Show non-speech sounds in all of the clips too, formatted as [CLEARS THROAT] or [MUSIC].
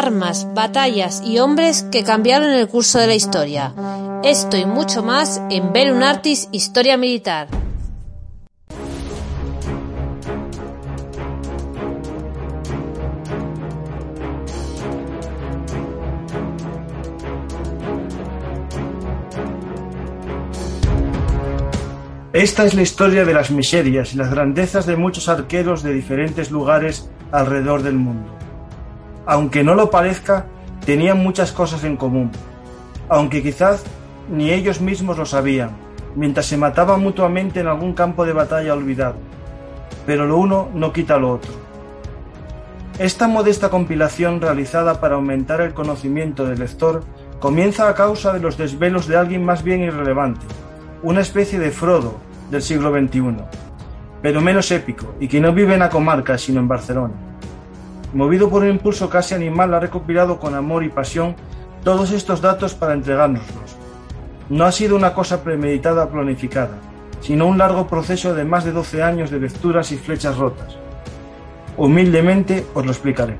armas, batallas y hombres que cambiaron el curso de la historia. Esto y mucho más en Bellum Artis Historia Militar. Esta es la historia de las miserias y las grandezas de muchos arqueros de diferentes lugares alrededor del mundo. Aunque no lo parezca, tenían muchas cosas en común, aunque quizás ni ellos mismos lo sabían, mientras se mataban mutuamente en algún campo de batalla olvidado. Pero lo uno no quita lo otro. Esta modesta compilación realizada para aumentar el conocimiento del lector comienza a causa de los desvelos de alguien más bien irrelevante, una especie de Frodo del siglo XXI, pero menos épico y que no vive en la comarca sino en Barcelona. Movido por un impulso casi animal, ha recopilado con amor y pasión todos estos datos para entregárnoslos. No ha sido una cosa premeditada o planificada, sino un largo proceso de más de 12 años de lecturas y flechas rotas. Humildemente os lo explicaré.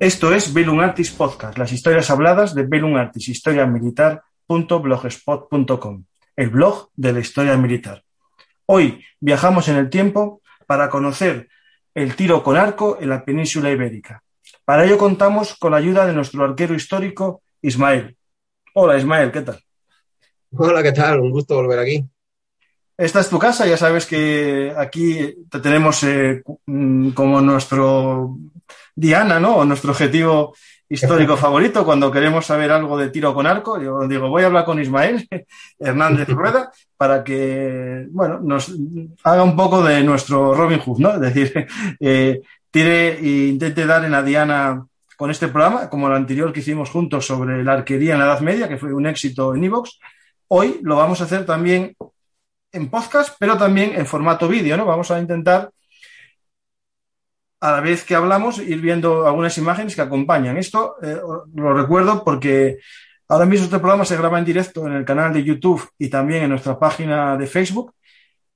Esto es Bellum Artis Podcast, las historias habladas de Bellum el blog de la historia militar. Hoy viajamos en el tiempo para conocer el tiro con arco en la península ibérica. Para ello contamos con la ayuda de nuestro arquero histórico, Ismael. Hola Ismael, ¿qué tal? Hola, ¿qué tal? Un gusto volver aquí. Esta es tu casa, ya sabes que aquí te tenemos eh, mm, como nuestro Diana, ¿no? O nuestro objetivo histórico favorito cuando queremos saber algo de tiro con arco. Yo digo, voy a hablar con Ismael [LAUGHS] Hernández Rueda para que, bueno, nos haga un poco de nuestro Robin Hood, ¿no? Es decir, [LAUGHS] eh, tire e intente dar en la Diana con este programa, como el anterior que hicimos juntos sobre la arquería en la Edad Media, que fue un éxito en Evox. Hoy lo vamos a hacer también en podcast, pero también en formato vídeo, ¿no? Vamos a intentar, a la vez que hablamos, ir viendo algunas imágenes que acompañan. Esto eh, lo recuerdo porque ahora mismo este programa se graba en directo en el canal de YouTube y también en nuestra página de Facebook.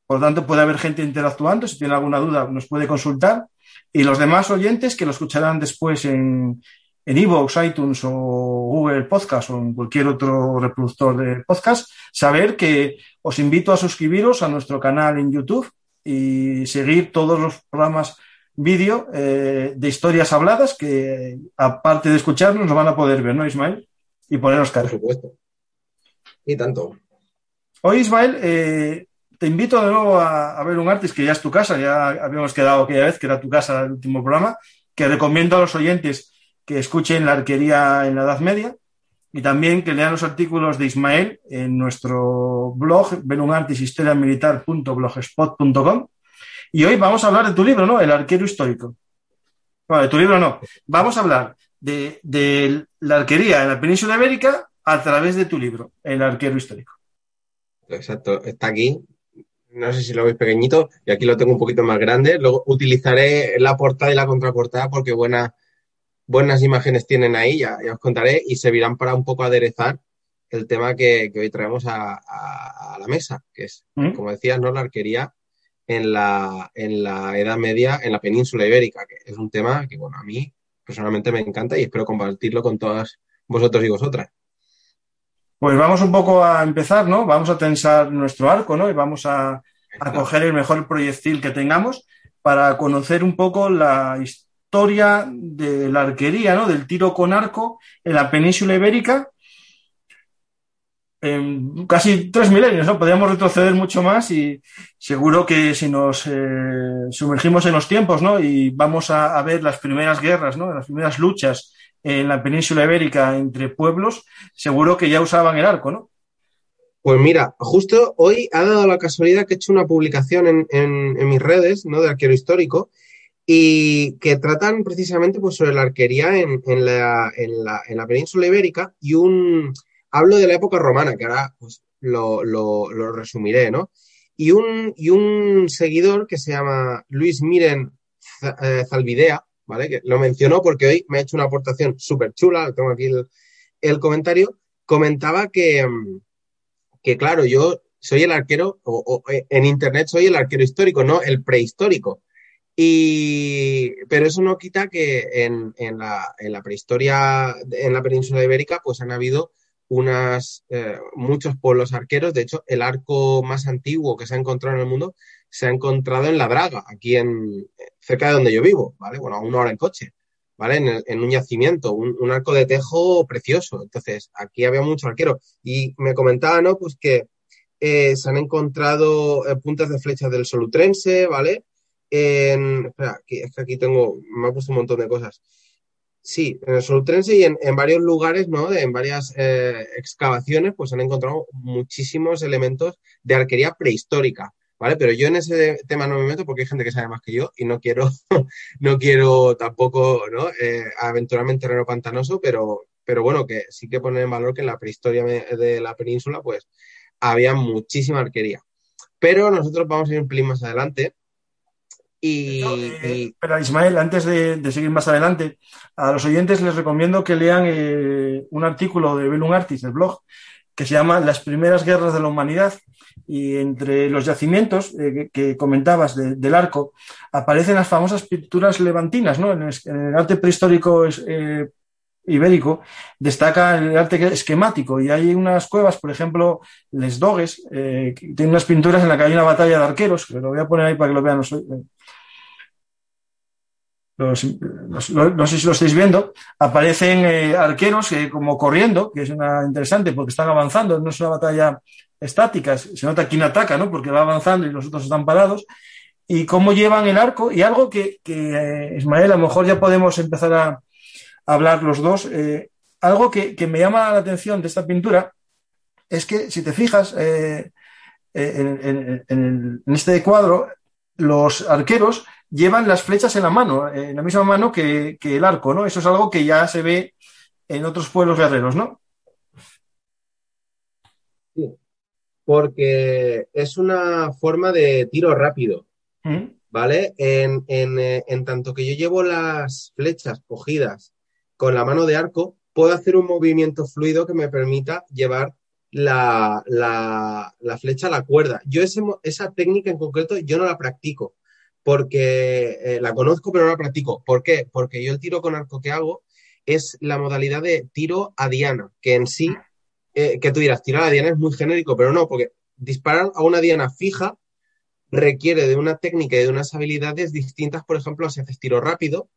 Por lo tanto, puede haber gente interactuando. Si tiene alguna duda, nos puede consultar. Y los demás oyentes que lo escucharán después en, en Evox, iTunes o Google Podcast o en cualquier otro reproductor de podcast, saber que os invito a suscribiros a nuestro canal en YouTube y seguir todos los programas vídeo eh, de historias habladas que, aparte de escucharnos, nos van a poder ver, ¿no, Ismael? Y ponernos cara. Por supuesto. Y tanto. Hoy, Ismael, eh, te invito de nuevo a, ver un artist que ya es tu casa, ya habíamos quedado aquella vez que era tu casa el último programa, que recomiendo a los oyentes que escuchen la arquería en la Edad Media y también que lean los artículos de Ismael en nuestro blog, belunartishistoriamilitar.blogspot.com. Y hoy vamos a hablar de tu libro, ¿no? El arquero histórico. Bueno, de tu libro no. Vamos a hablar de, de la arquería en la península ibérica a través de tu libro, El arquero histórico. Exacto, está aquí. No sé si lo veis pequeñito y aquí lo tengo un poquito más grande. Luego utilizaré la portada y la contraportada porque buena, buenas imágenes tienen ahí, ya, os contaré, y servirán para un poco aderezar el tema que, hoy traemos a, la mesa, que es, mm. como decías, ¿no? la arquería en la, en la Edad Media en la península ibérica, que es un tema que, bueno, a mí personalmente me encanta y espero compartirlo con todas vosotros y vosotras. Pues vamos un poco a empezar, ¿no? Vamos a tensar nuestro arco, ¿no? Y vamos a, a coger el mejor proyectil que tengamos para conocer un poco la historia historia de la arquería, ¿no? Del tiro con arco en la península ibérica. En casi tres milenios, ¿no? Podríamos retroceder mucho más y seguro que si nos eh, sumergimos en los tiempos, ¿no? Y vamos a, ver las primeras guerras, ¿no? Las primeras luchas en la península ibérica entre pueblos, seguro que ya usaban el arco, ¿no? Pues mira, justo hoy ha dado la casualidad que he hecho una publicación en, en mis redes, ¿no? De arquero histórico, y que tratan precisamente pues, sobre la arquería en, la, en, la, en, la, península ibérica y un... Hablo de la época romana, que ahora pues, lo, lo, resumiré, ¿no? Y un, y un seguidor que se llama Luis Miren eh, Zalvidea, ¿vale? Que lo mencionó porque hoy me ha hecho una aportación súper chula, tengo aquí el, el, comentario, comentaba que, que, claro, yo soy el arquero, o, eh, en Internet soy el arquero histórico, no el prehistórico. Y, pero eso no quita que en, en, la, en la prehistoria, en la península ibérica, pues han habido unas, eh, muchos pueblos arqueros. De hecho, el arco más antiguo que se ha encontrado en el mundo se ha encontrado en La Draga, aquí en, cerca de donde yo vivo, ¿vale? Bueno, a una hora en coche, ¿vale? En, en un yacimiento, un, arco de tejo precioso. Entonces, aquí había mucho arquero. Y me comentaba, ¿no? Pues que eh, se han encontrado eh, puntas de flechas del solutrense, ¿vale? En, espera, es que aquí tengo, me ha puesto un montón de cosas. Sí, en el Solutrense y en, varios lugares, ¿no? en varias eh, excavaciones, pues han encontrado muchísimos elementos de arquería prehistórica, ¿vale? Pero yo en ese tema no me meto porque hay gente que sabe más que yo y no quiero, [LAUGHS] no quiero tampoco, ¿no? Eh, aventurarme en terreno pantanoso, pero, pero bueno, que sí que poner en valor que en la prehistoria de la península, pues había muchísima arquería. Pero nosotros vamos a ir un pelín más adelante y, eh, Pero Ismael, antes de, seguir más adelante, a los oyentes les recomiendo que lean eh, un artículo de Belum Artis, del blog, que se llama Las primeras guerras de la humanidad. Y entre los yacimientos eh, que, comentabas del arco aparecen las famosas pinturas levantinas, ¿no? En el, arte prehistórico ibérico destaca el arte esquemático y hay unas cuevas, por ejemplo, Les Dogues, que tienen unas pinturas en las que hay una batalla de arqueros, que lo voy a poner ahí para que lo vean los, no sé si lo estáis viendo, aparecen eh, arqueros eh, como corriendo, que es una interesante porque están avanzando, no es una batalla estática, se nota quién ataca, ¿no? Porque va avanzando y los otros están parados, y cómo llevan el arco, y algo que, que Ismael, a lo mejor ya podemos empezar a, hablar los dos, eh, algo que, me llama la atención de esta pintura es que, si te fijas, en este cuadro, los arqueros llevan las flechas en la mano, en la misma mano que, el arco, ¿no? Eso es algo que ya se ve en otros pueblos guerreros, ¿no? Sí, porque es una forma de tiro rápido, ¿Mm? ¿vale? En, eh, en, tanto que yo llevo las flechas cogidas con la mano de arco, puedo hacer un movimiento fluido que me permita llevar la, flecha a la cuerda. Yo esa técnica en concreto yo no la practico porque eh, la conozco pero no la practico. ¿Por qué? Porque yo el tiro con arco que hago es la modalidad de tiro a diana, que en sí, eh, que tú dirás, tirar a diana es muy genérico, pero no, porque disparar a una diana fija requiere de una técnica y de unas habilidades distintas, por ejemplo, si haces tiro rápido,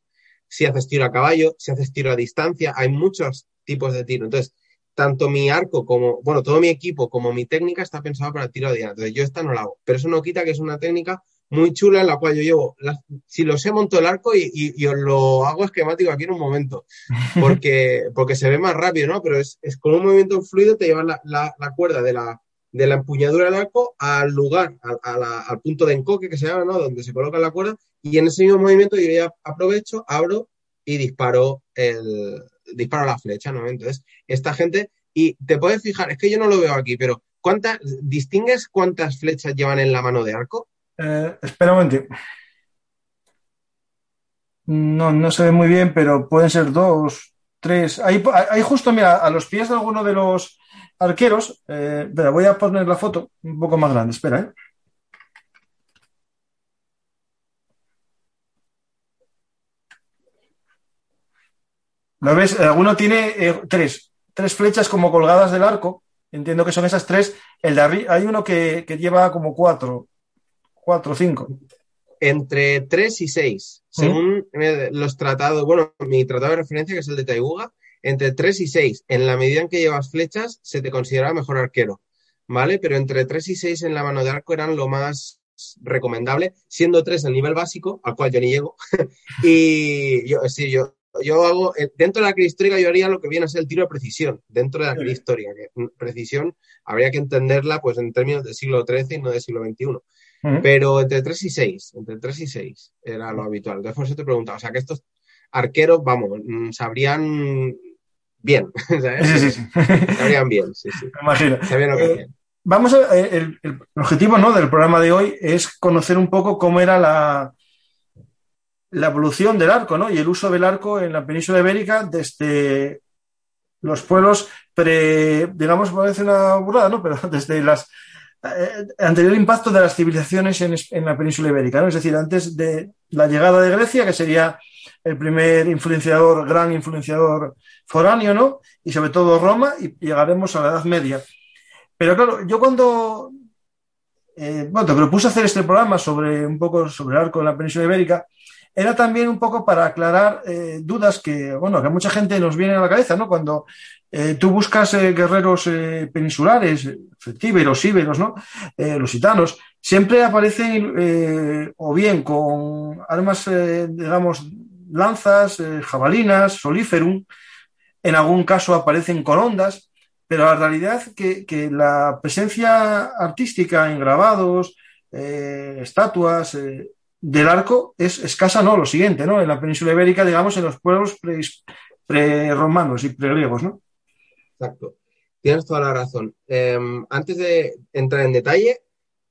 si haces tiro a caballo, si haces tiro a distancia, hay muchos tipos de tiro. Entonces, tanto mi arco como, bueno, todo mi equipo como mi técnica está pensado para tiro a diana. Entonces, yo esta no la hago, pero eso no quita que es una técnica muy chula en la cual yo llevo, si lo sé, monto el arco y, os lo hago esquemático aquí en un momento, [LAUGHS] porque, porque se ve más rápido, ¿no? Pero es, con un movimiento fluido te llevas la, cuerda de la, de la empuñadura del arco al lugar, al punto de encoque que se llama, ¿no? Donde se coloca la cuerda y en ese mismo movimiento yo ya aprovecho, abro y disparo el disparo la flecha, ¿no? Entonces, esta gente, y te puedes fijar, es que yo no lo veo aquí, pero ¿cuántas, distingues cuántas flechas llevan en la mano de arco? Eh, espera un momento. No, no se ve muy bien, pero pueden ser dos, tres. Ahí, justo, mira, a los pies de alguno de los arqueros. Eh, voy a poner la foto un poco más grande. Espera, ¿eh? ¿Lo ves? Alguno tiene eh, tres, tres flechas como colgadas del arco. Entiendo que son esas tres. El de arriba, hay uno que, que lleva como cuatro cuatro o cinco. Entre tres y seis, según los tratados, bueno, mi tratado de referencia, que es el de Taibuga, entre tres y seis, en la medida en que llevas flechas, se te considera mejor arquero, ¿vale? Pero entre tres y seis en la mano de arco eran lo más recomendable, siendo tres el nivel básico, al cual yo ni llego. [LAUGHS] y yo, sí, yo, yo hago, eh, dentro de la prehistoria yo haría lo que viene a ser el tiro de precisión, dentro de la prehistoria, que precisión habría que entenderla pues en términos del siglo XIII y no del siglo XXI. Pero entre 3 y 6, entre 3 y 6 era lo habitual. Entonces, por eso te preguntaba, o sea, que estos arqueros, vamos, mm, sabrían bien, [LAUGHS] ¿sabes? Sí, sí, sí. Sabrían bien, sí, sí. Imagino. Sabrían lo que eh, Vamos a, el, el, objetivo ¿no? del programa de hoy es conocer un poco cómo era la, la evolución del arco ¿no? y el uso del arco en la península ibérica desde los pueblos pre, digamos, parece una burrada, ¿no? [LAUGHS] Pero desde las anterior impacto de las civilizaciones en, la península ibérica, ¿no? Es decir, antes de la llegada de Grecia, que sería el primer influenciador, gran influenciador foráneo, ¿no? Y sobre todo Roma, y llegaremos a la Edad Media. Pero claro, yo cuando eh, bueno, te propuse hacer este programa sobre un poco sobre el arco de la península ibérica, era también un poco para aclarar eh, dudas que, bueno, que mucha gente nos viene a la cabeza, ¿no? Cuando eh, tú buscas guerreros peninsulares, tíberos, íberos, ¿no? los gitanos, siempre aparecen o bien con armas, digamos, lanzas, jabalinas, soliferum, en algún caso aparecen con ondas, pero la realidad que, que la presencia artística en grabados, eh, estatuas eh, del arco es escasa, ¿no? Lo siguiente, ¿no? En la península ibérica, digamos, en los pueblos pre-romanos y pre-griegos, ¿no? Exacto. Tienes toda la razón. Em, antes de entrar en detalle,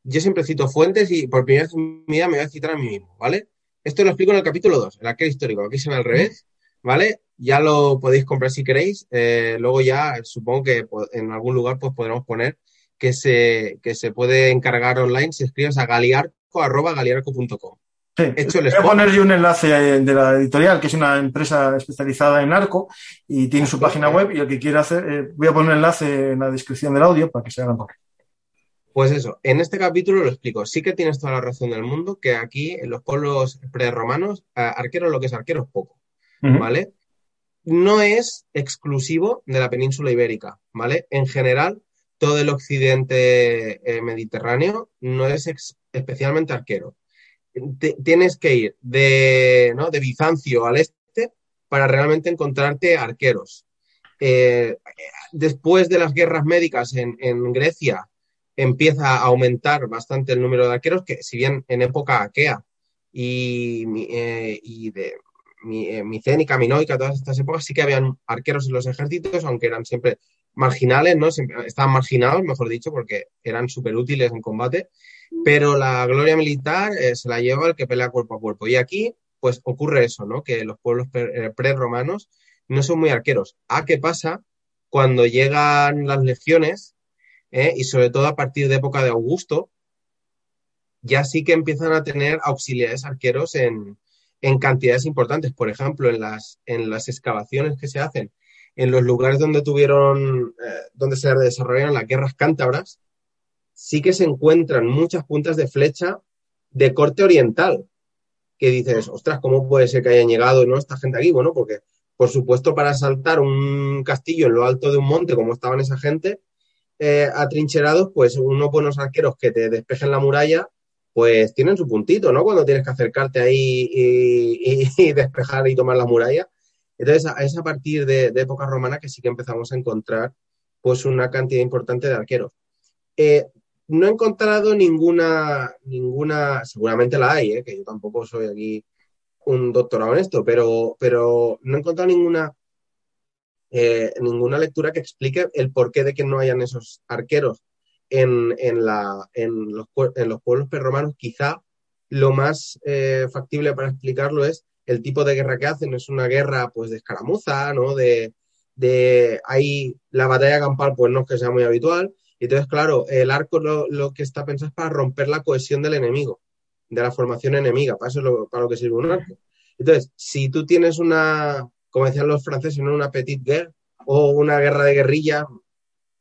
yo siempre cito fuentes y por primera vez en mi vida me voy a citar a mí mismo, ¿vale? Esto lo explico en el capítulo 2, el arquero histórico, aquí se ve al revés, ¿vale? ya lo podéis comprar si queréis. Eh, luego ya supongo que en algún lugar pues podremos poner que se, que se puede encargar online si escribes a galiarco.galiarco.com. Sí, Hecho voy a poner yo un enlace de la editorial, que es una empresa especializada en arco y tiene su página web y el que quiera hacer, eh, voy a poner un enlace en la descripción del audio para que se hagan poco. Pues eso, en este capítulo lo explico. Sí que tienes toda la razón del mundo que aquí en los pueblos prerromanos, arquero lo que es arquero es poco, ¿vale? no es exclusivo de la península ibérica, ¿vale? En general, todo el occidente eh, mediterráneo no es especialmente arquero. tienes que ir de, ¿no? de, Bizancio al este para realmente encontrarte arqueros. Eh, después de las guerras médicas en, Grecia, empieza a aumentar bastante el número de arqueros, que si bien en época aquea y, eh, y de, micénica, minoica, todas estas épocas, sí que habían arqueros en los ejércitos, aunque eran siempre marginales, ¿no? estaban marginados, mejor dicho, porque eran súper útiles en combate, pero la gloria militar eh, se la lleva el que pelea cuerpo a cuerpo. Y aquí, pues ocurre eso, ¿no? Que los pueblos eh, pre-romanos no son muy arqueros. ¿A qué pasa cuando llegan las legiones? y sobre todo a partir de época de Augusto, ya sí que empiezan a tener auxiliares arqueros en, en cantidades importantes. Por ejemplo, en las, en las excavaciones que se hacen en los lugares donde tuvieron, eh, donde se desarrollaron las guerras cántabras, sí que se encuentran muchas puntas de flecha de corte oriental. Que dices, ostras, ¿cómo puede ser que hayan llegado ¿no? esta gente aquí? Bueno, porque, por supuesto, para saltar un castillo en lo alto de un monte, como estaban esa gente, eh, atrincherados, pues unos buenos arqueros que te despejen la muralla pues tienen su puntito, ¿no? Cuando tienes que acercarte ahí y, despejar y tomar la muralla. Entonces, es a partir de, época romana que sí que empezamos a encontrar pues una cantidad importante de arqueros. Eh, no he encontrado ninguna, ninguna, seguramente la hay, ¿eh? que yo tampoco soy aquí un doctorado en esto, pero, pero no he encontrado ninguna, eh, ninguna lectura que explique el porqué de que no hayan esos arqueros en, la, en, los, en los pueblos perromanos, quizá lo más factible para explicarlo es el tipo de guerra que hacen. Es una guerra pues de escaramuza, ¿no? De, de ahí la batalla campal pues no es que sea muy habitual. Y entonces, claro, el arco lo, que está pensado es para romper la cohesión del enemigo, de la formación enemiga. Para eso es lo, para lo que sirve un arco. Entonces, si tú tienes una, como decían los franceses, una petite guerre o una guerra de guerrilla,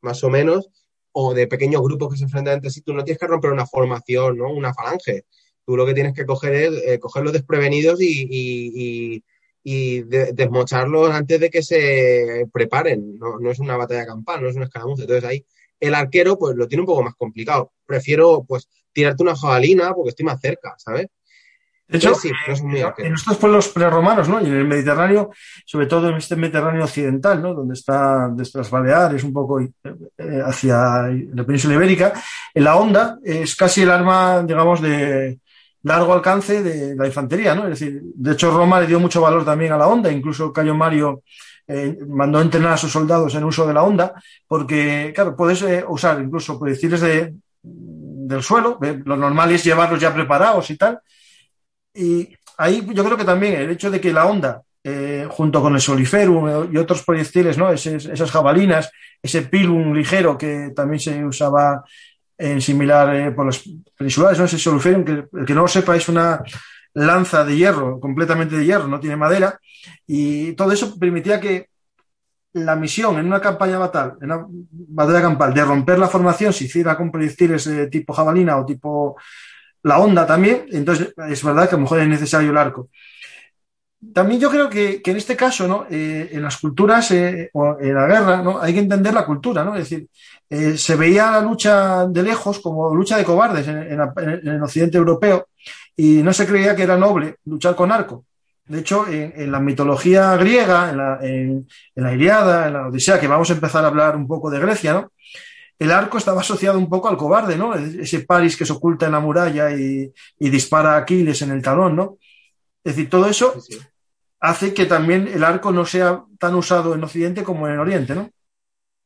más o menos, o de pequeños grupos que se enfrentan entre sí, tú no tienes que romper una formación, ¿no? Una falange. Tú lo que tienes que coger es eh, cogerlos desprevenidos y, desmocharlos antes de que se preparen. No, es una batalla campal, no es una escaramuza. Entonces ahí el arquero pues lo tiene un poco más complicado. Prefiero pues tirarte una jabalina porque estoy más cerca, ¿sabes? De hecho, en estos pueblos preromanos, ¿no? Y en el Mediterráneo, sobre todo en este Mediterráneo occidental, ¿no? Donde está desde las Baleares, un poco eh, hacia la península ibérica, la onda es casi el arma, digamos, de largo alcance de la infantería, ¿no? Es decir, de hecho Roma le dio mucho valor también a la onda, incluso Cayo Mario eh, mandó entrenar a sus soldados en uso de la onda, porque, claro, puedes eh, usar incluso proyectiles de, del suelo, lo normal es llevarlos ya preparados y tal, y ahí yo creo que también el hecho de que la onda, eh, junto con el soliferum y otros proyectiles, ¿no? esas jabalinas, ese pilum ligero que también se usaba en similar eh, por los peninsulares, ¿no? Ese solufium, que el que no lo sepa es una lanza de hierro, completamente de hierro, no tiene madera, y todo eso permitía que la misión en una campaña batalla, en una batalla campal, de romper la formación, se hiciera con proyectiles eh, tipo jabalina o tipo la onda también, entonces es verdad que a lo mejor es necesario el arco. También yo creo que, que en este caso, ¿no? Eh, en las culturas eh, o en la guerra, ¿no? hay que entender la cultura, ¿no? Es decir, eh, se veía la lucha de lejos como lucha de cobardes en, en, el occidente europeo y no se creía que era noble luchar con arco. De hecho, en, la mitología griega, en la, en, la, Iliada, en la Odisea, que vamos a empezar a hablar un poco de Grecia, ¿no? El arco estaba asociado un poco al cobarde, ¿no? Ese Paris que se oculta en la muralla y, y dispara a Aquiles en el talón, ¿no? Es decir, todo eso. Hace que también el arco no sea tan usado en Occidente como en Oriente, ¿no?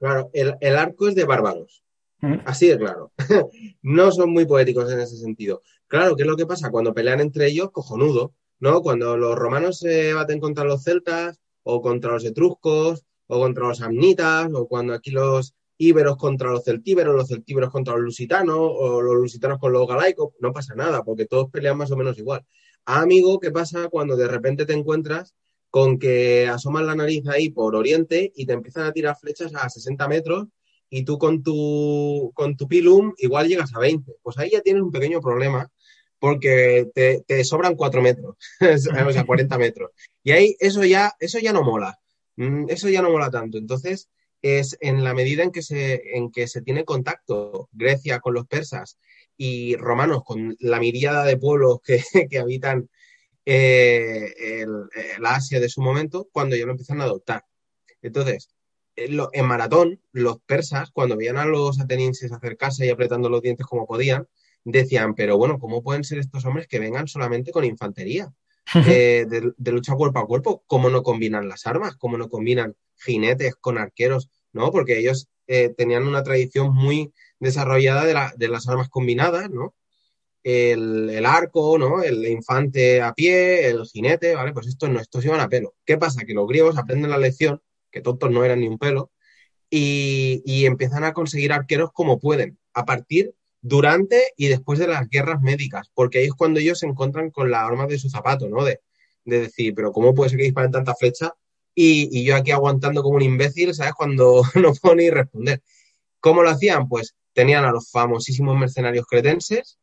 Claro, el, el arco es de bárbaros. ¿Mm? Así de claro. [LAUGHS] no son muy poéticos en ese sentido. Claro, ¿qué es lo que pasa? Cuando pelean entre ellos, cojonudo. ¿no? Cuando los romanos se baten contra los celtas, o contra los etruscos, o contra los amnitas, o cuando aquí los íberos contra los celtíberos, los celtíberos contra los lusitanos, o los lusitanos con los galaicos, no pasa nada, porque todos pelean más o menos igual. Ah, amigo, ¿qué pasa cuando de repente te encuentras con que asomas la nariz ahí por oriente y te empiezan a tirar flechas a 60 metros y tú con tu, con tu pilum igual llegas a 20? Pues ahí ya tienes un pequeño problema porque te, sobran 4 metros, [LAUGHS] o sea, 40 metros. Y ahí eso ya, eso ya no mola, mm, eso ya no mola tanto. Entonces, es en la medida en que se, en que se tiene contacto Grecia con los persas y romanos con la miríada de pueblos que, [LAUGHS] que habitan eh, el, el, Asia de su momento, cuando ya lo empiezan a adoptar. Entonces, en, lo, en maratón, los persas, cuando veían a los atenienses acercarse y apretando los dientes como podían, decían, pero bueno, ¿cómo pueden ser estos hombres que vengan solamente con infantería? Eh, de, de, lucha cuerpo a cuerpo, ¿cómo no combinan las armas? ¿Cómo no combinan jinetes con arqueros? ¿No? Porque ellos eh, tenían una tradición muy desarrollada de, la, de las armas combinadas, ¿no? El, arco, ¿no? El infante a pie, el jinete, ¿vale? Pues estos no, estos iban a pelo. ¿Qué pasa? Que los griegos aprenden la lección, que tontos no eran ni un pelo, y, empiezan a conseguir arqueros como pueden, a partir durante y después de las guerras médicas, porque ahí es cuando ellos se encuentran con la arma de su zapato, ¿no? De, de decir, pero ¿cómo puede ser que disparen tanta flecha? Y, y, yo aquí aguantando como un imbécil, ¿sabes? Cuando [LAUGHS] no puedo ni responder. ¿Cómo lo hacían? Pues tenían a los famosísimos mercenarios cretenses,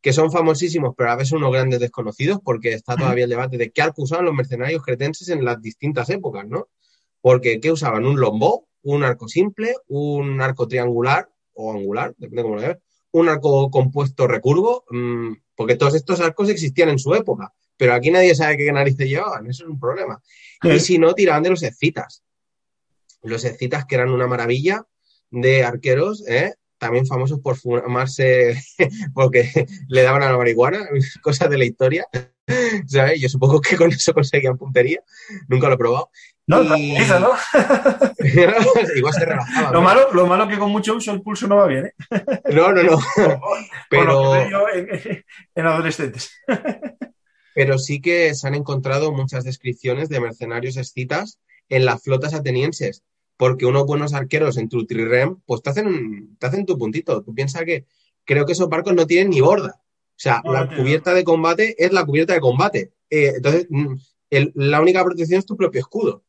que son famosísimos, pero a veces unos grandes desconocidos, porque está todavía el debate de qué arco usaban los mercenarios cretenses en las distintas épocas, ¿no? Porque, ¿qué usaban? Un lombó, un arco simple, un arco triangular o angular, depende de cómo lo veas, un arco compuesto recurvo, mmm, porque todos estos arcos existían en su época, pero aquí nadie sabe qué narices llevaban, eso es un problema. Sí. Y si no, tiraban de los excitas. Los excitas que eran una maravilla de arqueros, ¿eh? También famosos por fumarse [LAUGHS] porque [LAUGHS] le daban a la marihuana, [LAUGHS] cosas de la historia. ¿Sabes? Yo supongo que con eso conseguían puntería. Nunca lo he probado. No, y... ¿no? Igual se relajaba. Lo malo, lo malo que con mucho uso el pulso no va bien, ¿eh? No, no, no. Pero... En, en, adolescentes. Pero sí que se han encontrado muchas descripciones de mercenarios escitas en las flotas atenienses. Porque unos buenos arqueros en tu trirem, pues te hacen, te hacen tu puntito. Tú piensas que creo que esos barcos no tienen ni borda. O sea, no, la cubierta de combate es la cubierta de combate. Eh, entonces, el, la única protección es tu propio escudo.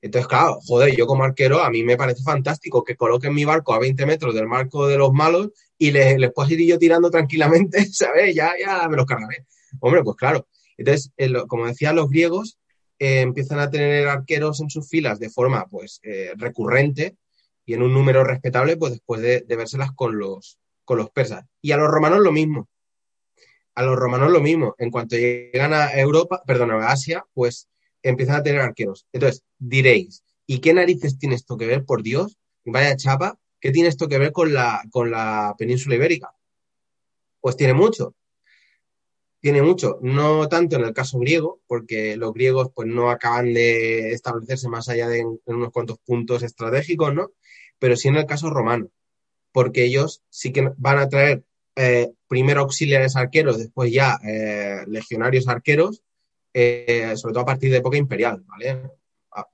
Entonces, claro, joder, yo como arquero, a mí me parece fantástico que coloquen mi barco a 20 metros del marco de los malos y les, les puedo ir yo tirando tranquilamente, [LAUGHS] ¿sabes? Ya, ya me los cargaré. Hombre, pues claro. Entonces, el, como decían los griegos, eh, empiezan a tener arqueros en sus filas de forma, pues, eh, recurrente y en un número respetable, pues después de, de vérselas con los, con los persas. Y a los romanos lo mismo a los romanos lo mismo. En cuanto llegan a Europa, perdón, a Asia, pues empiezan a tener arqueros. Entonces, diréis, ¿y qué narices tiene esto que ver, por Dios? Vaya chapa, ¿qué tiene esto que ver con la, con la península ibérica? Pues tiene mucho. Tiene mucho. No tanto en el caso griego, porque los griegos pues no acaban de establecerse más allá de en, unos cuantos puntos estratégicos, ¿no? Pero sí en el caso romano, porque ellos sí que van a traer eh, primero auxiliares arqueros, después ya eh, legionarios arqueros, eh, sobre todo a partir de época imperial, ¿vale?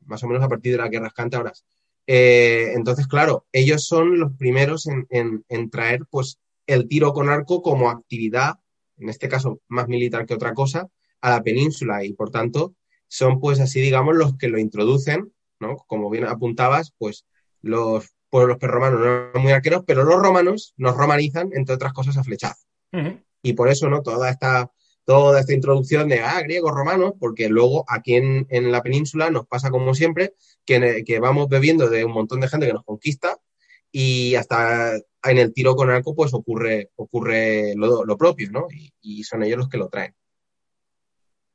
Más o menos a partir de las guerras cántabras. entonces, claro, ellos son los primeros en, en, en, traer pues el tiro con arco como actividad, en este caso más militar que otra cosa, a la península y por tanto son pues así digamos los que lo introducen, ¿no? Como bien apuntabas, pues los pueblos romanos no eran muy arqueros, pero los romanos nos romanizan, entre otras cosas, a flechazo. Y por eso, ¿no? Toda esta, toda esta introducción de, ah, griegos, romanos, porque luego aquí en, la península nos pasa como siempre, que, que, vamos bebiendo de un montón de gente que nos conquista y hasta en el tiro con arco, pues ocurre, ocurre lo, propio, ¿no? Y, son ellos los que lo traen.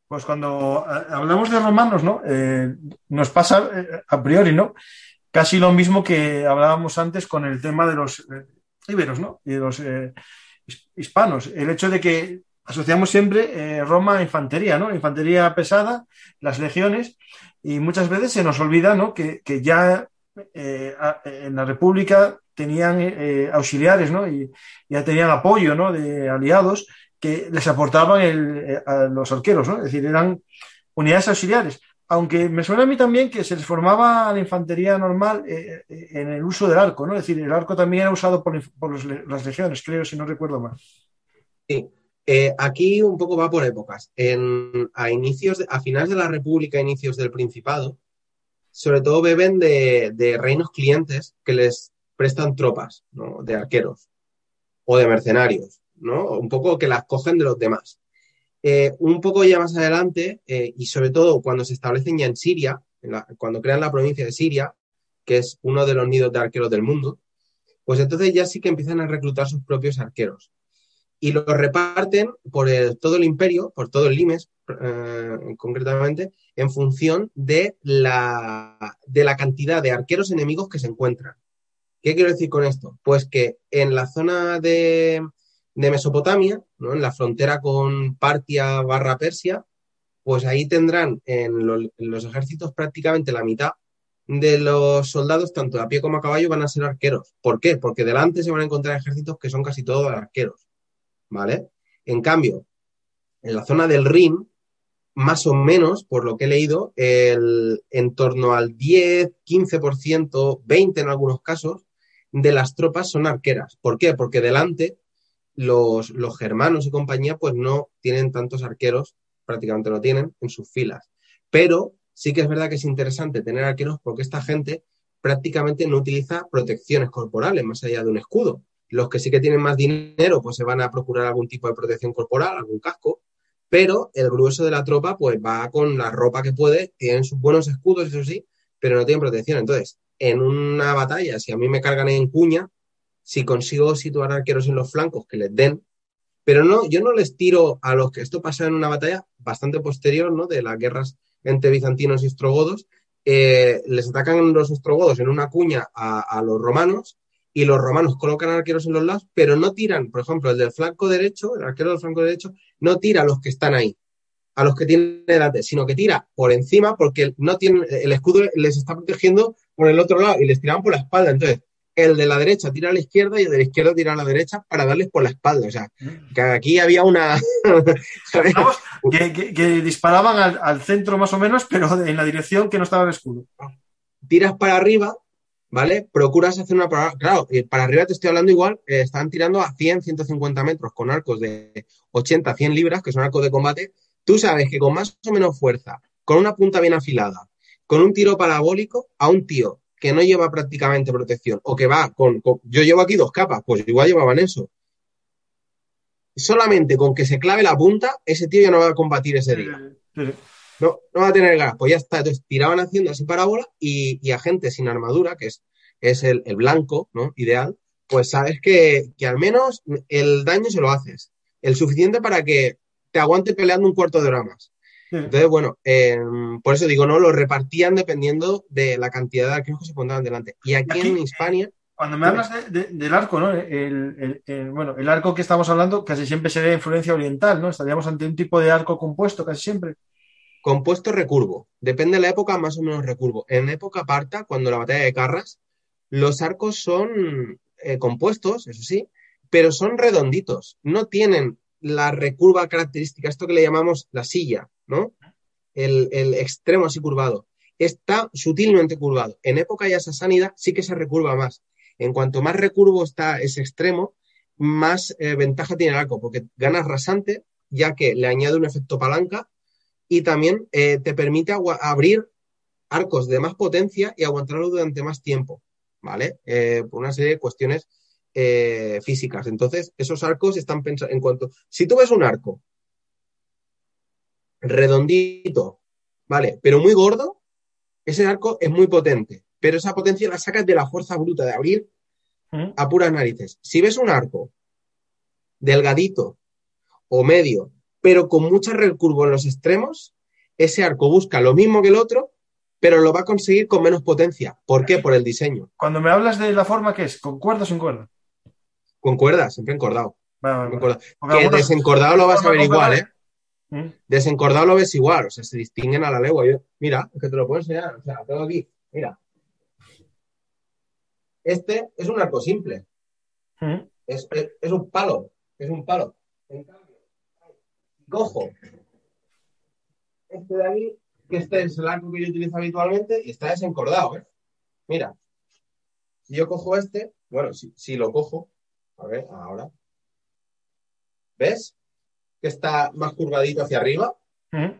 Pues cuando eh, hablamos de romanos, ¿no? Eh, nos pasa eh, a priori, ¿no? casi lo mismo que hablábamos antes con el tema de los íberos, ¿no? Y de los hispanos. El hecho de que asociamos siempre Roma a infantería, ¿no? Infantería pesada, las legiones, y muchas veces se nos olvida, ¿no? Que, ya en la República tenían auxiliares, ¿no? Y ya tenían apoyo, ¿no? De aliados que les aportaban a los arqueros, ¿no? Es decir, eran unidades auxiliares aunque me suena a mí también que se les formaba la infantería normal eh, eh, en el uso del arco, ¿no? Es decir, el arco también era usado por, las legiones, creo, si no recuerdo mal. Sí, eh, aquí un poco va por épocas. a inicios, a finales de la República, inicios del Principado, sobre todo beben de, reinos clientes que les prestan tropas. De arqueros o de mercenarios, ¿no? Un poco que las cogen de los demás. Eh, un poco ya más adelante, eh, y sobre todo cuando se establecen ya en Siria, cuando crean la provincia de Siria, que es uno de los nidos de arqueros del mundo, pues entonces ya sí que empiezan a reclutar sus propios arqueros. Y los reparten por todo el imperio, por todo el limes, eh, concretamente, en función de la, de la cantidad de arqueros enemigos que se encuentran. ¿Qué quiero decir con esto? Pues que en la zona de, de Mesopotamia, ¿no? en la frontera con Partia barra Persia, pues ahí tendrán en, los ejércitos prácticamente la mitad de los soldados, tanto a pie como a caballo, van a ser arqueros. ¿Por qué? Porque delante se van a encontrar ejércitos que son casi todos arqueros. ¿Vale? En cambio, en la zona del Rin, más o menos, por lo que he leído, el, en torno al 10, 15%, 20% en algunos casos, de las tropas son arqueras. ¿Por qué? Porque delante los, germanos y compañía pues no tienen tantos arqueros, prácticamente no tienen, en sus filas. Pero sí que es verdad que es interesante tener arqueros porque esta gente prácticamente no utiliza protecciones corporales más allá de un escudo. Los que sí que tienen más dinero pues se van a procurar algún tipo de protección corporal, algún casco, pero el grueso de la tropa pues va con la ropa que puede, tienen sus buenos escudos, eso sí, pero no tienen protección. Entonces, en una batalla, si a mí me cargan en cuña, si consigo situar arqueros en los flancos que les den, pero no, yo no les tiro a los que esto pasa en una batalla bastante posterior, ¿no? De las guerras entre bizantinos y ostrogodos, eh, les atacan los ostrogodos en una cuña a, los romanos y los romanos colocan arqueros en los lados, pero no tiran, por ejemplo, el del flanco derecho, el arquero del flanco derecho, no tira a los que están ahí, a los que tienen delante, sino que tira por encima porque no tienen, el escudo les está protegiendo por el otro lado y les tiraban por la espalda. Entonces, el de la derecha tira a la izquierda y el de la izquierda tira a la derecha para darles por la espalda. O sea, que aquí había una. [LAUGHS] [LAUGHS] que, disparaban al, centro más o menos, pero en la dirección que no estaba el escudo. Tiras para arriba, ¿vale? Procuras hacer una. Claro, para arriba te estoy hablando igual, eh, están tirando a 100, 150 metros con arcos de 80, 100 libras, que son arcos de combate. Tú sabes que con más o menos fuerza, con una punta bien afilada, con un tiro parabólico, a un tío que no lleva prácticamente protección o que va con, yo llevo aquí dos capas, pues igual llevaban eso. Solamente con que se clave la punta, ese tío ya no va a combatir ese día. No, no va a tener gas, pues ya está. Entonces tiraban haciendo así parábola y, y a gente sin armadura, que es, es el, blanco, ¿no? Ideal, pues sabes que, que al menos el daño se lo haces. El suficiente para que te aguante peleando un cuarto de hora más. Entonces, bueno, em, por eso digo, no, lo repartían dependiendo de la cantidad de arqueros que se pondrían delante. Y aquí, en Hispania. Cuando me hablas del arco, ¿no? El, bueno, el arco que estamos hablando casi siempre se ve influencia oriental, ¿no? Estaríamos ante un tipo de arco compuesto casi siempre. Compuesto recurvo. Depende de la época, más o menos recurvo. En época parta, cuando la batalla de Carras, los arcos son eh, compuestos, eso sí, pero son redonditos. No tienen la recurva característica, esto que le llamamos la silla, ¿no? El, extremo así curvado. Está sutilmente curvado. En época ya sanidad sí que se recurva más. En cuanto más recurvo está ese extremo, más eh, ventaja tiene el arco, porque ganas rasante, ya que le añade un efecto palanca y también eh, te permite abrir arcos de más potencia y aguantarlo durante más tiempo, ¿vale? Eh, por una serie de cuestiones físicas. Entonces, esos arcos están pensados en cuanto. Si tú ves un arco redondito, ¿vale? Pero muy gordo, ese arco es muy potente, pero esa potencia la sacas de la fuerza bruta de abrir a puras narices. Si ves un arco delgadito o medio, pero con mucha recurvo en los extremos, ese arco busca lo mismo que el otro, pero lo va a conseguir con menos potencia. ¿Por qué? Por el diseño. Cuando me hablas de la forma, ¿qué es? ¿Con cuerda o sin cuerda? Con cuerda, siempre encordado. Que desencordado lo vas a ver igual, ¿eh? ¿Mm? Desencordado lo ves igual, o sea, se distinguen a la legua. mira, es que te lo puedo enseñar, o sea, tengo aquí, mira. Este es un arco simple. ¿Mm? Es, un palo, es un palo. En cojo este de aquí, que este es el arco que yo utilizo habitualmente y está desencordado, ¿eh? Mira, si yo cojo este, bueno, si, si lo cojo, a ver, ahora. ¿Ves? que está más curvadito hacia arriba. ¿Mm?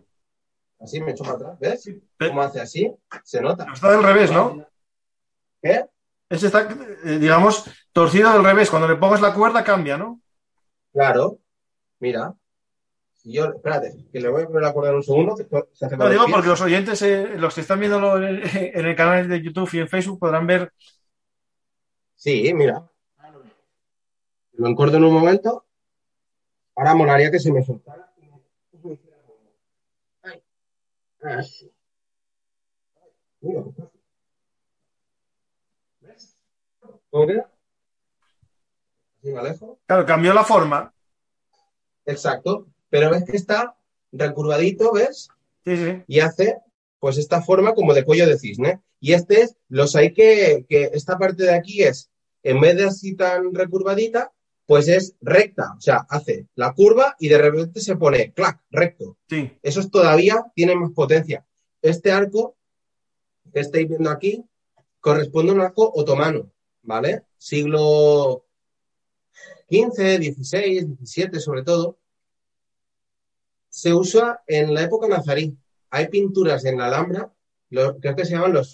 Así me echo para atrás, ¿ves? ¿Cómo hace así? Se nota. Está del revés, ¿no? ¿Qué? Ese está, eh, digamos, torcido del revés. Cuando le pongas la cuerda cambia, ¿no? Claro. Mira. Yo, espérate, que le voy a poner la cuerda en un segundo. no, digo porque los oyentes, eh, los que están viendo en el, en el canal de YouTube y en Facebook podrán ver. Sí, mira. Lo encordo en un momento Ahora molaría que se me soltara. Así. ¿Ves? ¿Cómo queda? Así me alejo. Claro, cambió la forma. Exacto. Pero ves que está recurvadito, ¿ves? Sí, sí. Y hace, pues, esta forma como de cuello de cisne. Y este es, los hay que, que esta parte de aquí es, en vez de así tan recurvadita, pues es recta, o sea, hace la curva y de repente se pone clac, recto. Sí. Eso es todavía tiene más potencia. Este arco que estáis viendo aquí corresponde a un arco otomano, ¿vale? Siglo XV, XVI, XVII sobre todo. Se usa en la época nazarí. Hay pinturas en la Alhambra, creo que se llaman los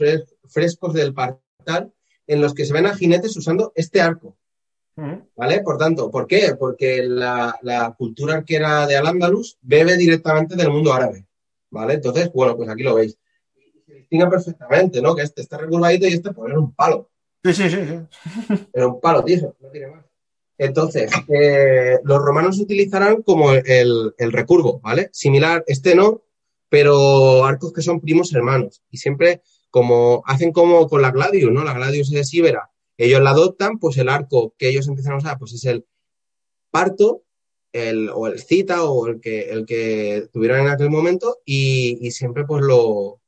frescos del Partal, en los que se ven a jinetes usando este arco. ¿Vale? Por tanto, ¿por qué? Porque la, cultura arquera de Al-Ándalus bebe directamente del mundo árabe. ¿Vale? Entonces, bueno, pues aquí lo veis. se distingue perfectamente, ¿no? Que este está recurvadito y este pues era un palo. Sí, sí, sí. sí. Era un palo, tío, no tiene más. Entonces, eh, los romanos utilizarán como el, recurvo, ¿vale? Similar, este no, pero arcos que son primos hermanos. Y siempre como hacen como con la gladius, ¿no? La gladius es ibera ellos la adoptan, pues el arco que ellos empiezan a usar, pues es el parto, el, o el cita, o el que, el que tuvieran en aquel momento, y, siempre pues lo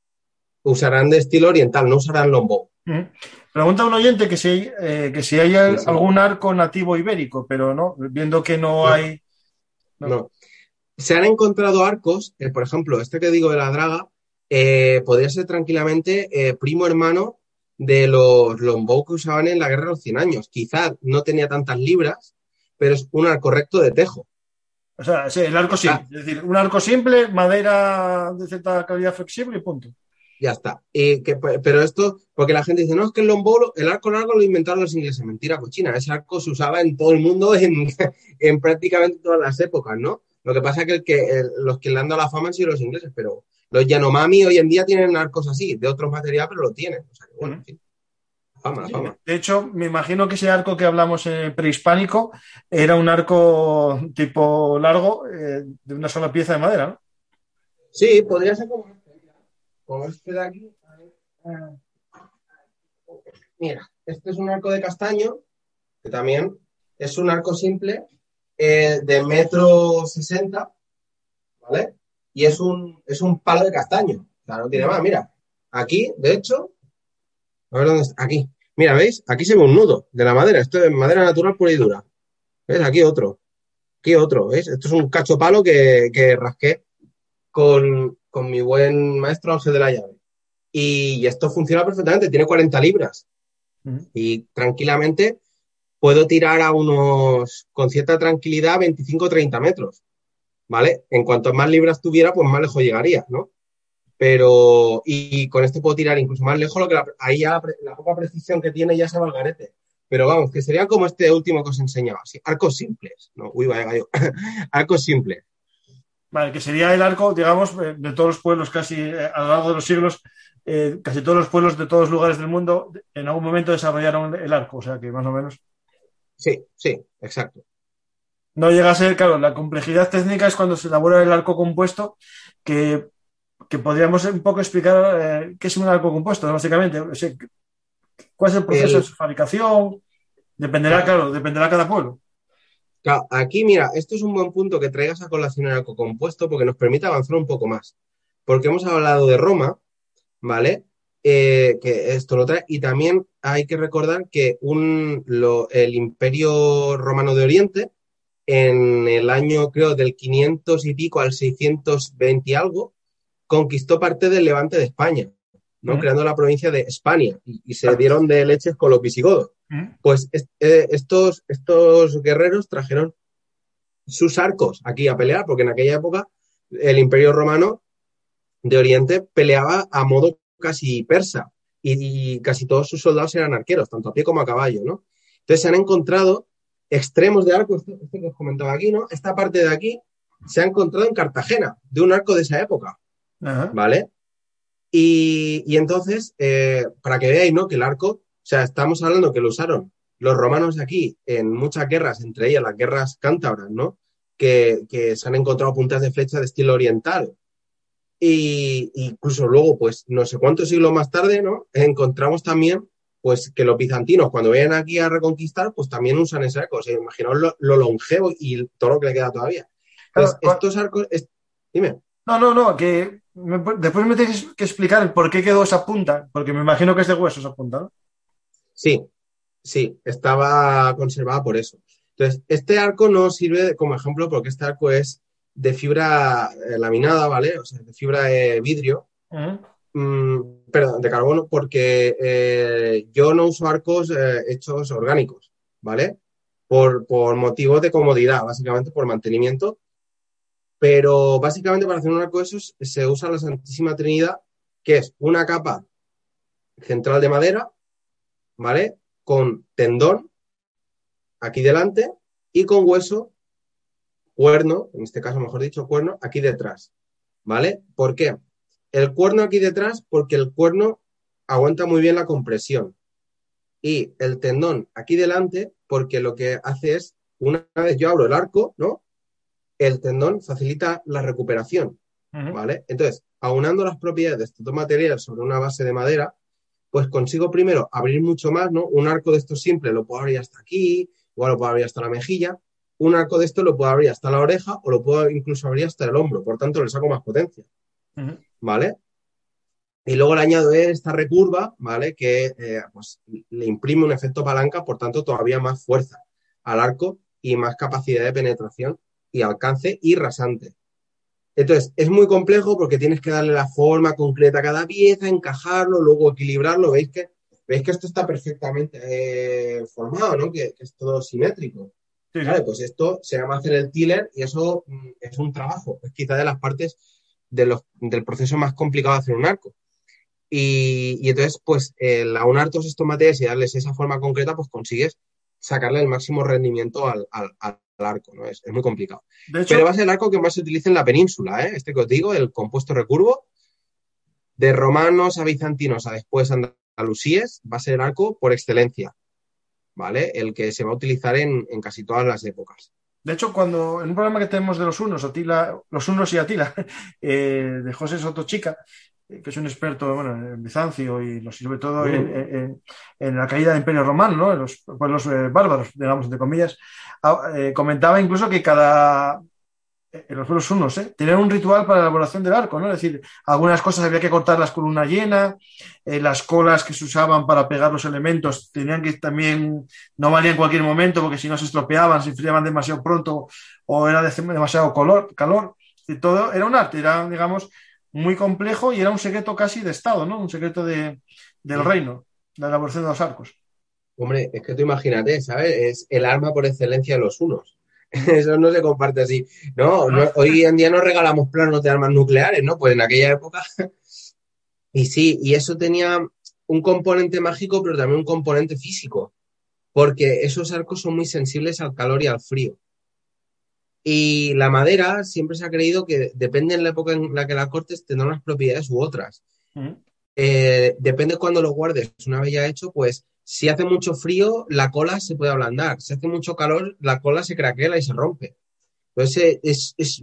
usarán de estilo oriental, no usarán lombo. Pregunta un oyente que si, eh, que si hay algún arco nativo ibérico, pero no, viendo que no, hay. No. Se han encontrado arcos, eh, por ejemplo, este que digo de la draga, eh, podría ser tranquilamente primo hermano de los longbow que usaban en la guerra de los 100 años. Quizás no tenía tantas libras, pero es un arco recto de tejo. O sea, sí, el arco simple. Ah. Es decir, un arco simple, madera de cierta calidad flexible y punto. Ya está. Y que, pero esto, porque la gente dice, no, es que el longbow, el arco largo lo inventaron los ingleses. Mentira, cochina. Ese arco se usaba en todo el mundo en, [LAUGHS] en prácticamente todas las épocas, ¿no? Lo que pasa es que, el que los que le han dado la fama han sido los ingleses, pero los Yanomami hoy en día tienen arcos así, de otro material, pero lo tienen. O sea, bueno, Fama, fama. De hecho, me imagino que ese arco que hablamos en prehispánico era un arco tipo largo eh, de una sola pieza de madera, ¿no? Sí, podría ser como como este de aquí. Mira, este es un arco de castaño, que también es un arco simple eh, de metro sesenta, ¿vale? y es un, es un palo de castaño. O sea, no tiene más. Mira, aquí, de hecho, a ver dónde está. Aquí. Mira, ¿veis? Aquí se ve un nudo de la madera. Esto es madera natural pura y dura. ¿Ves? Aquí otro. Aquí otro. ¿Ves? Esto es un cacho palo que rasqué con, con, mi buen maestro Ángel de la Llave. Y, esto funciona perfectamente. Tiene 40 libras. Y tranquilamente puedo tirar a unos, con cierta tranquilidad, 25 o 30 metros, ¿vale? En cuanto más libras tuviera, pues más lejos llegaría, ¿no? Pero, y con este puedo tirar incluso más lejos, lo que ahí ya la, poca precisión que tiene ya se va al garete. Pero vamos, que sería como este último que os enseñaba, así, arcos simples, ¿no? Uy, vaya gallo, [LAUGHS] arcos simples. Vale, que sería el arco, digamos, eh, de todos los pueblos casi eh, a lo largo de los siglos, eh, casi todos los pueblos de todos los lugares del mundo en algún momento desarrollaron el arco, o sea que más o menos. Sí, sí, exacto. No llega a ser, claro, la complejidad técnica es cuando se elabora el arco compuesto, que, podríamos un poco explicar qué es un arco compuesto, básicamente. ¿Cuál es el proceso de su fabricación? Dependerá, claro, dependerá cada pueblo aquí, mira, esto es un buen punto que traigas a colación el compuesto porque nos permite avanzar un poco más. Porque hemos hablado de Roma, ¿vale? Eh, que esto lo trae. Y también hay que recordar que un, el Imperio Romano de Oriente, en el año, creo, del 500 y pico al 620 y algo, conquistó parte del levante de España, ¿no? Creando la provincia de España y se dieron de leches con los visigodos. Pues eh, estos, estos guerreros trajeron sus arcos aquí a pelear, porque en aquella época el Imperio Romano de Oriente peleaba a modo casi persa y, casi todos sus soldados eran arqueros, tanto a pie como a caballo, ¿no? Entonces se han encontrado extremos de arco, esto, que os comentaba aquí, ¿no? Esta parte de aquí se ha encontrado en Cartagena, de un arco de esa época, ¿vale? Y, entonces, eh, para que veáis, ¿no? Que el arco o sea, estamos hablando que lo usaron los romanos aquí en muchas guerras, entre ellas las guerras cántabras, ¿no? Que, se han encontrado puntas de flecha de estilo oriental. Y incluso luego, pues no sé cuántos siglos más tarde, ¿no? Encontramos también, pues que los bizantinos cuando vienen aquí a reconquistar, pues también usan ese arco. O sea, imaginaos lo, longevo y todo lo que le queda todavía. Pues estos arcos, dime. No, no, no, que después me tienes que explicar por qué quedó esa punta, porque me imagino que es de hueso esa punta, ¿no? Sí, sí, estaba conservada por eso. Entonces, este arco no sirve como ejemplo porque este arco es de fibra eh, laminada, ¿vale? O sea, de fibra de vidrio. Mm, perdón, de carbono, porque eh, yo no uso arcos eh, hechos orgánicos, ¿vale? Por, por motivos de comodidad, básicamente por mantenimiento. Pero básicamente para hacer un arco de esos se usa la Santísima Trinidad, que es una capa central de madera, ¿vale? Con tendón aquí delante y con hueso, cuerno, en este caso mejor dicho, cuerno aquí detrás, ¿vale? ¿Por qué? El cuerno aquí detrás porque el cuerno aguanta muy bien la compresión y el tendón aquí delante porque lo que hace es, una vez yo abro el arco, ¿no? El tendón facilita la recuperación, ¿vale? Entonces, aunando las propiedades de estos dos materiales sobre una base de madera, pues consigo primero abrir mucho más, ¿no? Un arco de estos simple lo puedo abrir hasta aquí, igual lo puedo abrir hasta la mejilla. Un arco de esto lo puedo abrir hasta la oreja o lo puedo incluso abrir hasta el hombro, por tanto le saco más potencia. ¿Vale? Y luego le añado esta recurva, ¿vale? Que eh, pues, le imprime un efecto palanca, por tanto todavía más fuerza al arco y más capacidad de penetración y alcance y rasante. Entonces, es muy complejo porque tienes que darle la forma concreta a cada pieza, encajarlo, luego equilibrarlo. Veis que, veis que esto está perfectamente eh, formado, ¿no? Que, es todo simétrico. Vale, pues esto se llama hacer el tiller y eso mm, es un trabajo. Es quizá de las partes del proceso más complicado de hacer un arco. Y, entonces, pues, el aunar todos estos materiales y darles esa forma concreta, pues consigues sacarle el máximo rendimiento al, arco, ¿no? Es, muy complicado. Pero va a ser el arco que más se utiliza en la península, ¿eh? Este que os digo, el compuesto recurvo, de romanos a bizantinos a después andalusíes, va a ser el arco por excelencia, ¿vale? El que se va a utilizar en, casi todas las épocas. De hecho, cuando en un programa que tenemos de los unos, Atila, los unos y Atila, [LAUGHS] eh, de José Soto Chica, que es un experto bueno, en Bizancio y sobre todo en, la caída del Imperio Romano, ¿no? en los pueblos eh, bárbaros, digamos, entre comillas, ah, eh, comentaba incluso que cada, en los pueblos unos, ¿eh? tenían un ritual para la elaboración del arco, ¿no? Es decir, algunas cosas había que cortarlas con una llena, las colas que se usaban para pegar los elementos tenían que también, no valían en cualquier momento porque si no se estropeaban, se enfriaban demasiado pronto o era demasiado color, calor. Y todo era un arte, era, digamos, muy complejo y era un secreto casi de Estado, ¿no? Un secreto de, del reino, de la elaboración de los arcos. Hombre, es que tú imagínate, ¿sabes? Es el arma por excelencia de los unos. [LAUGHS] Eso no se comparte así. No, hoy en día no regalamos planos de armas nucleares, ¿no? Pues en aquella época. [LAUGHS] y sí, y eso tenía un componente mágico, pero también un componente físico, porque esos arcos son muy sensibles al calor y al frío. Y la madera siempre se ha creído que depende en la época en la que la cortes, tendrá unas propiedades u otras. Eh, depende cuando lo guardes. Una vez ya hecho, pues si hace mucho frío, la cola se puede ablandar. Si hace mucho calor, la cola se craquela y se rompe. Entonces es, es,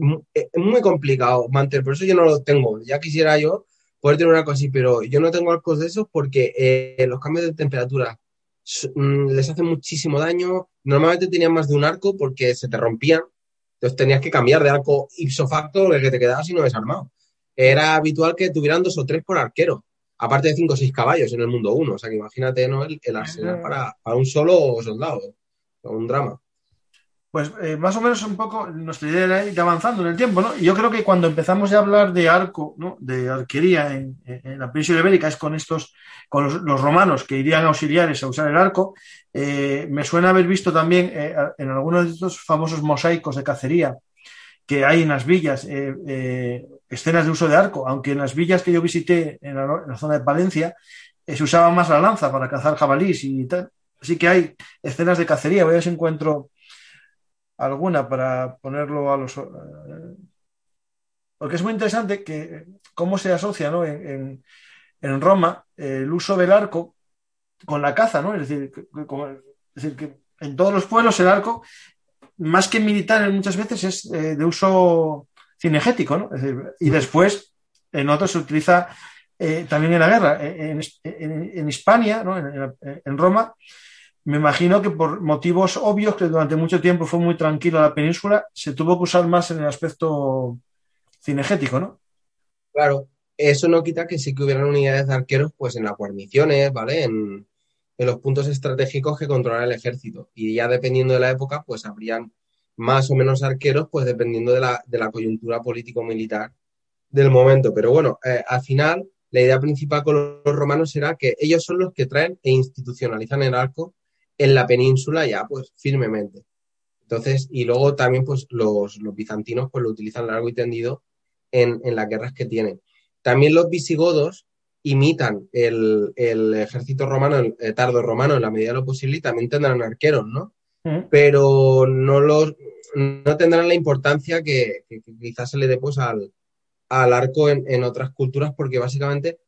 muy complicado mantener. Por eso yo no lo tengo. Ya quisiera yo poder tener una cosa así, pero yo no tengo arcos de esos porque eh, los cambios de temperatura mm, les hacen muchísimo daño. Normalmente tenían más de un arco porque se te rompían entonces tenías que cambiar de arco ipso facto el que te quedaba si no desarmado. Era habitual que tuvieran dos o tres por arquero, aparte de cinco o seis caballos en el mundo uno. O sea que imagínate ¿no? el, arsenal para, para, un solo soldado, un drama pues eh, más o menos un poco nuestra idea era ir avanzando en el tiempo, ¿no? Y yo creo que cuando empezamos a hablar de arco, ¿no? De arquería en, la península ibérica es con estos, con los, romanos que irían auxiliares a usar el arco. Eh, me suena haber visto también eh, en algunos de estos famosos mosaicos de cacería que hay en las villas escenas de uso de arco, aunque en las villas que yo visité en la, zona de Palencia se usaba más la lanza para cazar jabalís y tal. Así que hay escenas de cacería. Voy a ver si encuentro alguna para ponerlo a los... Eh, porque es muy interesante que cómo se asocia ¿no? en, en, Roma el uso del arco con la caza, ¿no? Es decir, que en todos los pueblos el arco, más que militar muchas veces, es eh, de uso cinegético, ¿no? Y después en otros se utiliza eh, también en la guerra. En, en, en Hispania, ¿no? en, Roma, me imagino que por motivos obvios, que durante mucho tiempo fue muy tranquila la península, se tuvo que usar más en el aspecto cinegético, ¿no? Claro, eso no quita que sí que hubieran unidades de arqueros, pues en las guarniciones, ¿vale? En, los puntos estratégicos que controla el ejército. Y ya dependiendo de la época, pues habrían más o menos arqueros, pues dependiendo de la, coyuntura político-militar del momento. Pero bueno, eh, al final, la idea principal con los romanos era que ellos son los que traen e institucionalizan el arco en la península ya pues firmemente. Entonces, y luego también pues los, bizantinos pues lo utilizan largo y tendido en, las guerras que tienen. También los visigodos imitan el, ejército romano, el, tardo romano en la medida de lo posible y también tendrán arqueros, ¿no? Mm. Pero no los no tendrán la importancia que, quizás se le dé pues al, arco en, otras culturas porque básicamente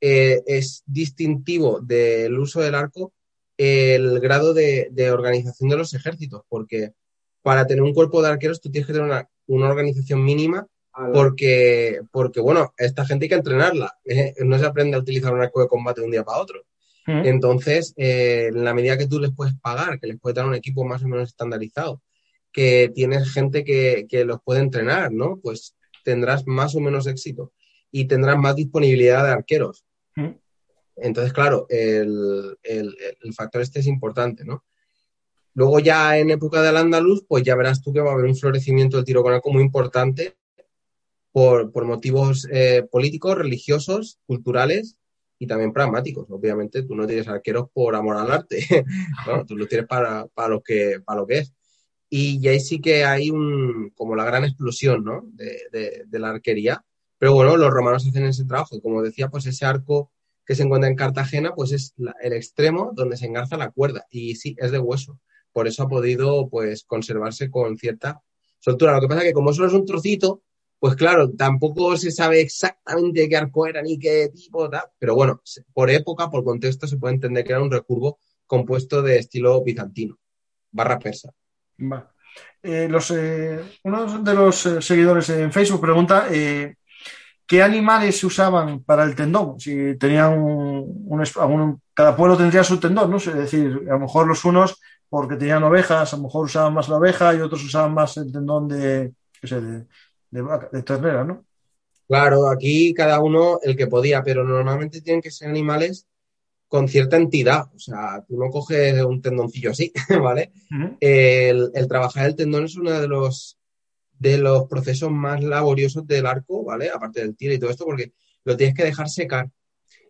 eh, es distintivo del uso del arco el grado de, organización de los ejércitos, porque para tener un cuerpo de arqueros tú tienes que tener una, organización mínima, porque, porque, bueno, esta gente hay que entrenarla, ¿eh? no se aprende a utilizar un arco de combate de un día para otro. Entonces, eh, en la medida que tú les puedes pagar, que les puedes dar un equipo más o menos estandarizado, que tienes gente que, los puede entrenar, ¿no? Pues tendrás más o menos éxito y tendrás más disponibilidad de arqueros. Entonces, claro, el, factor este es importante, ¿no? Luego ya en época del andaluz, pues ya verás tú que va a haber un florecimiento del tiro con arco muy importante por, motivos eh, políticos, religiosos, culturales y también pragmáticos. Obviamente tú no tienes arqueros por amor al arte, [LAUGHS] ¿no? tú los tienes para, lo que, para lo que es. Y, ahí sí que hay un, como la gran explosión ¿no? de, de la arquería. Pero bueno, los romanos hacen ese trabajo. Y como decía, pues ese arco que se encuentra en Cartagena, pues es el extremo donde se engarza la cuerda. Y sí, es de hueso. Por eso ha podido pues conservarse con cierta soltura. Lo que pasa es que como solo es un trocito, pues claro, tampoco se sabe exactamente qué arco era ni qué tipo, pero bueno, por época, por contexto, se puede entender que era un recurvo compuesto de estilo bizantino, barra persa. Eh, eh, uno de los eh, seguidores en Facebook pregunta ¿Qué animales se usaban para el tendón? Si tenían un, cada pueblo tendría su tendón, ¿no? Es decir, a lo mejor los unos porque tenían ovejas, a lo mejor usaban más la oveja y otros usaban más el tendón de, de, de, ternera, ¿no? Claro, aquí cada uno el que podía, pero normalmente tienen que ser animales con cierta entidad. O sea, tú no coges un tendoncillo así, [LAUGHS] ¿vale? el, el, trabajar el tendón es uno de los de los procesos más laboriosos del arco, ¿vale? Aparte del tiro y todo esto, porque lo tienes que dejar secar.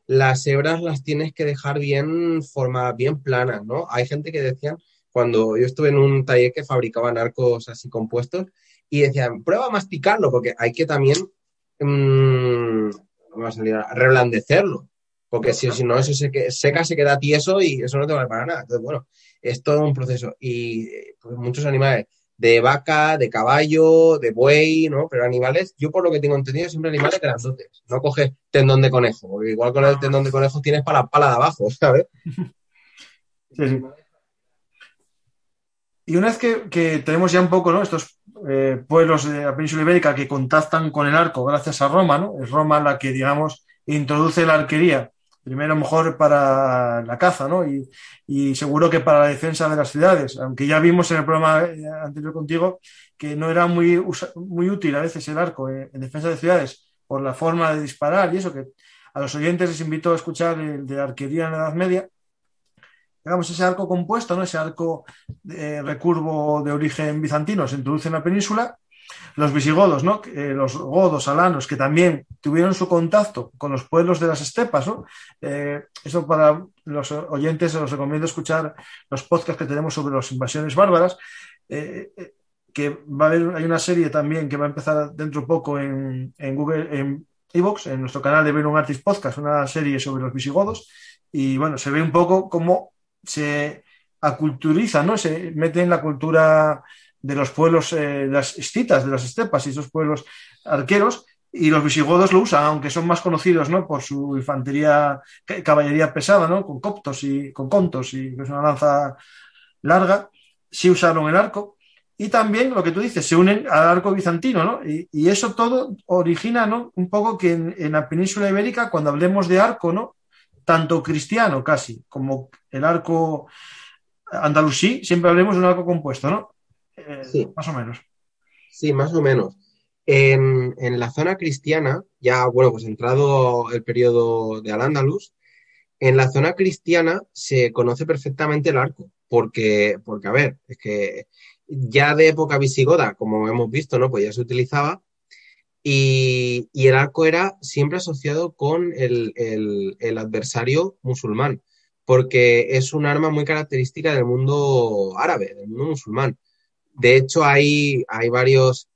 las hebras las tienes que dejar bien formadas, bien planas, ¿no? Hay gente que decían, cuando yo estuve en un taller que fabricaban arcos así compuestos, y decían, prueba a masticarlo, porque hay que también mmm, va a salir? reblandecerlo. Porque si, no, se seca, se queda tieso y eso no te vale para nada. Entonces, bueno, es todo un proceso. Y pues, muchos animales, de vaca, de caballo, de buey, ¿no? Pero animales, yo por lo que tengo entendido, siempre animales grandotes. No coges tendón de conejo, porque igual con el tendón de conejo tienes para la pala de abajo, [LAUGHS] ¿sabes? Sí, sí. Y una vez que, tenemos ya un poco ¿no? estos eh, pueblos de la península ibérica que contactan con el arco gracias a Roma, ¿no? Es Roma la que, digamos, introduce la arquería, primero mejor para la caza, ¿no? Y, seguro que para la defensa de las ciudades, aunque ya vimos en el programa eh, anterior contigo que no era muy, muy útil a veces el arco en, defensa de ciudades por la forma de disparar y eso, que a los oyentes les invito a escuchar el de arquería en la Edad Media digamos, ese arco compuesto, ¿no? ese arco eh, recurvo de origen bizantino se introduce en la península. Los visigodos, ¿no? Eh, los godos, alanos, que también tuvieron su contacto con los pueblos de las estepas, ¿no? Eh, eso para los oyentes os recomiendo escuchar los podcasts que tenemos sobre las invasiones bárbaras, que va a haber, hay una serie también que va a empezar dentro de poco en, Google, en Evox, en nuestro canal de un Artist Podcast, una serie sobre los visigodos, y bueno, se ve un poco cómo se aculturiza, ¿no? Se mete en la cultura de los pueblos, eh, las escitas, de las estepas y esos pueblos arqueros, y los visigodos lo usan, aunque son más conocidos, ¿no? Por su infantería, caballería pesada, ¿no? Con coptos y con contos y es una lanza larga, sí usaron el arco. Y también lo que tú dices, se unen al arco bizantino, ¿no? Y, eso todo origina, ¿no? Un poco que en, en, la península ibérica, cuando hablemos de arco, ¿no? tanto cristiano casi como el arco andalusí, siempre hablemos de un arco compuesto, ¿no? Eh, sí. Más o menos. Sí, más o menos. En, la zona cristiana, ya, bueno, pues entrado el periodo de Al-Ándalus, en la zona cristiana se conoce perfectamente el arco, porque, porque, a ver, es que ya de época visigoda, como hemos visto, ¿no? Pues ya se utilizaba, y, el arco era siempre asociado con el, adversario musulmán, porque es un arma muy característica del mundo árabe, del mundo musulmán. De hecho, hay, hay varios,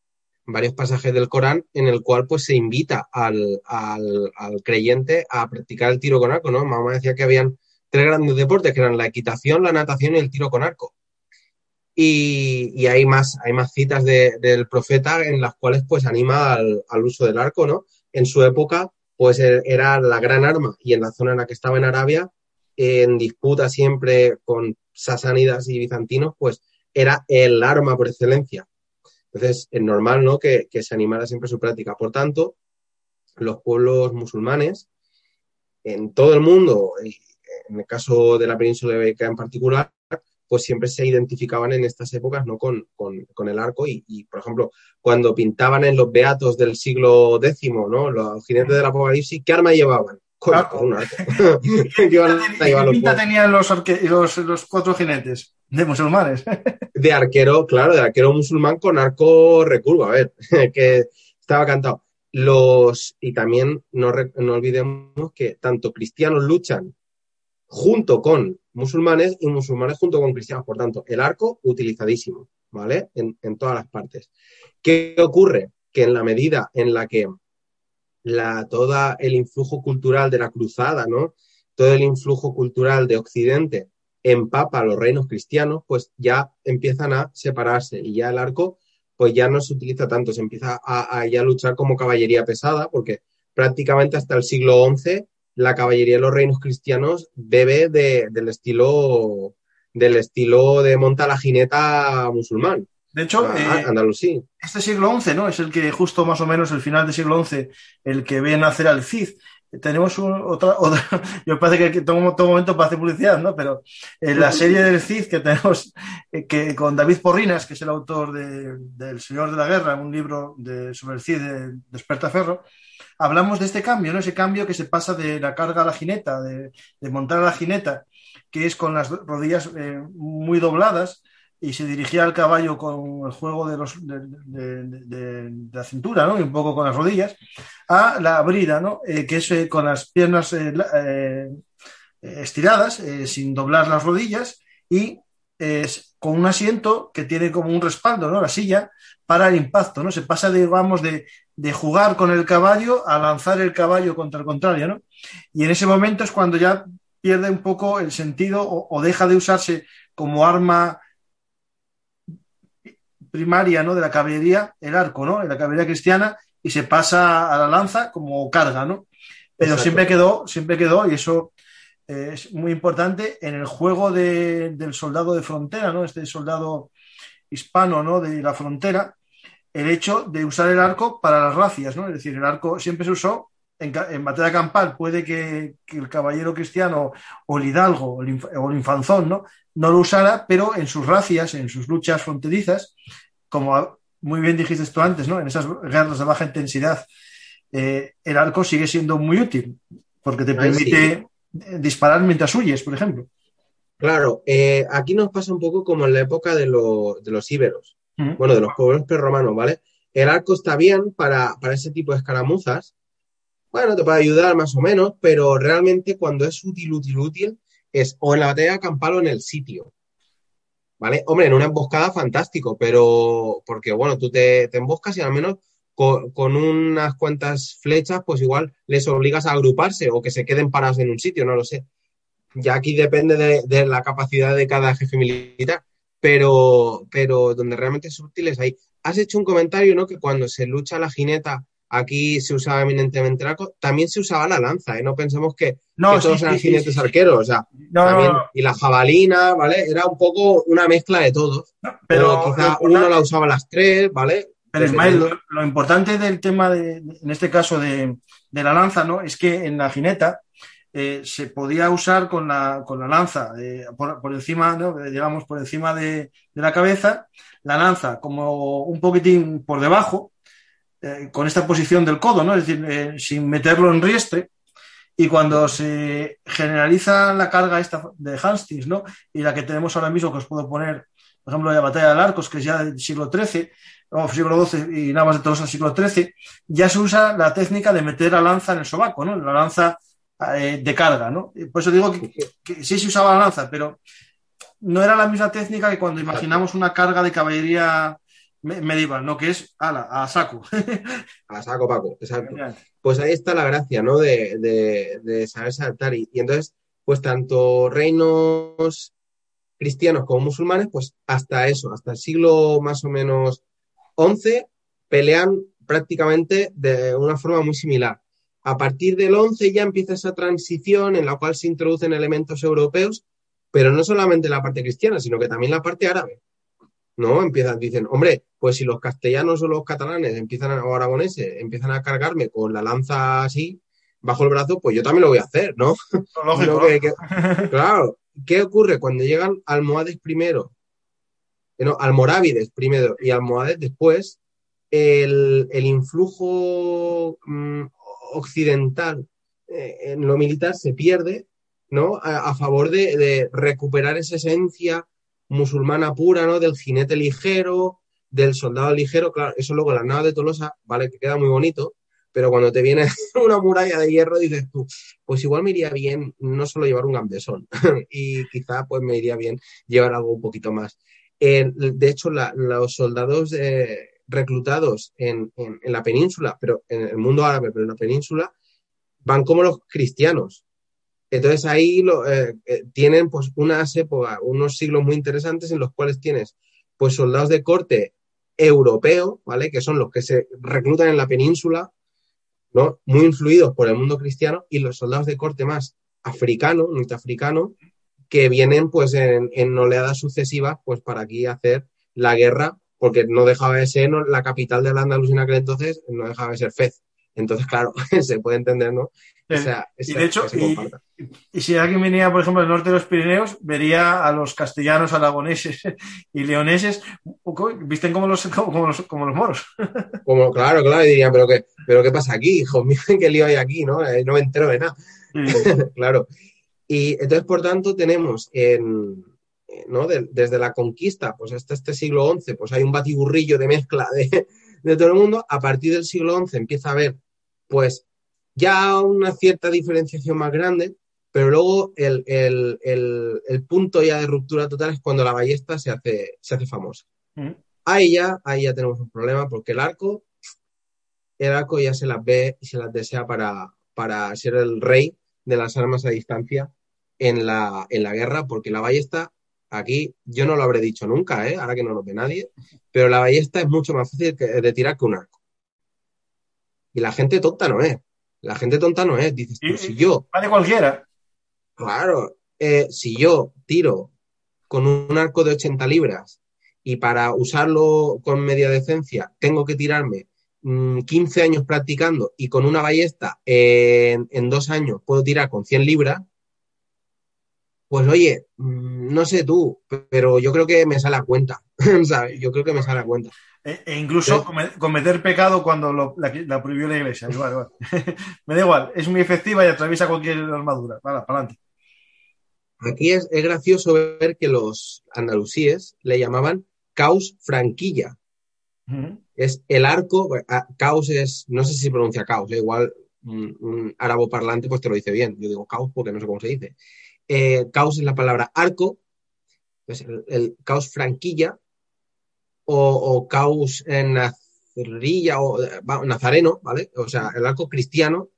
varios pasajes del Corán en el cual pues, se invita al, creyente a practicar el tiro con arco. ¿no? Mamá decía que habían tres grandes deportes, que eran la equitación, la natación y el tiro con arco. Y, hay, más, hay más citas del profeta en las cuales pues anima al, uso del arco, ¿no? En su época pues e, era la gran arma y en la zona en la que estaba en Arabia, en disputa siempre con sasánidas y bizantinos, pues era el arma por excelencia. Entonces es normal, ¿no? Que, que se animara siempre su práctica. Por tanto, los pueblos musulmanes en todo el mundo, en el caso de la península ibérica en particular, pues siempre se identificaban en estas épocas ¿no? con, el arco y, por ejemplo, cuando pintaban en los beatos del siglo X, ¿no? los jinetes del Apocalipsis, ¿qué arma llevaban? Con, un arco. [LAUGHS] ¿Qué, pinta tenían los, los, cuatro jinetes? De musulmanes. de arquero, claro, de arquero musulmán con arco recurvo, a ver, [LAUGHS] que estaba cantado. Los, y también no, no olvidemos que tanto cristianos luchan junto con musulmanes y musulmanes junto con cristianos. Por tanto, el arco utilizadísimo, ¿vale? En, todas las partes. ¿Qué ocurre? Que en la medida en la que la, todo el influjo cultural de la cruzada, ¿no? Todo el influjo cultural de Occidente empapa a los reinos cristianos, pues ya empiezan a separarse y ya el arco pues ya no se utiliza tanto, se empieza a, a ya luchar como caballería pesada, porque prácticamente hasta el siglo XI la caballería de los reinos cristianos bebe del estilo del estilo de monta la jineta musulmán. De hecho, ah, eh, este siglo XI, ¿no? Es el que justo más o menos el final del siglo XI, el que ve nacer al Cid. Tenemos otra, [LAUGHS] otra, yo parece que todo, todo momento para hacer publicidad, ¿no? Pero en la serie del Cid que tenemos, eh, que con David Porrinas, que es el autor de, Señor de la Guerra, un libro sobre el Cid de, de Ferro, hablamos de este cambio, ¿no? Ese cambio que se pasa de la carga a la jineta, de, montar a la jineta, que es con las rodillas eh, muy dobladas, y se dirigía al caballo con el juego de, los, de, la cintura ¿no? y un poco con las rodillas, a la brida, ¿no? Eh, que es eh, con las piernas eh, estiradas, sin doblar las rodillas y con un asiento que tiene como un respaldo, ¿no? la silla, para el impacto. ¿no? Se pasa, digamos, de, jugar con el caballo a lanzar el caballo contra el contrario. ¿no? Y en ese momento es cuando ya pierde un poco el sentido o deja de usarse como arma primaria ¿no? de la caballería, el arco, ¿no? En la caballería cristiana, y se pasa a la lanza como carga, ¿no? Pero siempre quedó, siempre quedó, y eso eh, es muy importante, en el juego del soldado de frontera, ¿no? Este soldado hispano, ¿no? De la frontera, el hecho de usar el arco para las racias, ¿no? Es decir, el arco siempre se usó en, batalla campal, puede que, el caballero cristiano o el hidalgo o el, infanzón, ¿no? no lo usara, pero en sus racias, en sus luchas fronterizas, como muy bien dijiste tú antes, ¿no? En esas guerras de baja intensidad, eh, el arco sigue siendo muy útil porque te permite disparar mientras huyes, por ejemplo. Claro, eh, aquí nos pasa un poco como en la época de, de los íberos, bueno, de los pueblos prerromanos, ¿vale? El arco está bien para, para ese tipo de escaramuzas, bueno, te puede ayudar más o menos, pero realmente cuando es útil, útil, útil, es o en la batalla campal o en el sitio. ¿Vale? Hombre, en una emboscada fantástico, pero porque bueno, tú te, te emboscas y al menos con, unas cuantas flechas, pues igual les obligas a agruparse o que se queden parados en un sitio, no lo sé. Ya aquí depende de, la capacidad de cada jefe militar, pero, pero donde realmente es útil es ahí. Has hecho un comentario, ¿no? Que cuando se lucha la jineta Aquí se usaba eminentemente el arco, también se usaba la lanza, ¿eh? No pensemos que, todos eran jinetes arqueros, o sea, también, y la jabalina, ¿vale? Era un poco una mezcla de todos. pero quizá uno la usaba las tres, ¿vale? Pero Ismael, lo, importante del tema, de, en este caso, de, la lanza, ¿no? Es que en la jineta eh, se podía usar con la, con la lanza eh, por, encima, ¿no? digamos, por encima de, de la cabeza, la lanza como un poquitín por debajo, eh, con esta posición del codo, ¿no? Es decir, eh, sin meterlo en riestre. Y cuando se generaliza la carga esta de Hastings, ¿no? Y la que tenemos ahora mismo, que os puedo poner, por ejemplo, la batalla de Arcos, que es ya del siglo XIII, o siglo XII y nada más de todos el siglo XIII, ya se usa la técnica de meter la lanza en el sobaco, ¿no? La lanza eh, de carga, ¿no? Por eso digo que, que, sí se usaba la lanza, pero no era la misma técnica que cuando imaginamos una carga de caballería medieval, ¿no? Que es ala, a saco. [LAUGHS] a saco, Paco, exacto. Pues ahí está la gracia, ¿no? De, saber saltar. Y, entonces, pues tanto reinos cristianos como musulmanes, pues hasta eso, hasta el siglo más o menos XI, pelean prácticamente de una forma muy similar. A partir del XI ya empieza esa transición en la cual se introducen elementos europeos, pero no solamente la parte cristiana, sino que también la parte árabe. ¿No? Empiezan, dicen, hombre, pues si los castellanos o los catalanes empiezan, o aragoneses, empiezan a cargarme con la lanza así, bajo el brazo, pues yo también lo voy a hacer, ¿no? [LAUGHS] claro, ¿qué ocurre cuando llegan almohades primero? Eh, no, almorávides primero y almohades después, el, influjo mm, occidental eh, en lo militar se pierde, ¿no? A, favor de, de, recuperar esa esencia musulmana pura, ¿no? Del jinete ligero, del soldado ligero, claro, eso luego la nava de Tolosa, vale, que queda muy bonito, pero cuando te viene [LAUGHS] una muralla de hierro dices tú, pues igual me iría bien no solo llevar un gambesón, [LAUGHS] y quizá pues me iría bien llevar algo un poquito más. de hecho, los soldados eh, reclutados en, la península, pero en el mundo árabe, pero en la península, van como los cristianos. Entonces ahí lo, eh, eh, tienen pues unas épocas, unos siglos muy interesantes en los cuales tienes pues soldados de corte europeo, ¿vale? Que son los que se reclutan en la península, ¿no? Muy influidos por el mundo cristiano y los soldados de corte más africano, norteafricano, que vienen pues en, oleadas sucesivas pues para aquí hacer la guerra, porque no dejaba de ser la capital de la Andalucía en aquel entonces, no dejaba de ser Fez. Entonces, claro, [LAUGHS] se puede entender, ¿no? y de hecho, y, si alguien venía, por ejemplo, del norte de los Pirineos, vería a los castellanos, aragoneses [LAUGHS] y leoneses, visten como los, como, los, como los moros. [LAUGHS] Como, claro, claro, y diría, pero qué, pero qué pasa aquí, hijo mío, qué lío hay aquí, ¿no? Eh, no me entero de nada. claro. Y entonces, por tanto, tenemos en, ¿no? desde la conquista, pues hasta este siglo XI, pues hay un batiburrillo de mezcla de, de todo el mundo. A partir del siglo XI empieza a haber, pues, ya una cierta diferenciación más grande, pero luego el, punto ya de ruptura total es cuando la ballesta se hace, se hace famosa. Mm. Ahí ya, ahí ya tenemos un problema porque el arco, el arco ya se las ve y se las desea para, para ser el rey de las armas a distancia en la, en la guerra, porque la ballesta, aquí yo no lo habré dicho nunca, ¿eh? ahora que no lo ve nadie, pero la ballesta es mucho más fácil de tirar que un arco. Y la gente tonta no es. La gente tonta no es. Dices tú, si yo. Vale cualquiera. Claro. Eh, si yo tiro con un arco de 80 libras y para usarlo con media decencia tengo que tirarme 15 mm, años practicando y con una ballesta en, dos años puedo tirar con 100 libras, pues oye, mm, no sé tú, pero yo creo que me sale a cuenta, [LAUGHS] ¿sabes? Yo creo que me sale a cuenta. E, e incluso cometer pecado cuando la, prohibió la iglesia. [LAUGHS] me da igual, es muy efectiva y atraviesa cualquier armadura. Vale, para adelante. Aquí es, gracioso ver que los andalusíes le llamaban caos franquilla. Es el arco, caos es, no sé si se pronuncia caos, igual un, árabe parlante pues te lo dice bien. Yo digo caos porque no sé cómo se dice. Eh, caos es la palabra arco, pues el caos franquilla o, caos Nazarilla o Nazareno, ¿vale? O sea, el arco cristiano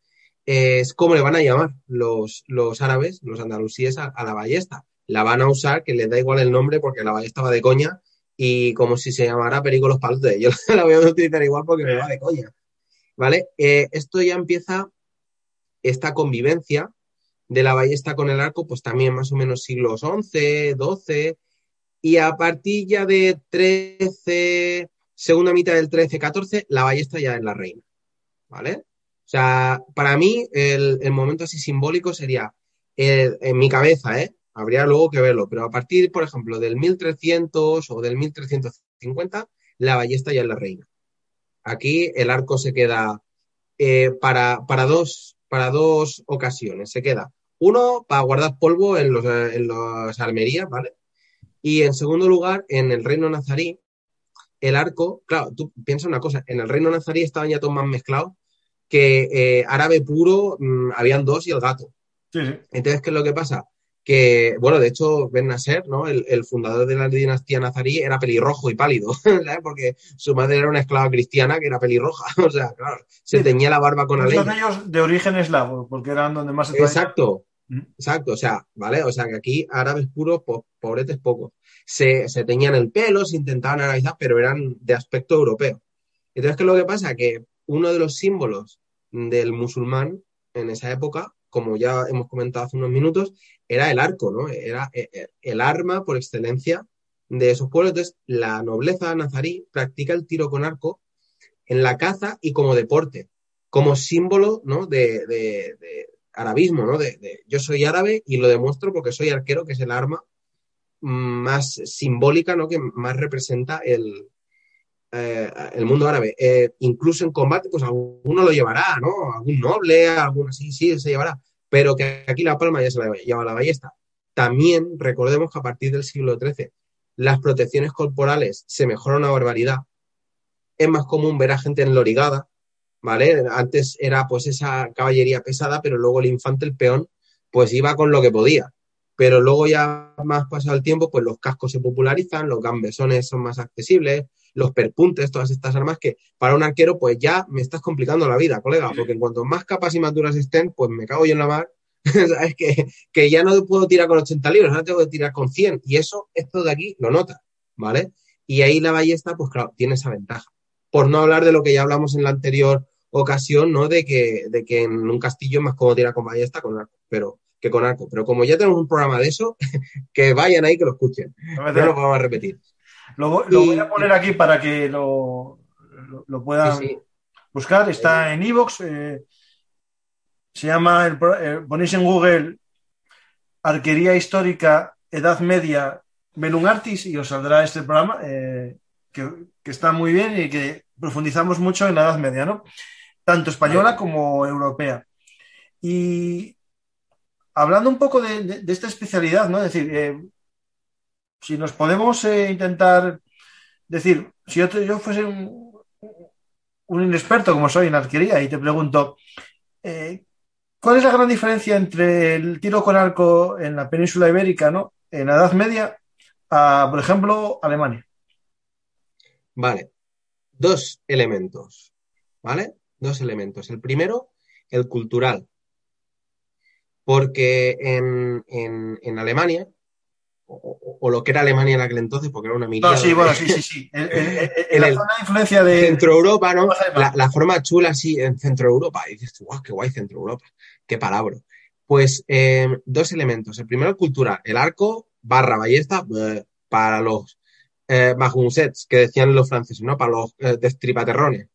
es como le van a llamar los, los árabes, los andalusíes a, la ballesta. La van a usar, que les da igual el nombre porque la ballesta va de coña y como si se llamara Perico los Palotes. Yo [LAUGHS] la voy a utilizar igual porque me va de coña. ¿Vale? Eh, esto ya empieza esta convivencia de la ballesta con el arco, pues también más o menos siglos XI, XII, y a partir ya de 13, segunda mitad del 13, 14, la ballesta ya es la reina. ¿Vale? O sea, para mí el, momento así simbólico sería, en mi cabeza, ¿eh? Habría luego que verlo, pero a partir, por ejemplo, del 1300 o del 1350, la ballesta ya es la reina. Aquí el arco se queda eh, para, para, dos, para dos ocasiones. Se queda uno para guardar polvo en los, en los armerías, ¿vale? Y en segundo lugar, en el reino nazarí, el arco, claro, tú piensas una cosa, en el reino nazarí estaban ya todos más mezclados que eh, árabe puro, mm, habían dos y el gato. Entonces, ¿qué es lo que pasa? Que, bueno, de hecho, Ben Nasser, ¿no? El, fundador de la dinastía nazarí era pelirrojo y pálido, [LAUGHS] ¿sabes? Porque su madre era una esclava cristiana que era pelirroja, [LAUGHS] o sea, claro, se teñía la barba con la ley. ellos de origen eslavo, porque eran donde más se Exacto, Exacto, o sea, ¿vale? O sea, que aquí árabes puros, pobretes pocos. Se, se, teñían el pelo, se intentaban analizar, pero eran de aspecto europeo. Entonces, ¿qué es lo que pasa? Que uno de los símbolos del musulmán en esa época, como ya hemos comentado hace unos minutos, era el arco, ¿no? Era eh, eh, el arma por excelencia de esos pueblos. Entonces, la nobleza nazarí practica el tiro con arco en la caza y como deporte, como símbolo, ¿no? de, arabismo, ¿no? Yo soy árabe y lo demuestro porque soy arquero, que es el arma más simbólica, ¿no? Que más representa el, eh, el mundo árabe. Eh, incluso en combate, pues alguno lo llevará, ¿no? Algún noble, alguno sí, sí, se llevará. Pero que aquí la palma ya se la lleva la ballesta. También recordemos que a partir del siglo XIII las protecciones corporales se mejoran una barbaridad. Es más común ver a gente en lorigada, ¿vale? Antes era pues esa caballería pesada, pero luego el infante, el peón, pues iba con lo que podía. Pero luego ya más pasado el tiempo, pues los cascos se popularizan, los gambesones son más accesibles, los perpuntes, todas estas armas que para un arquero, pues ya me estás complicando la vida, colega, porque en cuanto más capas y maduras estén, pues me cago yo en la mar, [LAUGHS] ¿sabes? Que, que ya no puedo tirar con 80 libros, ahora tengo que tirar con 100. Y eso, esto de aquí lo nota, ¿vale? Y ahí la ballesta, pues claro, tiene esa ventaja. Por no hablar de lo que ya hablamos en la anterior ocasión, ¿no? De que, de que en un castillo es más cómodo tirar con ballesta con arco, pero, que con arco. Pero como ya tenemos un programa de eso, [LAUGHS] que vayan ahí que lo escuchen. No lo vamos a repetir. Lo, voy a poner aquí para que lo, lo, puedan buscar. Está en Evox. Eh, se llama, el, eh, ponéis en Google Arquería Histórica Edad Media Belungartis y os saldrá este programa eh, que, que, está muy bien y que profundizamos mucho en la Edad Media, ¿no? Tanto española como europea. Y hablando un poco de, esta especialidad, ¿no? Es decir, eh, si nos podemos eh, intentar decir, si yo, yo fuese un, un, inexperto como soy en arquería y te pregunto, eh, ¿cuál es la gran diferencia entre el tiro con arco en la península ibérica, ¿no? en la Edad Media, a, por ejemplo, Alemania? Vale, dos elementos, ¿vale? Dos elementos. El primero, el cultural. Porque en, en, en Alemania, o, lo que era Alemania en aquel entonces, porque era una milicia. No, sí, bueno, sí, sí, sí. En, la zona de influencia de. Centro Europa, ¿no? La, forma chula, sí, en Centro Europa. Y dices, guau, qué guay Centro Europa. Qué palabra. Pues eh, dos elementos. El primero, cultural. El arco barra ballesta para los eh, que decían los franceses, ¿no? Para los eh, destripaterrones.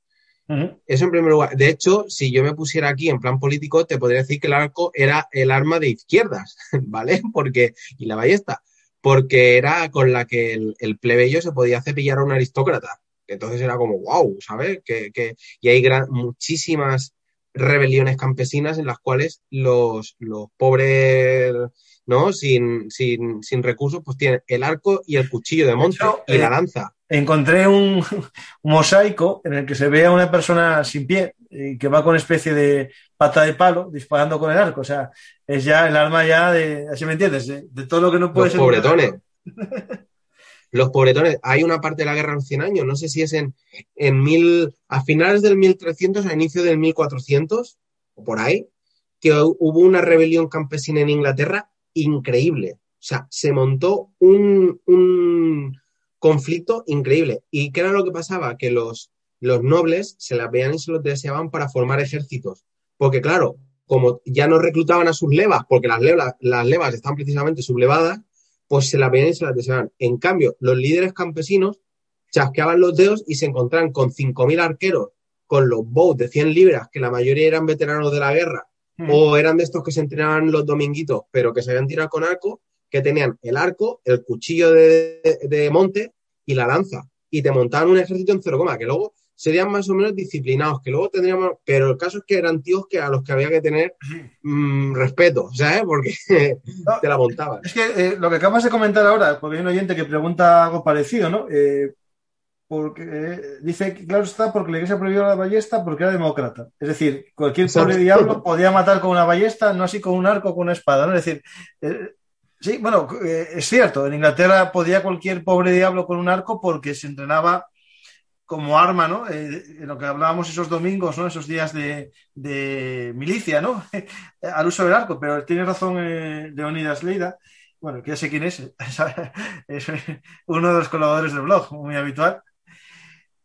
Eso en primer lugar. De hecho, si yo me pusiera aquí en plan político, te podría decir que el arco era el arma de izquierdas, [LAUGHS] ¿vale? Porque, y la ballesta, porque era con la que el, plebeyo se podía cepillar a un aristócrata. Entonces era como, wow, ¿sabes? Que, que, y hay muchísimas rebeliones campesinas en las cuales los, los pobres ¿no? Sin, sin, sin, recursos, pues tienen el arco y el cuchillo de monte y la eh, lanza. Encontré [LAUGHS] un, mosaico en el que se ve a una persona sin pie y que va con especie de pata de palo disparando con el arco. O sea, es ya el arma ya de, así me entiendes, de, todo lo que no puede Los Pobretones. [LAUGHS] los pobretones. Hay una parte de la guerra de los 100 años, no sé si es en, en mil, a finales del 1300, a inicio del 1400, o por ahí, que hubo una rebelión campesina en Inglaterra increíble. O sea, se montó un, un conflicto increíble. ¿Y qué era lo que pasaba? Que los, los nobles se las veían y se los deseaban para formar ejércitos. Porque claro, como ya no reclutaban a sus levas, porque las levas, las levas están precisamente sublevadas, pues se las veían y se las deseaban. En cambio, los líderes campesinos chasqueaban los dedos y se encontraban con 5.000 arqueros con los bows de 100 libras, que la mayoría eran veteranos de la guerra, Hmm. O eran de estos que se entrenaban los dominguitos, pero que se habían tirado con arco, que tenían el arco, el cuchillo de, monte y la lanza. Y te montaban un ejército en cero coma, que luego serían más o menos disciplinados, que luego tendríamos. Pero el caso es que eran tíos que a los que había que tener [CLEARS THROAT] mm, respeto, ¿sabes? Porque [LAUGHS] te la montaban. Es que eh, lo que acabas de comentar ahora, porque hay un oyente que pregunta algo parecido, ¿no? Eh, porque eh, dice que, claro está, porque la iglesia prohibió la ballesta porque era demócrata. Es decir, cualquier pobre diablo podía matar con una ballesta, no así con un arco o con una espada. ¿no? Es decir, sí, bueno, eh, es cierto, en Inglaterra podía cualquier pobre diablo con un arco porque se entrenaba como arma, ¿no? en lo que hablábamos esos domingos, ¿no? Esos días de, de milicia, ¿no? [LAUGHS] Al uso del arco, pero tiene razón Leonidas Leida bueno, que ya sé quién es, [LAUGHS] es uno de los colaboradores del blog, muy habitual,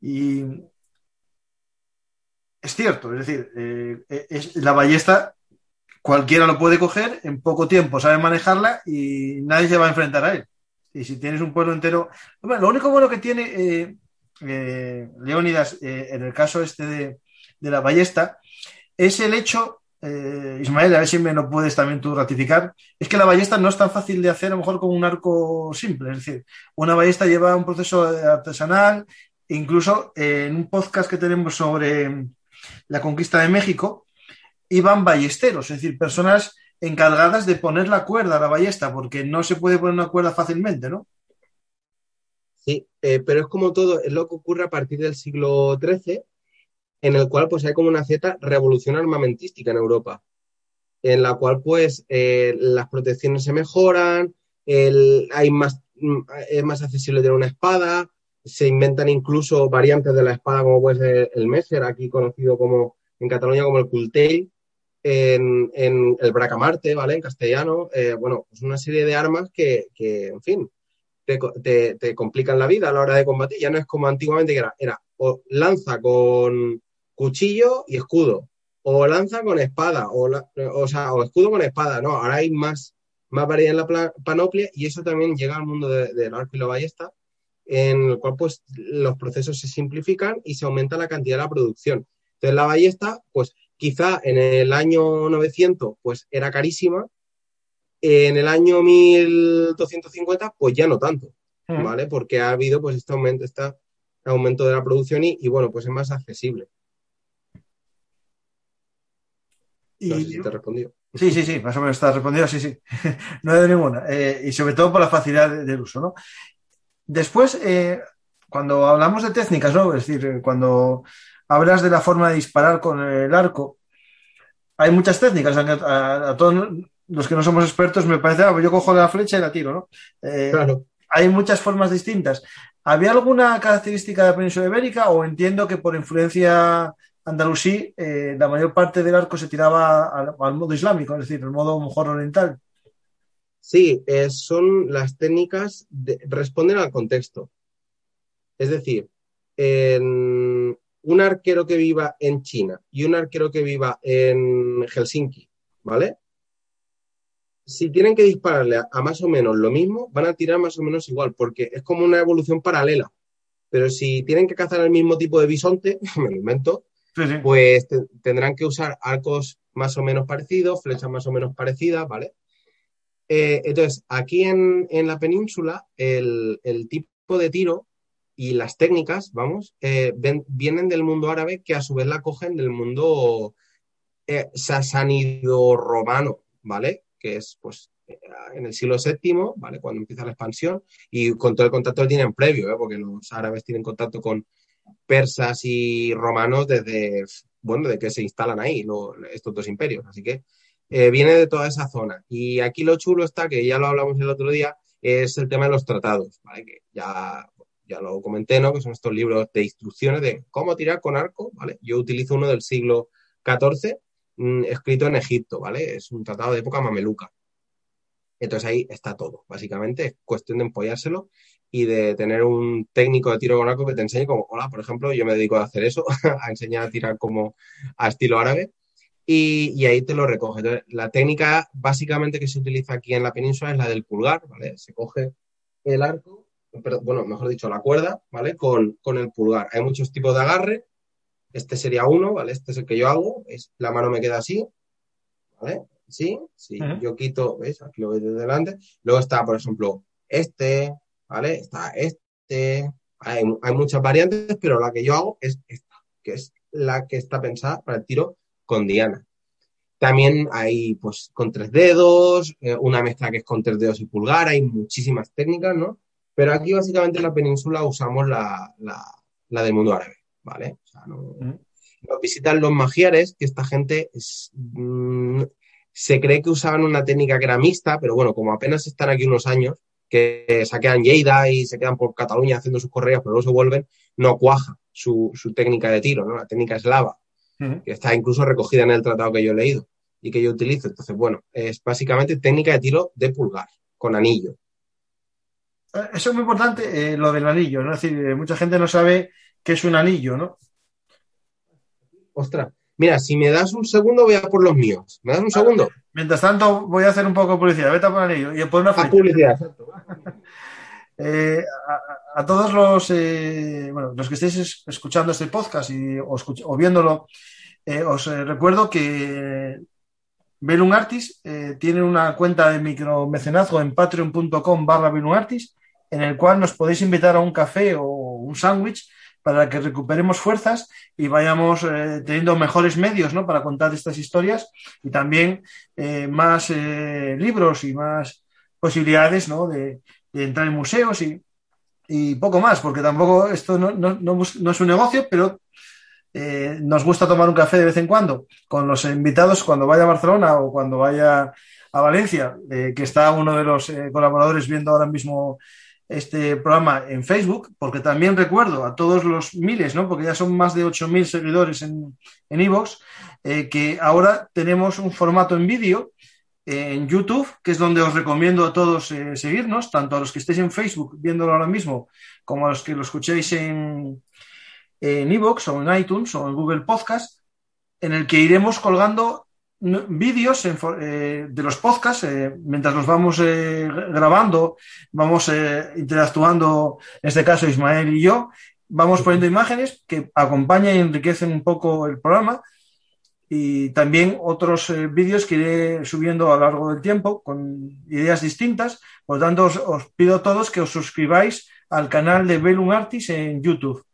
y es cierto, es decir, eh, es, la ballesta cualquiera lo puede coger, en poco tiempo sabe manejarla y nadie se va a enfrentar a él. Y si tienes un pueblo entero... lo único bueno que tiene eh, eh, Leónidas en el caso este de, la ballesta es el hecho, Ismael, a ver si me lo puedes también tú ratificar, es que la ballesta no es tan fácil de hacer a lo mejor con un arco simple. Es decir, una ballesta lleva un proceso artesanal, Incluso eh, en un podcast que tenemos sobre la conquista de México, iban ballesteros, es decir, personas encargadas de poner la cuerda a la ballesta, porque no se puede poner una cuerda fácilmente, ¿no? Sí, eh, pero es como todo, es lo que ocurre a partir del siglo XIII, en el cual pues hay como una cierta revolución armamentística en Europa, en la cual pues eh, las protecciones se mejoran, hay más, mm, es más accesible tener una espada, se inventan incluso variantes de la espada, como puede el Messer, aquí conocido como en Cataluña como el Cultail, en, el Bracamarte, ¿vale? En castellano. Eh, bueno, pues una serie de armas que, en fin, te, complican la vida a la hora de combatir. Ya no es como antiguamente que era, era o lanza con cuchillo y escudo, o lanza con espada, o, o, sea, o escudo con espada, no, ahora hay más, más variedad en la panoplia y eso también llega al mundo del arco y la ballesta en el cual pues los procesos se simplifican y se aumenta la cantidad de la producción. Entonces la ballesta, pues quizá en el año 900 pues era carísima, en el año 1250 pues ya no tanto, mm. ¿vale? Porque ha habido pues este aumento, este aumento de la producción y, bueno, pues es más accesible. Y, te respondió. Sí, sí, sí, más o menos está respondido, sí, sí. [LAUGHS] no hay ninguna. Eh, y sobre todo por la facilidad del uso, ¿no? Después, eh, cuando hablamos de técnicas, ¿no? Es decir, cuando hablas de la forma de disparar con el arco, hay muchas técnicas. A, todos los que no somos expertos me parece, ah, pues yo cojo la flecha y la tiro, ¿no? Eh, claro. Hay muchas formas distintas. ¿Había alguna característica de la península ibérica o entiendo que por influencia andalusí eh, la mayor parte del arco se tiraba al, modo islámico, es decir, el modo mejor oriental? Sí, eh, son las técnicas, de, responden al contexto. Es decir, en, un arquero que viva en China y un arquero que viva en Helsinki, ¿vale? Si tienen que dispararle a, más o menos lo mismo, van a tirar más o menos igual, porque es como una evolución paralela. Pero si tienen que cazar el mismo tipo de bisonte, [LAUGHS] me lo invento, pues tendrán que usar arcos más o menos parecidos, flechas más o menos parecidas, ¿vale? Eh, entonces, aquí en, la península, el, el, tipo de tiro y las técnicas, vamos, eh, vienen del mundo árabe que a su vez la cogen del mundo eh, romano, ¿vale? Que es pues eh, en el siglo VII, ¿vale? Cuando empieza la expansión y con todo el contacto que tienen previo, ¿eh? porque los árabes tienen contacto con persas y romanos desde, bueno, de que se instalan ahí estos dos imperios. Así que eh, viene de toda esa zona. Y aquí lo chulo está, que ya lo hablamos el otro día, es el tema de los tratados, ¿vale? Que ya ya lo comenté, ¿no? Que son estos libros de instrucciones de cómo tirar con arco, ¿vale? Yo utilizo uno del siglo XIV, mm, escrito en Egipto, ¿vale? Es un tratado de época mameluca. Entonces ahí está todo. Básicamente es cuestión de empollárselo y de tener un técnico de tiro con arco que te enseñe como, hola, por ejemplo, yo me dedico a hacer eso, [LAUGHS] a enseñar a tirar como a estilo árabe. Y, y, ahí te lo recoge. Entonces, la técnica básicamente que se utiliza aquí en la península es la del pulgar, ¿vale? Se coge el arco bueno, mejor dicho, la cuerda, ¿vale? Con, el pulgar. Hay muchos tipos de agarre. Este sería uno, ¿vale? Este es el que yo hago. Es, la mano me queda así, ¿vale? Sí, sí. Yo quito, ¿veis? Aquí lo veis desde delante. Luego está, por ejemplo, este, ¿vale? Está este. Hay, hay muchas variantes, pero la que yo hago es esta, que es la que está pensada para el tiro con diana. También hay, pues, con tres dedos, eh, una mezcla que es con tres dedos y pulgar, hay muchísimas técnicas, ¿no? Pero aquí básicamente en la península usamos la, del mundo árabe, ¿vale? O sea, no, nos visitan los magiares, que esta gente mm, se cree que usaban una técnica que era mixta, pero bueno, como apenas están aquí unos años, que saquean Lleida y se quedan por Cataluña haciendo sus correas, pero luego se vuelven, no cuaja su, técnica de tiro, ¿no? La técnica eslava, que está incluso recogida en el tratado que yo he leído y que yo utilizo. Entonces, bueno, es básicamente técnica de tiro de pulgar, con anillo. Eh, eso es muy importante, eh, lo del anillo, ¿no? Es decir, eh, mucha gente no sabe qué es un anillo, ¿no? Ostras, mira, si me das un segundo voy a por los míos. ¿Me das un segundo? Mientras tanto, voy a hacer un poco de publicidad. Vete a por el anillo y por una. [LAUGHS] A publicidad. a, todos los, bueno, los que estéis escuchando este podcast y, o, viéndolo, os recuerdo que Belum Artis tiene una cuenta de micromecenazgo en patreon.com barra Belum Artis en el cual nos podéis invitar a un café o un sándwich para que recuperemos fuerzas y vayamos eh, teniendo mejores medios ¿no? para contar estas historias y también eh, más eh, libros y más posibilidades ¿no? de, entrar en museos y, poco más, porque tampoco esto no, no, es un negocio, pero nos gusta tomar un café de vez en cuando con los invitados cuando vaya a Barcelona o cuando vaya a Valencia, que está uno de los colaboradores viendo ahora mismo este programa en Facebook, porque también recuerdo a todos los miles, ¿no? porque ya son más de 8.000 seguidores en Evox, eh, que ahora tenemos un formato en vídeo eh, en YouTube, que es donde os recomiendo a todos eh, seguirnos, tanto a los que estéis en Facebook viéndolo ahora mismo, como a los que lo escuchéis en en Evox o en iTunes o en Google Podcast, en el que iremos colgando vídeos eh, de los podcasts, eh, mientras los vamos eh, grabando, vamos interactuando, en este caso Ismael y yo, vamos poniendo imágenes que acompañan y enriquecen un poco el programa y también otros vídeos que iré subiendo a lo largo del tiempo con ideas distintas. Por lo tanto, os, pido a todos que os suscribáis al canal de Belum Artis en YouTube.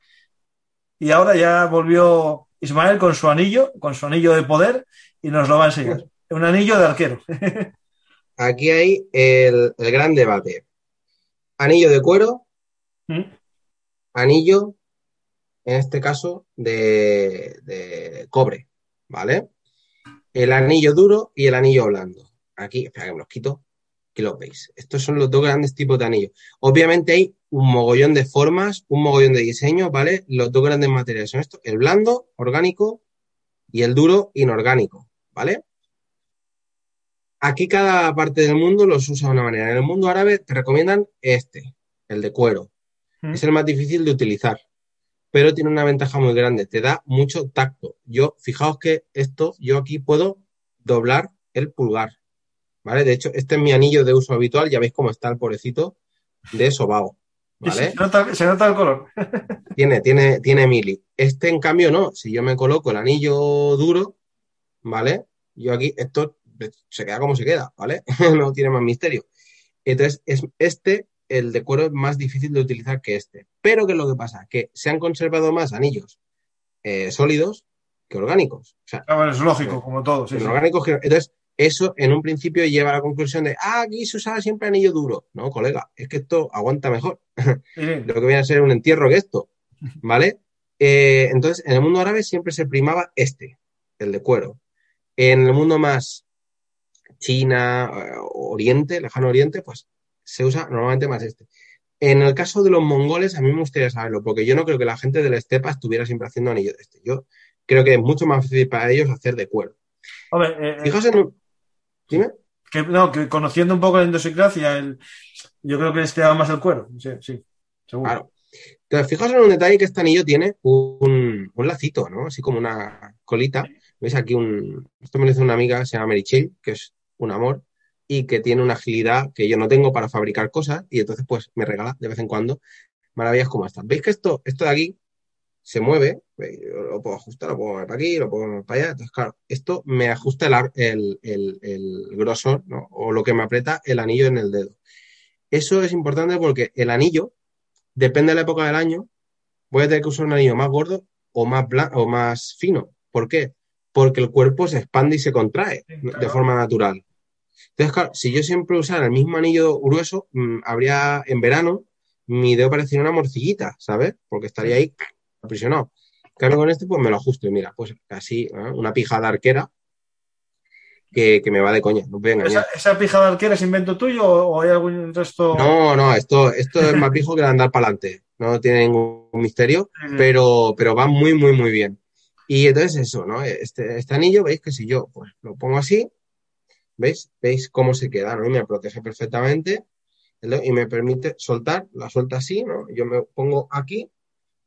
Y ahora ya volvió Ismael con su anillo, con su anillo de poder, y nos lo va a enseñar. Un anillo de arquero. [LAUGHS] Aquí hay el, el gran debate. Anillo de cuero, ¿Mm? anillo, en este caso, de, de cobre, ¿vale? El anillo duro y el anillo blando. Aquí, espera que me los quito, que los veis. Estos son los dos grandes tipos de anillos. Obviamente hay un mogollón de formas, un mogollón de diseños, ¿vale? Los dos grandes materiales son estos, el blando, orgánico, y el duro, inorgánico, ¿vale? Aquí cada parte del mundo los usa de una manera. En el mundo árabe te recomiendan este, el de cuero. ¿Mm? Es el más difícil de utilizar, pero tiene una ventaja muy grande, te da mucho tacto. Yo, fijaos que esto, yo aquí puedo doblar el pulgar, ¿vale? De hecho, este es mi anillo de uso habitual, ya veis cómo está el pobrecito de sobao, Y ¿vale? Se, nota, se nota el color. Tiene, tiene, tiene mili. Este, en cambio, no. Si yo me coloco el anillo duro, ¿vale? Yo aquí, esto se queda como se queda, ¿vale? [LAUGHS] no tiene más misterio. Entonces, es este, el de cuero, es más difícil de utilizar que este. Pero, ¿qué es lo que pasa? Que se han conservado más anillos eh, sólidos que orgánicos. O sea, Ah, es lógico, como todo. sí, en sí. orgánicos que- Entonces, eso en un principio lleva a la conclusión de, ah, aquí se usaba siempre anillo duro. No, colega, es que esto aguanta mejor [LAUGHS] sí. lo que viene a ser un entierro que esto, ¿vale? Eh, entonces, en el mundo árabe siempre se primaba este, el de cuero. En el mundo más China, eh, Oriente, lejano Oriente, pues se usa normalmente más este. En el caso de los mongoles, a mí me gustaría saberlo, porque yo no creo que la gente de la estepa estuviera siempre haciendo anillo de este. Yo creo que es mucho más fácil para ellos hacer de cuero. Hombre, eh, eh, Fijaos en. Dime. que, no, que conociendo un poco la idiosincrasia, el, yo creo que les quedaba más el cuero. Sí, sí, seguro. Claro. Entonces, fijaos en un detalle que este anillo tiene un, un lacito, ¿no? Así como una colita. ¿Veis aquí un... Esto me lo hizo una amiga, se llama Mary Chill, que es un amor, y que tiene una agilidad que yo no tengo para fabricar cosas, y entonces pues me regala de vez en cuando maravillas como estas. ¿Veis que esto, esto de aquí se mueve? ¿Veis? Yo Lo puedo ajustar, lo puedo mover para aquí, lo puedo mover para allá. Entonces, claro, esto me ajusta el, el, el- grosor. O lo que me aprieta el anillo en el dedo. Eso es importante porque el anillo, depende de la época del año, voy a tener que usar un anillo más gordo o más, blan- o más fino. ¿Por qué? Porque el cuerpo se expande y se contrae Sí, de claro. forma natural. Entonces, claro, si yo siempre usara el mismo anillo grueso, mm, habría en verano, mi dedo parecería una morcillita, ¿sabes? Porque estaría ahí aprisionado. Cambio, con este, pues me lo ajusto y mira, pues casi ¿eh? una pijada arquera que, que me va de coña, no voy a engañar. ¿Esa, ¿Esa pija de arquera es invento tuyo o, hay algún resto? No, no, esto, esto es más pijo que de andar para adelante. No tiene ningún misterio, pero, pero va muy, muy, muy bien. Y entonces eso, ¿no? Este, este anillo, veis que si yo pues lo pongo así, ¿veis? ¿Veis cómo se queda? ¿no? Y me protege perfectamente ¿vale? y me permite soltar, la suelta así, ¿no? Yo me pongo aquí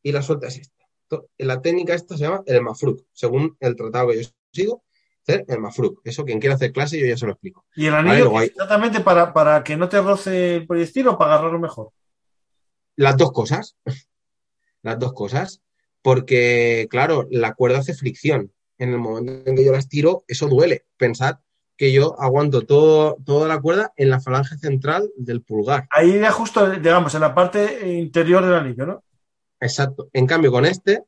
y la suelta así. Esto- La técnica esta se llama el mafruk, según el tratado que yo sigo, hacer el mafruk. Eso quien quiera hacer clase yo ya se lo explico. ¿Y el Vale, anillo hay- exactamente para, para que no te roce el proyectil o para agarrarlo mejor? Las dos cosas. [LAUGHS] Las dos cosas. Porque, claro, la cuerda hace fricción. En el momento en que yo las tiro, eso duele. Pensad que yo aguanto todo, toda la cuerda en la falange central del pulgar. Ahí ya justo, digamos, en la parte interior del anillo, ¿no? Exacto. En cambio, con este,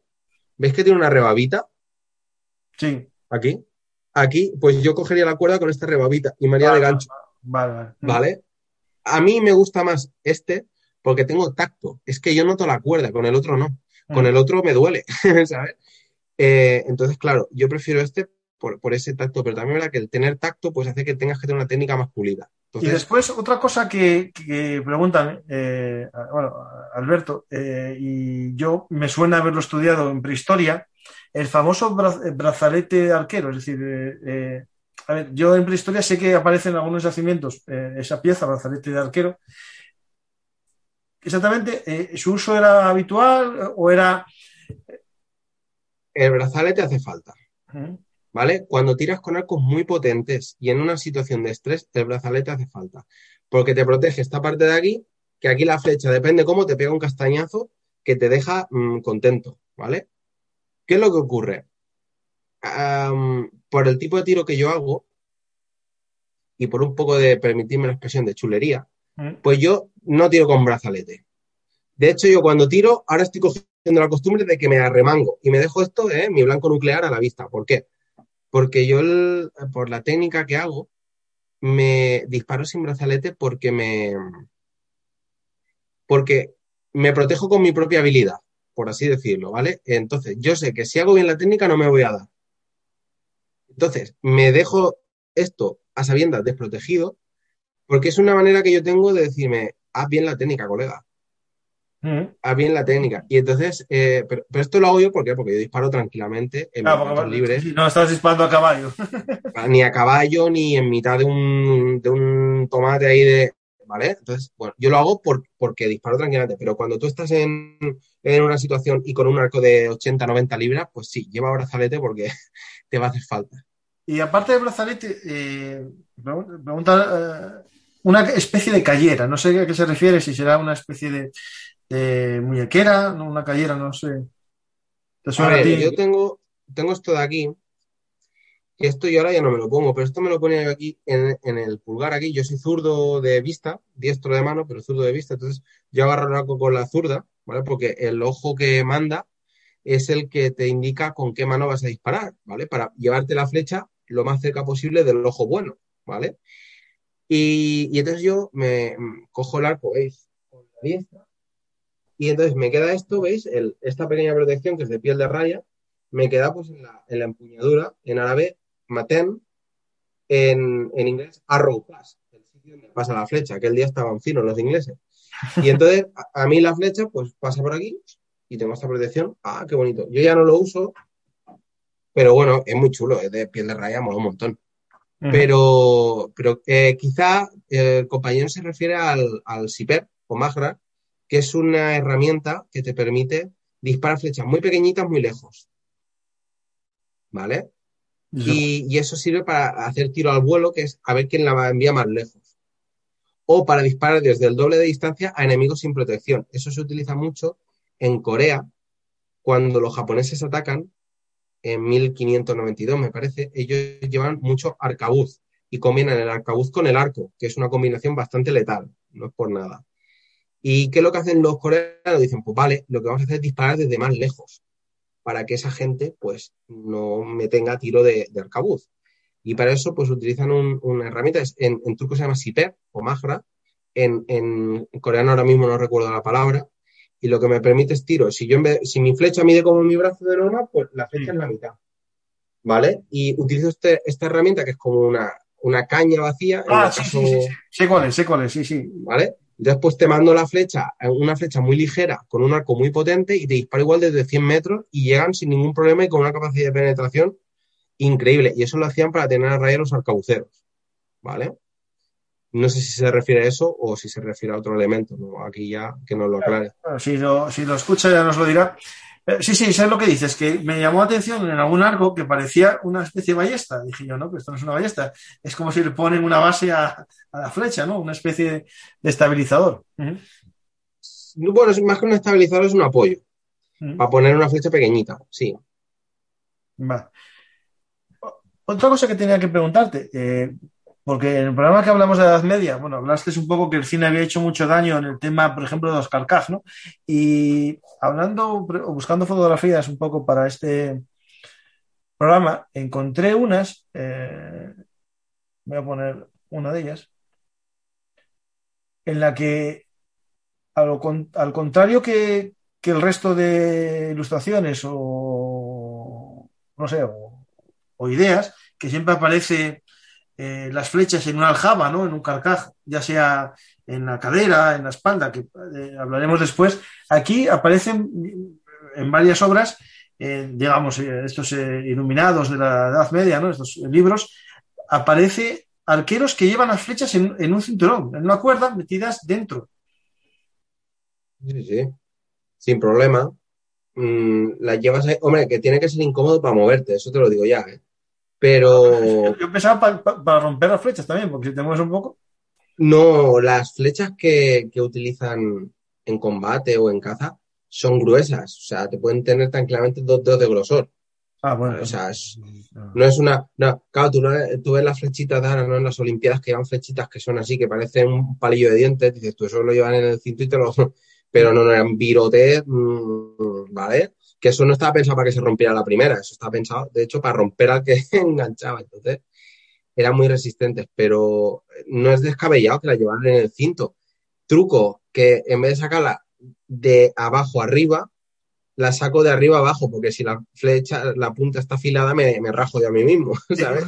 ¿veis que tiene una rebabita Sí. aquí? Aquí, pues yo cogería la cuerda con esta rebabita y me haría de gancho. Vale, vale. ¿Vale? A mí me gusta más este porque tengo tacto. Es que yo noto la cuerda, con el otro no. Con Mm. el otro me duele, [LAUGHS] ¿sabes? Eh, entonces, claro, yo prefiero este por, por ese tacto, pero también verdad que el tener tacto pues hace que tengas que tener una técnica más pulida. Y después, otra cosa que, que preguntan, eh, bueno, Alberto, eh, y yo me suena haberlo estudiado en prehistoria, el famoso bra- brazalete arquero, es decir, eh, a ver, yo en prehistoria sé que aparece en algunos yacimientos esa pieza, brazalete de arquero. Exactamente, eh, ¿su uso era habitual o era... el brazalete hace falta. ¿vale? Cuando tiras con arcos muy potentes y en una situación de estrés, el brazalete hace falta. Porque te protege esta parte de aquí, que aquí la flecha, depende cómo, te pega un castañazo que te deja mm, contento, ¿vale? ¿Qué es lo que ocurre? Por el tipo de tiro que yo hago y por un poco de permitirme la expresión de chulería. Pues yo no tiro con brazalete. De hecho, yo cuando tiro, ahora estoy cogiendo la costumbre de que me arremango y me dejo esto, ¿eh? mi blanco nuclear a la vista. ¿Por qué? Porque yo, por la técnica que hago, me disparo sin brazalete porque me. Porque me protejo con mi propia habilidad, por así decirlo, ¿vale? Entonces, yo sé que si hago bien la técnica no me voy a dar. Entonces, me dejo esto a sabiendas desprotegido porque es una manera que yo tengo de decirme, haz bien la técnica, colega. Mm. Haz bien la técnica. Y entonces, eh, pero, esto lo hago yo porque yo disparo tranquilamente en ah, libres. No estás disparando a caballo. [LAUGHS] Ni a caballo, ni en mitad de un, de un tomate ahí de. ¿Vale? Entonces, bueno, yo lo hago porque disparo tranquilamente, pero cuando tú estás en, en, una situación y con un arco de 80, 90 libras, pues sí, lleva brazalete porque [LAUGHS] te va a hacer falta. Y aparte de brazalete, eh, pregunta, eh, una especie de callera, no sé a qué se refiere, si será una especie de, muñequera, una callera, no sé. yo tengo, tengo esto de aquí, que esto yo ahora ya no me lo pongo, pero esto me lo ponía yo aquí en, el pulgar aquí. Yo soy zurdo de vista, diestro de mano, pero zurdo de vista, entonces yo agarro el arco con la zurda, ¿vale? Porque el ojo que manda es el que te indica con qué mano vas a disparar, ¿vale? Para llevarte la flecha lo más cerca posible del ojo bueno, ¿vale? Y, entonces yo me cojo el arco, ¿veis? Con la diestra. Y entonces me queda esto, ¿veis? esta pequeña protección que es de piel de raya, me queda pues en la, empuñadura, en árabe, maten, en, inglés, arrow pass, el sitio donde pasa la flecha, que el día estaban finos los ingleses. Y entonces a, mí la flecha pues pasa por aquí y tengo esta protección. Ah, qué bonito. Yo ya no lo uso, pero bueno, es muy chulo, es de piel de raya, mola un montón. Pero, pero eh, quizá el compañero se refiere al, al SIPER o MAGRA, que es una herramienta que te permite disparar flechas muy pequeñitas muy lejos. ¿Vale? Y, eso sirve para hacer tiro al vuelo, que es a ver quién la envía más lejos. O para disparar desde el doble de distancia a enemigos sin protección. Eso se utiliza mucho en Corea, cuando los japoneses atacan en 1592, me parece, ellos llevan mucho arcabuz y combinan el arcabuz con el arco, que es una combinación bastante letal, no es por nada. ¿Y qué es lo que hacen los coreanos? Dicen, pues vale, lo que vamos a hacer es disparar desde más lejos, para que esa gente, pues, no me tenga tiro de, arcabuz. Y para eso, pues, utilizan una herramienta, en, en, turco se llama siper o magra, en, en coreano ahora mismo no recuerdo la palabra, y lo que me permite es tiro. Si, yo si mi flecha mide como mi brazo de norma, pues la flecha es la mitad. ¿Vale? Y utilizo este, esta herramienta que es como una, una caña vacía. Ah, sí, sí, sí, Sé cuál es, sé cuál es, sí, sí. ¿Vale? Después te mando la flecha, una flecha muy ligera, con un arco muy potente y te disparo igual desde 100 metros y llegan sin ningún problema y con una capacidad de penetración increíble. Y eso lo hacían para tener a raya los arcabuceros. ¿Vale? No sé si se refiere a eso o si se refiere a otro elemento. Aquí ya que nos lo aclare. si, lo, si lo escucha ya nos lo dirá. Eh, sí, sí, sé lo que dices, que me llamó la atención en algún arco que parecía una especie de ballesta. Dije yo, no, pero esto no es una ballesta. Es como si le ponen una base a, la flecha, ¿no? Una especie de, estabilizador. Bueno, más que un estabilizador, es un apoyo. Para poner una flecha pequeñita, sí. Va. Otra cosa que tenía que preguntarte, eh, porque en el programa que hablamos de Edad Media, bueno, hablaste un poco que el cine había hecho mucho daño en el tema, por ejemplo, de los carcaj, ¿no? Y hablando o buscando fotografías un poco para este programa, encontré unas, eh, voy a poner una de ellas, en la que, al, contrario que, el resto de ilustraciones o, no sé, o ideas, que siempre aparece eh, las flechas en una aljaba, ¿no? En un carcaj, ya sea en la cadera, en la espalda, que eh, hablaremos después. Aquí aparecen en varias obras, eh, digamos, estos iluminados de la Edad Media, ¿no? Estos libros, aparece arqueros que llevan las flechas en, un cinturón, en una cuerda, metidas dentro. Sí, sí, sin problema. Mm, las llevas. Hombre, que tiene que ser incómodo para moverte, eso te lo digo ya, ¿eh? Pero. [LAUGHS] Yo pensaba para romper las flechas también, porque si te mueves un poco. No, las flechas que, utilizan en combate o en caza son gruesas. O sea, te pueden tener tranquilamente dos dedos de grosor. Ah, bueno. O sea, no es una. No, claro, tú, tú ves las flechitas de ahora, ¿no? En las Olimpiadas que llevan flechitas que son así, que parecen un palillo de dientes. Dices, tú eso lo llevan en el cinto y te lo. [LAUGHS] Pero no, no eran virotes, mm, ¿vale? Que eso no estaba pensado para que se rompiera la primera, eso estaba pensado, de hecho, para romper al que [LAUGHS] enganchaba. Entonces, eran muy resistentes, pero no es descabellado que la llevaran en el cinto. Truco que en vez de sacarla de abajo arriba, la saco de arriba abajo, porque si la flecha, la punta está afilada, me, me rajo de a mí mismo, [LAUGHS] ¿sabes?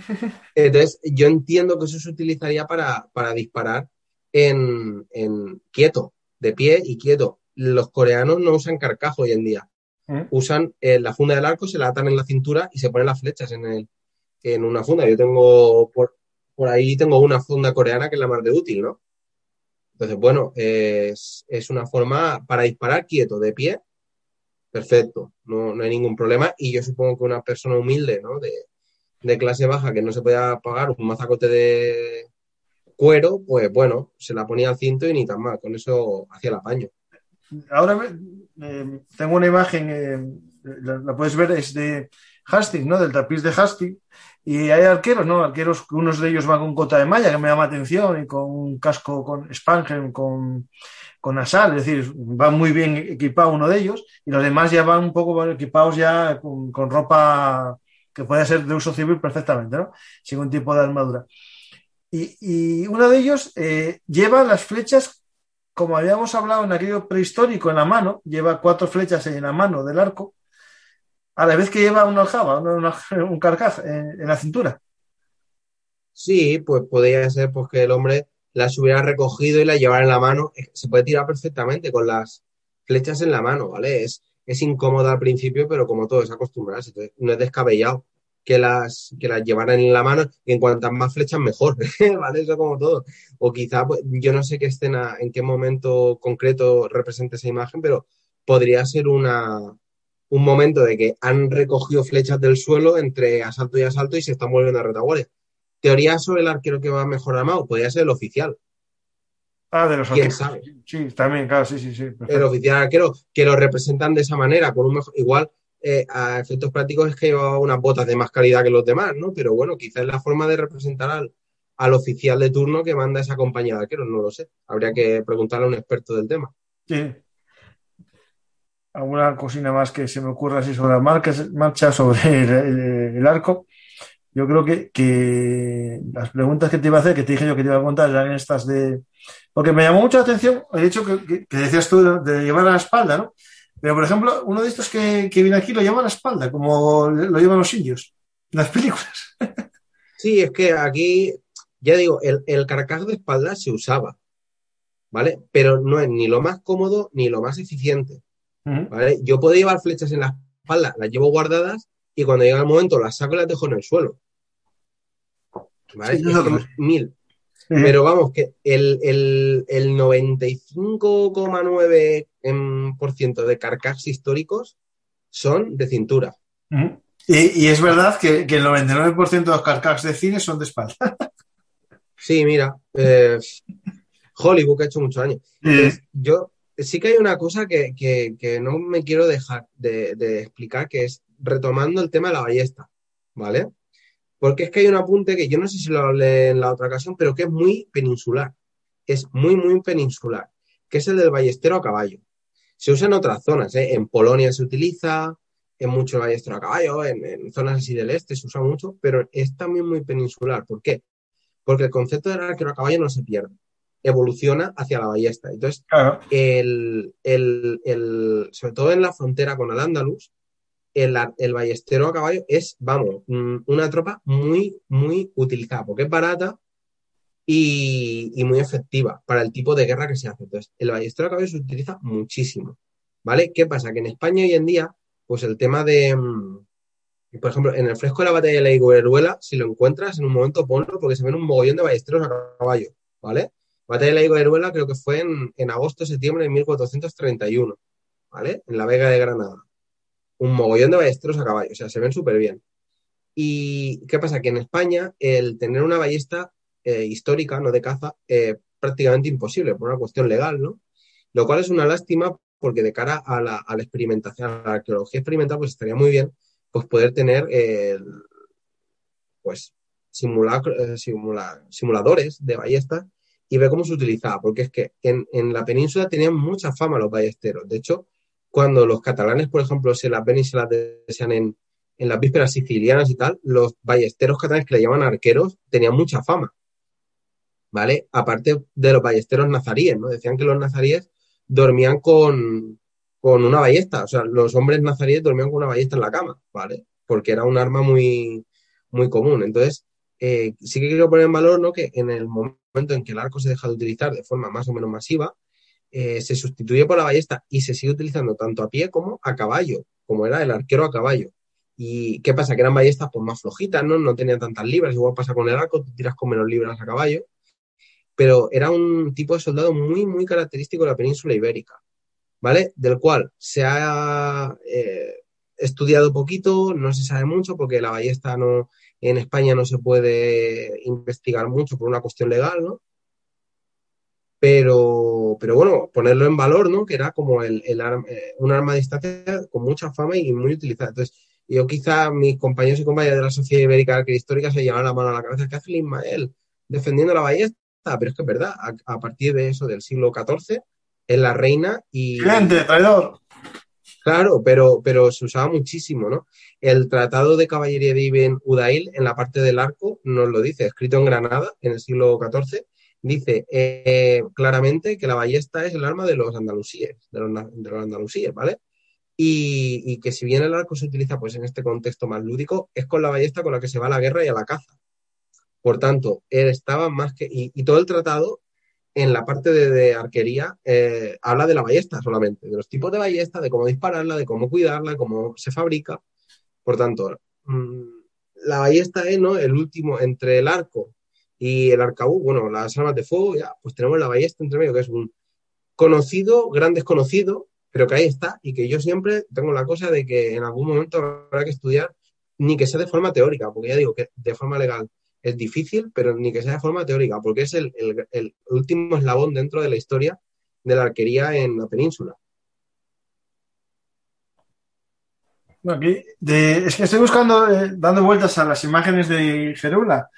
[LAUGHS] Entonces, yo entiendo que eso se utilizaría para, para disparar en, en, quieto, de pie y quieto. Los coreanos no usan carcajo hoy en día. Usan eh, la funda del arco, se la atan en la cintura y se ponen las flechas en, el, en una funda. Yo tengo, por, por ahí tengo una funda coreana que es la más de útil, ¿no? Entonces, bueno, es, es una forma para disparar quieto, de pie, perfecto, no, no, hay ningún problema. Y yo supongo que una persona humilde, ¿no? De, de clase baja que no se pueda pagar un mazacote de cuero, pues bueno, se la ponía al cinto y ni tan mal, con eso hacía el apaño. Ahora eh, tengo una imagen, eh, la, puedes ver, es de Hastings, ¿no? Del tapiz de Hastings. Y hay arqueros, ¿no? Arqueros, unos de ellos van con cota de malla, que me llama atención, y con un casco con Spangen, con con Asal, es decir, va muy bien equipado uno de ellos y los demás ya van un poco equipados ya con, con ropa que puede ser de uso civil perfectamente, ¿no? Sin un tipo de armadura. Y, y uno de ellos eh, lleva las flechas, como habíamos hablado en aquello prehistórico, en la mano, lleva cuatro flechas en la mano del arco, a la vez que lleva una aljaba, [LAUGHS] un carcaj en, la cintura. Sí, pues podría ser pues que el hombre las hubiera recogido y las llevara en la mano, se puede tirar perfectamente con las flechas en la mano, ¿vale? Es, es incómodo al principio, pero como todo es acostumbrarse, no es descabellado que las, que las llevaran en la mano y en cuantas más flechas mejor, [LAUGHS] ¿vale? Eso como todo. O quizá, pues, yo no sé qué escena, en qué momento concreto representa esa imagen, pero podría ser una, un momento de que han recogido flechas del suelo entre asalto y asalto y se están volviendo a retaguardia teoría sobre el arquero que va mejor armado, podría ser el oficial. Ah, de los ¿Quién arqueros. sabe? Sí, también, claro, sí, sí, sí. Perfecto. El oficial arquero, que lo representan de esa manera, con un mejor, igual eh, a efectos prácticos es que lleva unas botas de más calidad que los demás, ¿no? Pero bueno, quizás es la forma de representar al, al oficial de turno que manda esa compañía de arqueros, no lo sé. Habría que preguntarle a un experto del tema. Sí. ¿Alguna cocina más que se me ocurra así sobre la marcha, sobre el, arco? yo creo que, que, las preguntas que te iba a hacer, que te dije yo que te iba a contar, eran estas de. Porque me llamó mucho la atención el hecho que, que, que decías tú de, llevar a la espalda, ¿no? Pero, por ejemplo, uno de estos que, que viene aquí lo lleva a la espalda, como lo llevan los indios, las películas. [LAUGHS] Sí, es que aquí, ya digo, el, el carcaj de espalda se usaba, ¿vale? Pero no es ni lo más cómodo ni lo más eficiente, ¿vale? Yo puedo llevar flechas en la espalda, las llevo guardadas y cuando llega el momento las saco y las dejo en el suelo. ¿Vale? Sí, no, es mil. Pero vamos, que el, el, el 95,9% de carcas históricos son de cintura. Y, y, es verdad que, que el 99% de los carcas de cine son de espalda. [LAUGHS] sí, mira. Eh, Hollywood que ha hecho muchos años. Entonces, yo sí que hay una cosa que, que, que no me quiero dejar de, de, explicar, que es retomando el tema de la ballesta, ¿vale? Porque es que hay un apunte que yo no sé si lo hablé en la otra ocasión, pero que es muy peninsular. Es muy, muy peninsular, que es el del ballestero a caballo. Se usa en otras zonas, ¿eh? En Polonia se utiliza, en mucho el ballestero a caballo, en, en, zonas así del este se usa mucho, pero es también muy peninsular. ¿Por qué? Porque el concepto del arquero a caballo no se pierde evoluciona hacia la ballesta. Entonces, claro. el, el, el, sobre todo en la frontera con el Andalus, el, el, ballestero a caballo es, vamos, una tropa muy, muy utilizada, porque es barata y, y, muy efectiva para el tipo de guerra que se hace. Entonces, el ballestero a caballo se utiliza muchísimo, ¿vale? ¿Qué pasa? Que en España hoy en día, pues el tema de, por ejemplo, en el fresco de la batalla de la Igueruela, si lo encuentras en un momento, ponlo, porque se ven un mogollón de ballesteros a caballo, ¿vale? Batalla de la Igueruela creo que fue en, en agosto-septiembre de 1431, ¿vale? En la Vega de Granada. Un mogollón de ballesteros a caballo, o sea, se ven súper bien. ¿Y qué pasa? Que en España el tener una ballesta eh, histórica, no de caza, eh, prácticamente imposible por una cuestión legal, ¿no? Lo cual es una lástima porque de cara a la, experimentación, a la arqueología experimental, pues estaría muy bien pues poder tener eh, pues simula, simuladores de ballestas y ver cómo se utilizaba, porque es que en, en, la península tenían mucha fama los ballesteros. De hecho, cuando los catalanes, por ejemplo, se las ven y se las desean en, en las vísperas sicilianas y tal, los ballesteros catalanes que le llaman arqueros tenían mucha fama. ¿Vale? Aparte de los ballesteros nazaríes, ¿no? Decían que los nazaríes dormían con, con una ballesta, o sea, los hombres nazaríes dormían con una ballesta en la cama, ¿vale? Porque era un arma muy, muy común. Entonces, eh, sí que quiero poner en valor, ¿no? Que en el momento en que el arco se deja de utilizar de forma más o menos masiva, eh, se sustituye por la ballesta y se sigue utilizando tanto a pie como a caballo, como era el arquero a caballo. ¿Y qué pasa? Que eran ballestas pues, más flojitas, ¿no? No tenían tantas libras, igual pasa con el arco, tú tiras con menos libras a caballo, pero era un tipo de soldado muy, muy característico de la península ibérica, ¿vale? Del cual se ha eh, estudiado poquito, no se sabe mucho porque la ballesta no, en España no se puede investigar mucho por una cuestión legal, ¿no? Pero, pero bueno, ponerlo en valor, ¿no? Que era como el, el eh, un arma de distancia con mucha fama y muy utilizada. Entonces, yo quizá mis compañeros y compañeras de la Sociedad Ibérica Histórica se llevan la mano a la cabeza. ¿Qué hace Ismael defendiendo la ballesta? Pero es que es verdad, a, partir de eso, del siglo XIV, es la reina y... ¡Gente, traidor! Claro, pero, pero se usaba muchísimo, ¿no? El Tratado de Caballería de Ibn Udail, en la parte del arco, nos lo dice, escrito en Granada, en el siglo XIV, dice eh, claramente que la ballesta es el arma de los andalusíes, de los, de andalusíes, ¿vale? Y, que si bien el arco se utiliza pues en este contexto más lúdico, es con la ballesta con la que se va a la guerra y a la caza. Por tanto, él estaba más que... Y, todo el tratado, en la parte de, arquería, eh, habla de la ballesta solamente, de los tipos de ballesta, de cómo dispararla, de cómo cuidarla, cómo se fabrica. Por tanto, mm, la ballesta es ¿no? el último entre el arco y el arcabuz, bueno, las armas de fuego, ya, pues tenemos la ballesta entre medio, que es un conocido, gran desconocido, pero que ahí está y que yo siempre tengo la cosa de que en algún momento habrá que estudiar, ni que sea de forma teórica, porque ya digo que de forma legal es difícil, pero ni que sea de forma teórica, porque es el, último eslabón dentro de la historia de la arquería en la península. aquí, es que estoy buscando, eh, dando vueltas a las imágenes de Gerula,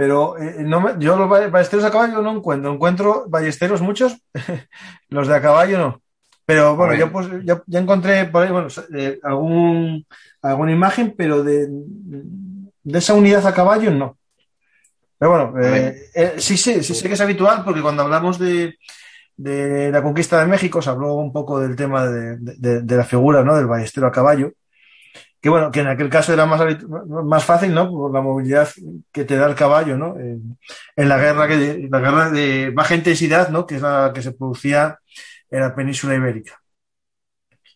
pero eh, no yo los ballesteros a caballo no encuentro. Encuentro ballesteros muchos, [LAUGHS] los de a caballo no. Pero bueno, yo pues ya, encontré por ahí bueno, eh, algún, alguna imagen, pero de, de esa unidad a caballo no. Pero bueno, eh, eh, sí, sí, sí sé que es habitual porque cuando hablamos de, de, la conquista de México se habló un poco del tema de, de, la figura ¿no? del ballestero a caballo, que bueno, que en aquel caso era más, más fácil, ¿no? Por la movilidad que te da el caballo, ¿no? En, la guerra que la guerra de baja intensidad, ¿no? Que es la que se producía en la península ibérica.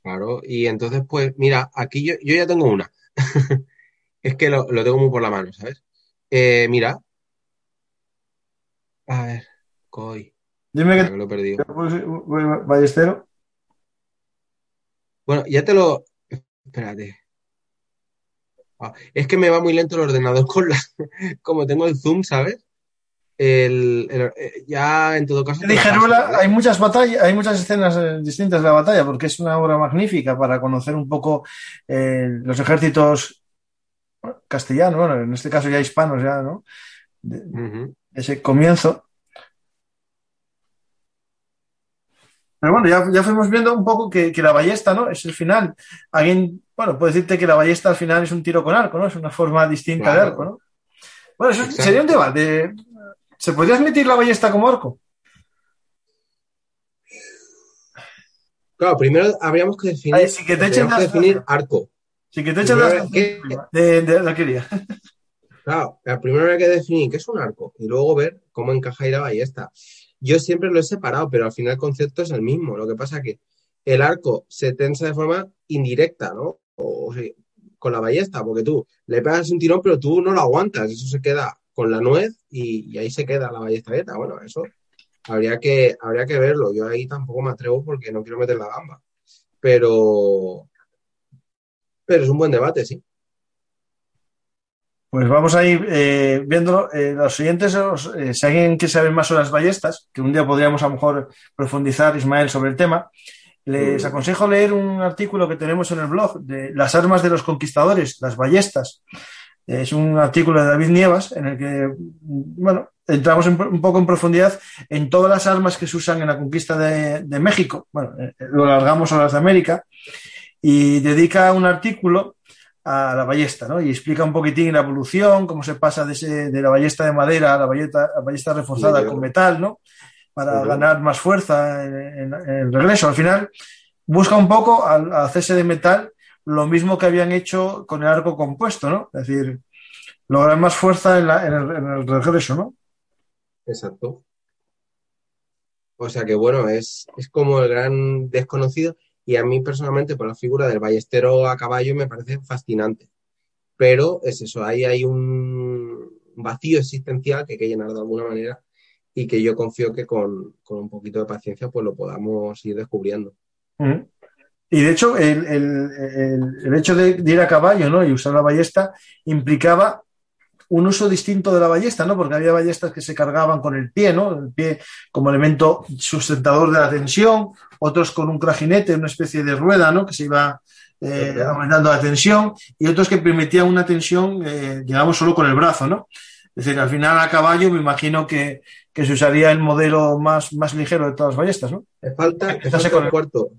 Claro, y entonces, pues, mira, aquí yo, yo ya tengo una. [LAUGHS] es que lo, lo, tengo muy por la mano, ¿sabes? Eh, mira. A ver, coy. Dime que, que lo he perdido. Ballestero. Bueno, ya te lo. Espérate. Es que me va muy lento el ordenador [LAUGHS] con la. Como tengo el zoom, ¿sabes? el, eh, ya en todo caso. hay muchas batallas, hay muchas escenas eh, distintas de la batalla, porque es una obra magnífica para conocer un poco eh, los ejércitos castellanos, bueno, en este caso ya hispanos, ya, ¿no? Ese comienzo. Pero bueno, ya, ya, fuimos viendo un poco que, la ballesta, ¿no? Es el final. Alguien, bueno, puede decirte que la ballesta al final es un tiro con arco, ¿no? Es una forma distinta de arco, ¿no? Bueno, eso sería un debate. ¿Se podría admitir la ballesta como arco? Claro, primero habríamos que definir, que te echen definir arco. Sí, que te echen las de, de, la quería. Claro, primero hay que definir qué es un arco y luego ver cómo encaja ahí la ballesta. Yo siempre lo he separado, pero al final el concepto es el mismo. Lo que pasa que el arco se tensa de forma indirecta, ¿no? O, con la ballesta, porque tú le pegas un tirón, pero tú no lo aguantas. Eso se queda con la nuez y, ahí se queda la ballesta Bueno, eso habría que, habría que verlo. Yo ahí tampoco me atrevo porque no quiero meter la gamba. Pero, pero es un buen debate, sí. Pues vamos a ir eh, viendo eh, los siguientes. Eh, si alguien quiere saber más sobre las ballestas, que un día podríamos a lo mejor profundizar, Ismael, sobre el tema, les mm. aconsejo leer un artículo que tenemos en el blog de las armas de los conquistadores, las ballestas, es un artículo de David Nievas en el que, bueno, entramos un poco en profundidad en todas las armas que se usan en la conquista de, México. Bueno, eh, lo largamos a las de América y dedica un artículo a la ballesta, ¿no? Y explica un poquitín la evolución, cómo se pasa de, de la ballesta de madera a la ballesta, ballesta reforzada con metal, ¿no? Para ganar más fuerza en, el regreso. Al final, busca un poco al, hacerse de metal lo mismo que habían hecho con el arco compuesto, ¿no? Es decir, lograr más fuerza en, el, regreso, ¿no? Exacto. O sea que bueno, es, es como el gran desconocido y a mí personalmente por la figura del ballestero a caballo me parece fascinante. Pero es eso, ahí hay un vacío existencial que hay que llenar de alguna manera y que yo confío que con, un poquito de paciencia pues lo podamos ir descubriendo. Y de hecho, el, el, hecho de, ir a caballo ¿no? y usar la ballesta implicaba un uso distinto de la ballesta, ¿no? Porque había ballestas que se cargaban con el pie, ¿no? El pie como elemento sustentador de la tensión, otros con un crajinete, una especie de rueda, ¿no? Que se iba eh, aumentando la tensión, y otros que permitían una tensión, eh, digamos, solo con el brazo, ¿no? Es decir, al final a caballo me imagino que, se usaría el modelo más, más ligero de todas las ballestas, ¿no? Te falta, te falta el cuarto.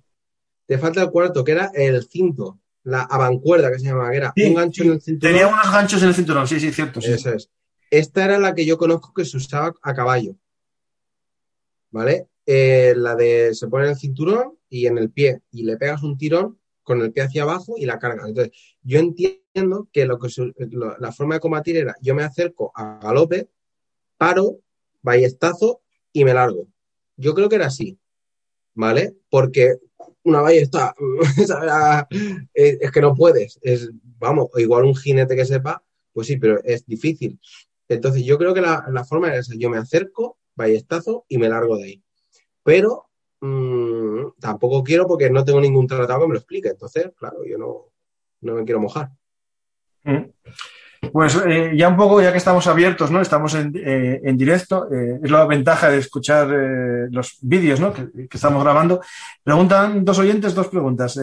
Te falta el cuarto, que era el cinto la avancuerda que se llamaba, que era un gancho en el cinturón. Tenía unos ganchos en el cinturón, sí, sí, cierto. Sí. Es. Esta era la que yo conozco que se usaba a caballo. ¿Vale? Eh, la de se pone en el cinturón y en el pie y le pegas un tirón con el pie hacia abajo y la carga. Entonces, yo entiendo que, lo que la forma de combatir era yo me acerco a galope, paro, ballestazo y me largo. Yo creo que era así. ¿Vale? Porque una ballesta, [LAUGHS] es, que no puedes. Es, vamos, igual un jinete que sepa, pues sí, pero es difícil. Entonces yo creo que la, forma es esa, yo me acerco, ballestazo y me largo de ahí. Pero mm, tampoco quiero porque no tengo ningún tratado que me lo explique. Entonces, claro, yo no, no me quiero mojar. Mm. Pues eh, ya un poco, ya que estamos abiertos, ¿no? Estamos en, eh, directo, eh, es la ventaja de escuchar los vídeos, ¿no? Que, estamos grabando. Preguntan dos oyentes dos preguntas.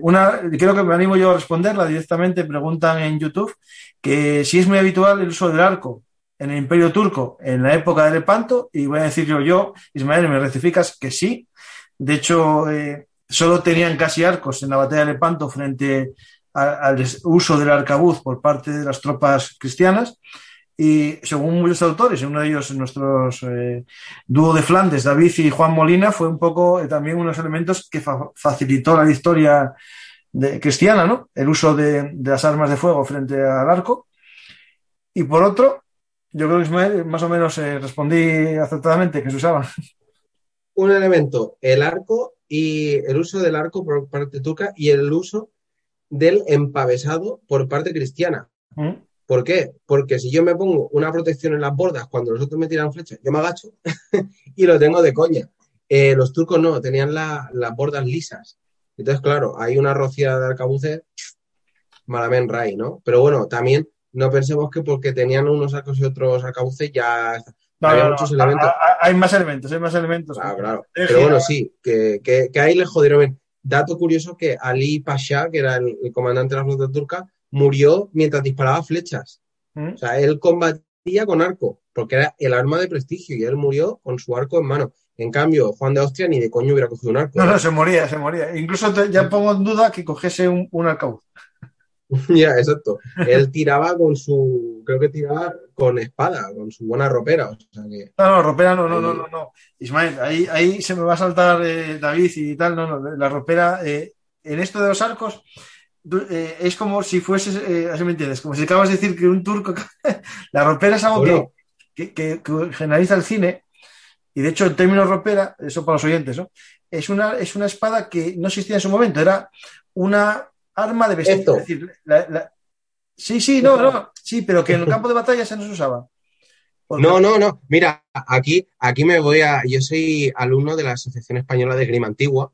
una, creo que me animo yo a responderla directamente. Preguntan en YouTube que si es muy habitual el uso del arco en el Imperio Turco en la época del Lepanto, y voy a decir yo, yo, Ismael, me rectificas que sí. De hecho, solo tenían casi arcos en la batalla de Lepanto frente al uso del arcabuz por parte de las tropas cristianas. Y según muchos autores, uno de ellos, nuestros eh, dúo de Flandes, David y Juan Molina, fue un poco eh, también unos elementos que facilitó la victoria de, cristiana, ¿no? El uso de, las armas de fuego frente al arco. Y por otro, yo creo que más o menos eh, respondí acertadamente que se usaban. Un elemento, el arco y el uso del arco por parte turca y el uso del empavesado por parte cristiana. ¿Mm? ¿Por qué? Porque si yo me pongo una protección en las bordas cuando los otros me tiran flechas, yo me agacho [LAUGHS] y lo tengo de coña. Eh, los turcos no, tenían las bordas lisas. Entonces, claro, hay una rociada de arcabuces, malamen ray, ¿no? Pero bueno, también no pensemos que porque tenían unos arcos y otros arcabuces ya... había muchos elementos. Hay más elementos, hay más elementos. Ah, claro. Pero bueno, sí, que, que, que ahí le jodieron. Dato curioso que Ali Pasha, que era el, comandante de la flota turca, murió mientras disparaba flechas. ¿Mm? O sea, él combatía con arco, porque era el arma de prestigio y él murió con su arco en mano. En cambio, Juan de Austria ni de coño hubiera cogido un arco. No, no, se moría, se moría. Incluso ya pongo en duda que cogiese un, un [LAUGHS] ya, exacto. Él tiraba con su, creo que tiraba con espada, con su buena ropera. No, no, ropera no, no, no, no, no. Ismael, ahí, ahí se me va a saltar eh, David y tal, no, no, la ropera, eh, en esto de los arcos, eh, es como si fuese, así me entiendes, como si acabas de decir que un turco, [LAUGHS] la ropera es algo que, que, generaliza el cine, y de hecho en términos ropera, eso para los oyentes, ¿no? Es una, es una espada que no existía en su momento, era una arma de vestir. Es decir, Sí, sí, no, no, sí, pero que en el campo de batalla se nos usaba. No, no, no. Mira, aquí, aquí me voy a. Yo soy alumno de la Asociación Española de Grima Antigua,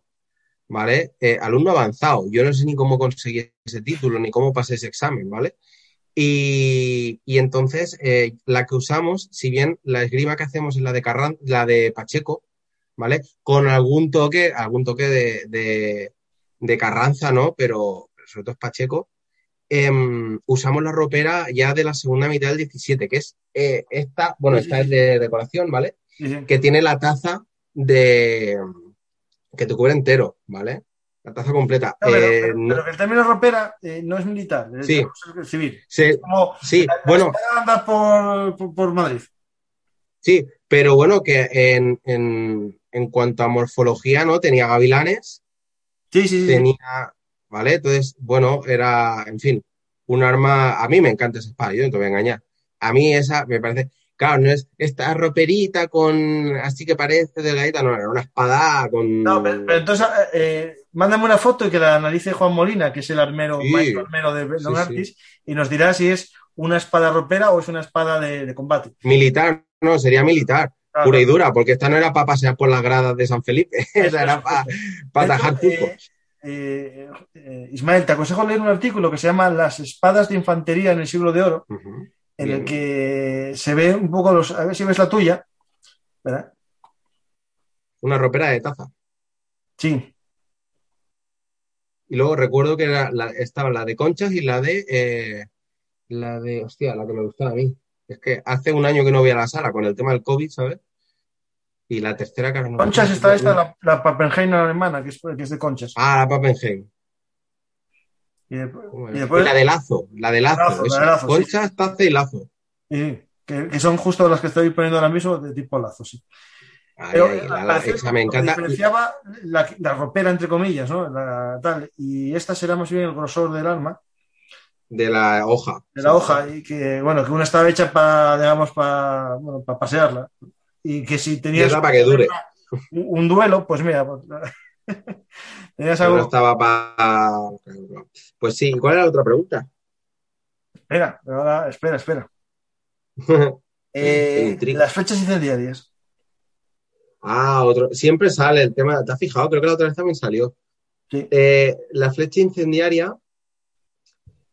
¿vale? Eh, alumno avanzado. Yo no sé ni cómo conseguí ese título, ni cómo pasé ese examen, ¿vale? Y, entonces, eh, la que usamos, si bien la esgrima que hacemos es la de Carran, la de Pacheco, ¿vale? Con algún toque, algún toque de, de Carranza, ¿no? Pero, sobre todo es Pacheco, em, usamos la ropera ya de la segunda mitad del 17, que es eh, esta, bueno, esta es de decoración, ¿vale? Que tiene la taza de que te cubre entero, ¿vale? La taza completa. No, pero, Eh, pero- no- pero que el término ropera eh, no es militar, es, Sí. civil. sí, Como sí, la- la bueno, espada anda por, por, por Madrid. sí, pero bueno, que en, en, en cuanto a morfología, ¿no? Tenía gavilanes, Sí, sí, sí. tenía, ¿vale? Entonces, bueno, era, en fin, un arma, a mí me encanta esa espada, yo no te voy a engañar. A mí esa me parece, claro, no es esta roperita con, así que parece delgadita, no, era una espada con... No, pero, pero entonces, eh, mándame una foto y que la analice Juan Molina, que es el armero, Sí. maestro armero de Don Sí, sí. Artis, y nos dirá si es una espada ropera o es una espada de, de combate. Militar, no, sería militar, Claro, pura y dura, porque esta no era para pasear por las gradas de San Felipe, [LAUGHS] esa era para atajar hecho, eh. Eh, eh, Ismael, te aconsejo leer un artículo que se llama Las espadas de infantería en el siglo de oro, en bien. el que se ve un poco los. A ver si ves la tuya. ¿Verdad? Una ropera de taza. Sí. Y luego recuerdo que era la- estaba la de conchas y la de, eh, la de, hostia, la que me gustaba a mí. Es que hace un año que no voy a la sala con el tema del COVID, ¿sabes? Y la tercera que no Conchas está esta, la, la Pappenheim alemana, que es, que es de conchas. Ah, la Pappenheim. Y, después- ¿Cómo y era? después- Y la de lazo, la de lazo. Lazo, la de lazo, sí. Conchas, taza y lazo. y- que, que son justo las que estoy poniendo ahora mismo de tipo lazo, sí. Pero la- la- esa me encanta. diferenciaba la, la ropera, entre comillas, ¿no? Tal, y esta será más bien el grosor del arma, De la hoja. de la hoja, y que, bueno, que una estaba hecha para, digamos, para bueno, para pasearla. Y que si tenías para que dure. un, duelo, pues mira, pues, [LAUGHS] tenías no estaba para. Pues sí, ¿cuál era la otra pregunta? Espera, ahora, espera, espera. [LAUGHS] Eh, las flechas incendiarias. Ah, otro. Siempre sale el tema. ¿Te has fijado? Creo que la otra vez también salió. Sí. Eh, la flecha incendiaria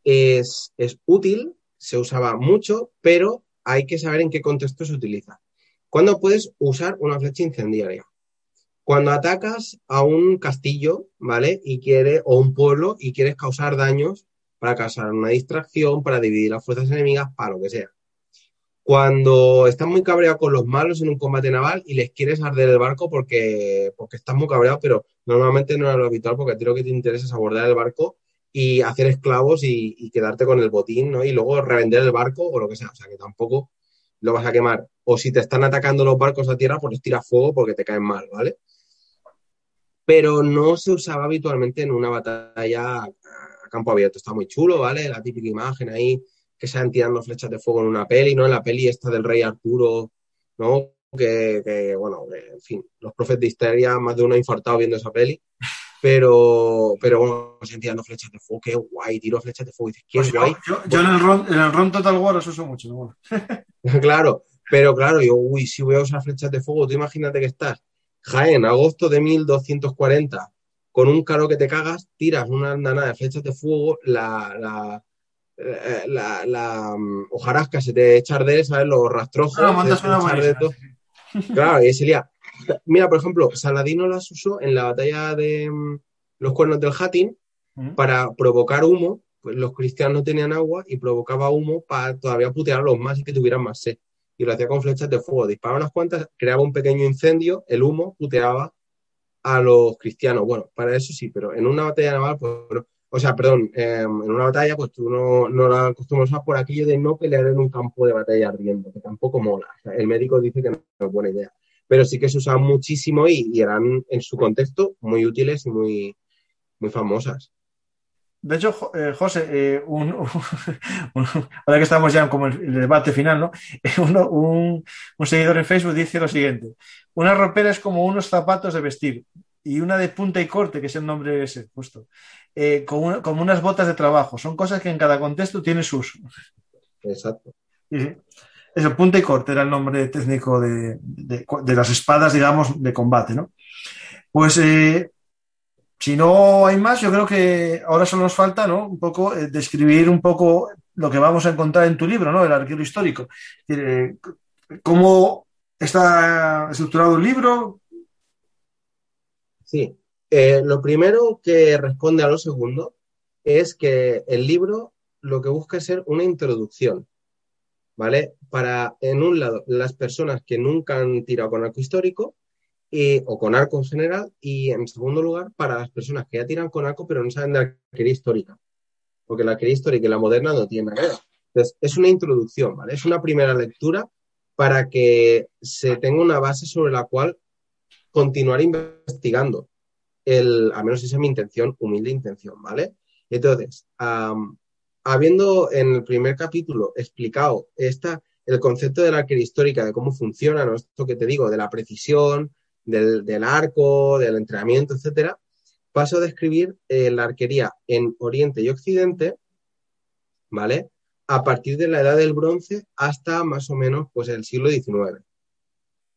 es, es útil, se usaba mucho, pero hay que saber en qué contexto se utiliza. ¿Cuándo puedes usar una flecha incendiaria? Cuando atacas a un castillo, ¿vale? Y quiere, o un pueblo, y quieres causar daños para causar una distracción, para dividir las fuerzas enemigas, para lo que sea. Cuando estás muy cabreado con los malos en un combate naval y les quieres arder el barco porque, porque estás muy cabreado, pero normalmente no es lo habitual porque a ti lo que te interesa es abordar el barco y hacer esclavos y, y quedarte con el botín, ¿no? Y luego revender el barco o lo que sea. O sea, que tampoco lo vas a quemar. O si te están atacando los barcos a tierra, pues les tiras fuego porque te caen mal, ¿vale? Pero no se usaba habitualmente en una batalla a campo abierto. Está muy chulo, ¿vale? La típica imagen ahí que se van tirando flechas de fuego en una peli, ¿no? En la peli esta del rey Arturo, ¿no? Que, bueno, en fin, los profes de histeria, más de uno ha infartado viendo esa peli, pero, pero bueno, se tirando flechas de fuego, qué guay, tiro flechas de fuego, y dices, qué Pues guay. yo- yo en, el RON, en el RON Total War eso uso mucho. ¿no? Bueno. [LAUGHS] Claro, pero claro, yo, uy, si voy a usar flechas de fuego, tú imagínate que estás, Jaén, agosto de 1240, con un caro que te cagas, tiras una andanada de flechas de fuego, la, la, eh, la, la, mm, hojarasca se te echa a arder, ¿sabes? Los rastrojos. Ah, mandas una. Claro, y sería. Mira, por ejemplo, Saladino las usó en la batalla de mm, los cuernos del Hattin para provocar humo. Pues los cristianos no tenían agua y provocaba humo para todavía putearlos más y que tuvieran más sed. Y lo hacía con flechas de fuego. Disparaba unas cuantas, creaba un pequeño incendio, el humo puteaba a los cristianos. Bueno, para eso sí, pero en una batalla naval, pues, o sea, perdón, eh, en una batalla, pues tú no, no la acostumbras a por aquello de no pelear en un campo de batalla ardiendo, que tampoco mola. O sea, el médico dice que no es buena idea. Pero sí que se usaban muchísimo y, y eran en su contexto muy útiles y muy, muy famosas. De hecho, eh, José, eh, [LAUGHS] un- un- ahora que estamos ya como en el debate final, ¿no? [LAUGHS] Uno- un, un seguidor en Facebook dice lo siguiente: Una ropera es como unos zapatos de vestir y una de punta y corte, que es el nombre ese, justo, eh, como, una- como unas botas de trabajo. Son cosas que en cada contexto tienen su uso. Exacto. Eso, punta y corte era el nombre técnico de, de- las espadas, digamos, de combate, ¿no? Pues eh, si no hay más, yo creo que ahora solo nos falta, ¿no? Un poco eh, describir un poco lo que vamos a encontrar en tu libro, ¿no? El arquero histórico. Es eh, ¿Cómo está estructurado el libro? Sí. Lo primero que responde a lo segundo es que el libro lo que busca es ser una introducción, ¿vale? Para, en un lado, las personas que nunca han tirado con arco histórico o con arco en general, y en segundo lugar, para las personas que ya tiran con arco pero no saben de arquería histórica, porque la arquería histórica y la moderna no tienen nada Entonces, es una introducción, ¿vale? Es una primera lectura para que se tenga una base sobre la cual continuar investigando. El, a menos esa es mi intención, humilde intención, ¿vale? Entonces, habiendo en el primer capítulo explicado esta, el concepto de la arquería histórica, de cómo funciona, ¿no? esto que te digo, de la precisión, del, arco, del entrenamiento, etcétera, paso a describir eh, la arquería en Oriente y Occidente, ¿vale? A partir de la edad del bronce hasta más o menos pues el siglo XIX.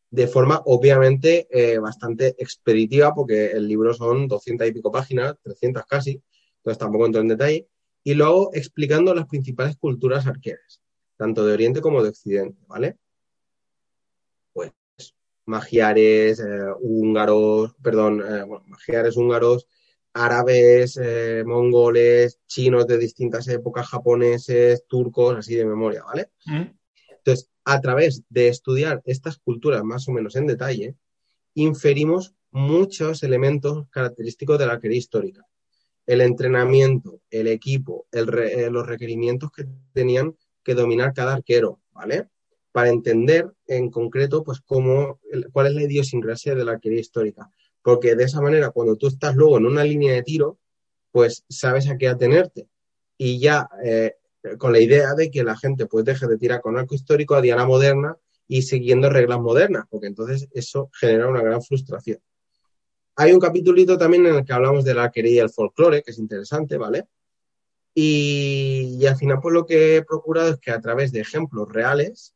De forma obviamente eh, bastante expeditiva, porque el libro son 200 y pico páginas, 300 casi, entonces tampoco entro en detalle, y luego explicando las principales culturas arqueras, tanto de Oriente como de Occidente, ¿vale? magiares, eh, húngaros, perdón, eh, bueno, magiares, húngaros, árabes, eh, mongoles, chinos de distintas épocas, japoneses, turcos, así de memoria, ¿vale? Mm. Entonces, a través de estudiar estas culturas más o menos en detalle, inferimos muchos elementos característicos de la arquería histórica. El entrenamiento, el equipo, los requerimientos que tenían que dominar cada arquero, ¿vale? para entender en concreto pues cómo, cuál es la idiosincrasia de la arquería histórica. Porque de esa manera, cuando tú estás luego en una línea de tiro, pues sabes a qué atenerte. Y ya eh, con la idea de que la gente pues deje de tirar con arco histórico a diana moderna y siguiendo reglas modernas, porque entonces eso genera una gran frustración. Hay un capítulito también en el que hablamos de la arquería y el folclore, que es interesante, ¿vale? Y, al final, pues lo que he procurado es que a través de ejemplos reales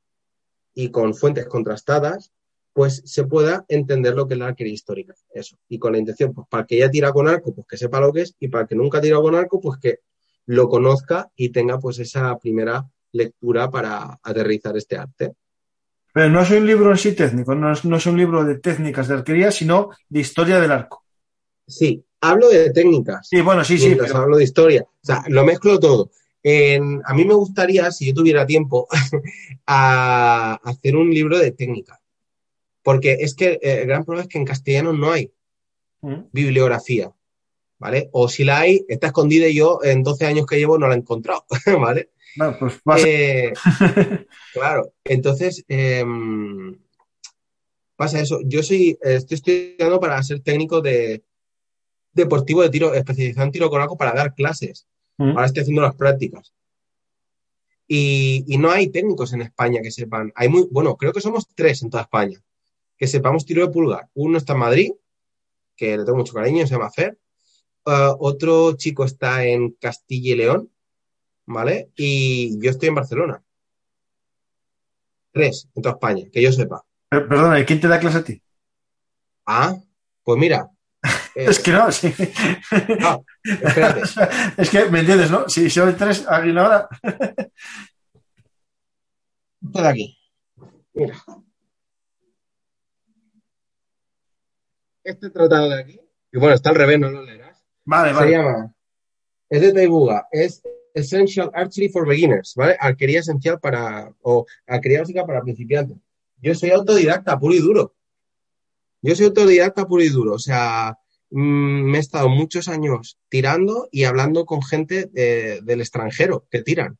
y con fuentes contrastadas, pues se pueda entender lo que es la arquería histórica. Eso. Y con la intención, pues para que ya tira con arco, pues que sepa lo que es, y para que nunca tira con arco, pues que lo conozca y tenga pues esa primera lectura para aterrizar este arte. Pero no es un libro en sí técnico, no es, no es un libro de técnicas de arquería, sino de historia del arco. Sí, hablo de técnicas. Sí, bueno, sí, sí. Pero... Hablo de historia. O sea, lo mezclo todo a mí me gustaría, si yo tuviera tiempo, [LAUGHS] a, hacer un libro de técnica. Porque es que eh, el gran problema es que en castellano no hay mm. bibliografía, ¿vale? O si la hay, está escondida y yo en 12 años que llevo no la he encontrado, [LAUGHS] ¿vale? Pues eh, [LAUGHS] claro, entonces em, pasa eso. Yo soy, estoy estudiando para ser técnico de deportivo de tiro, especializado en tiro con arco para dar clases. Ahora estoy haciendo las prácticas. Y, no hay técnicos en España que sepan. Hay muy, bueno, creo que somos tres en toda España que sepamos tiro de pulgar. Uno está en Madrid, que le tengo mucho cariño, se llama Fer. Uh, otro chico está en Castilla y León, ¿vale? Y yo estoy en Barcelona. Tres en toda España, que yo sepa. perdona, ¿y quién te da clase a ti? Ah, pues mira, [LAUGHS] es que no, sí. Espérate. [LAUGHS] Es que, ¿me entiendes, no? Si son tres, alguien ahora. Esto de aquí. Mira. Este tratado de aquí, y bueno, está al revés, no lo leerás. Vale, vale. Se llama, es de Taibuga, es Essential Archery for Beginners, ¿vale? Arquería esencial para, o arquería básica para principiantes. Yo soy autodidacta, puro y duro. Yo soy autodidacta puro y duro, o sea, mm, me he estado muchos años tirando y hablando con gente del extranjero que tiran.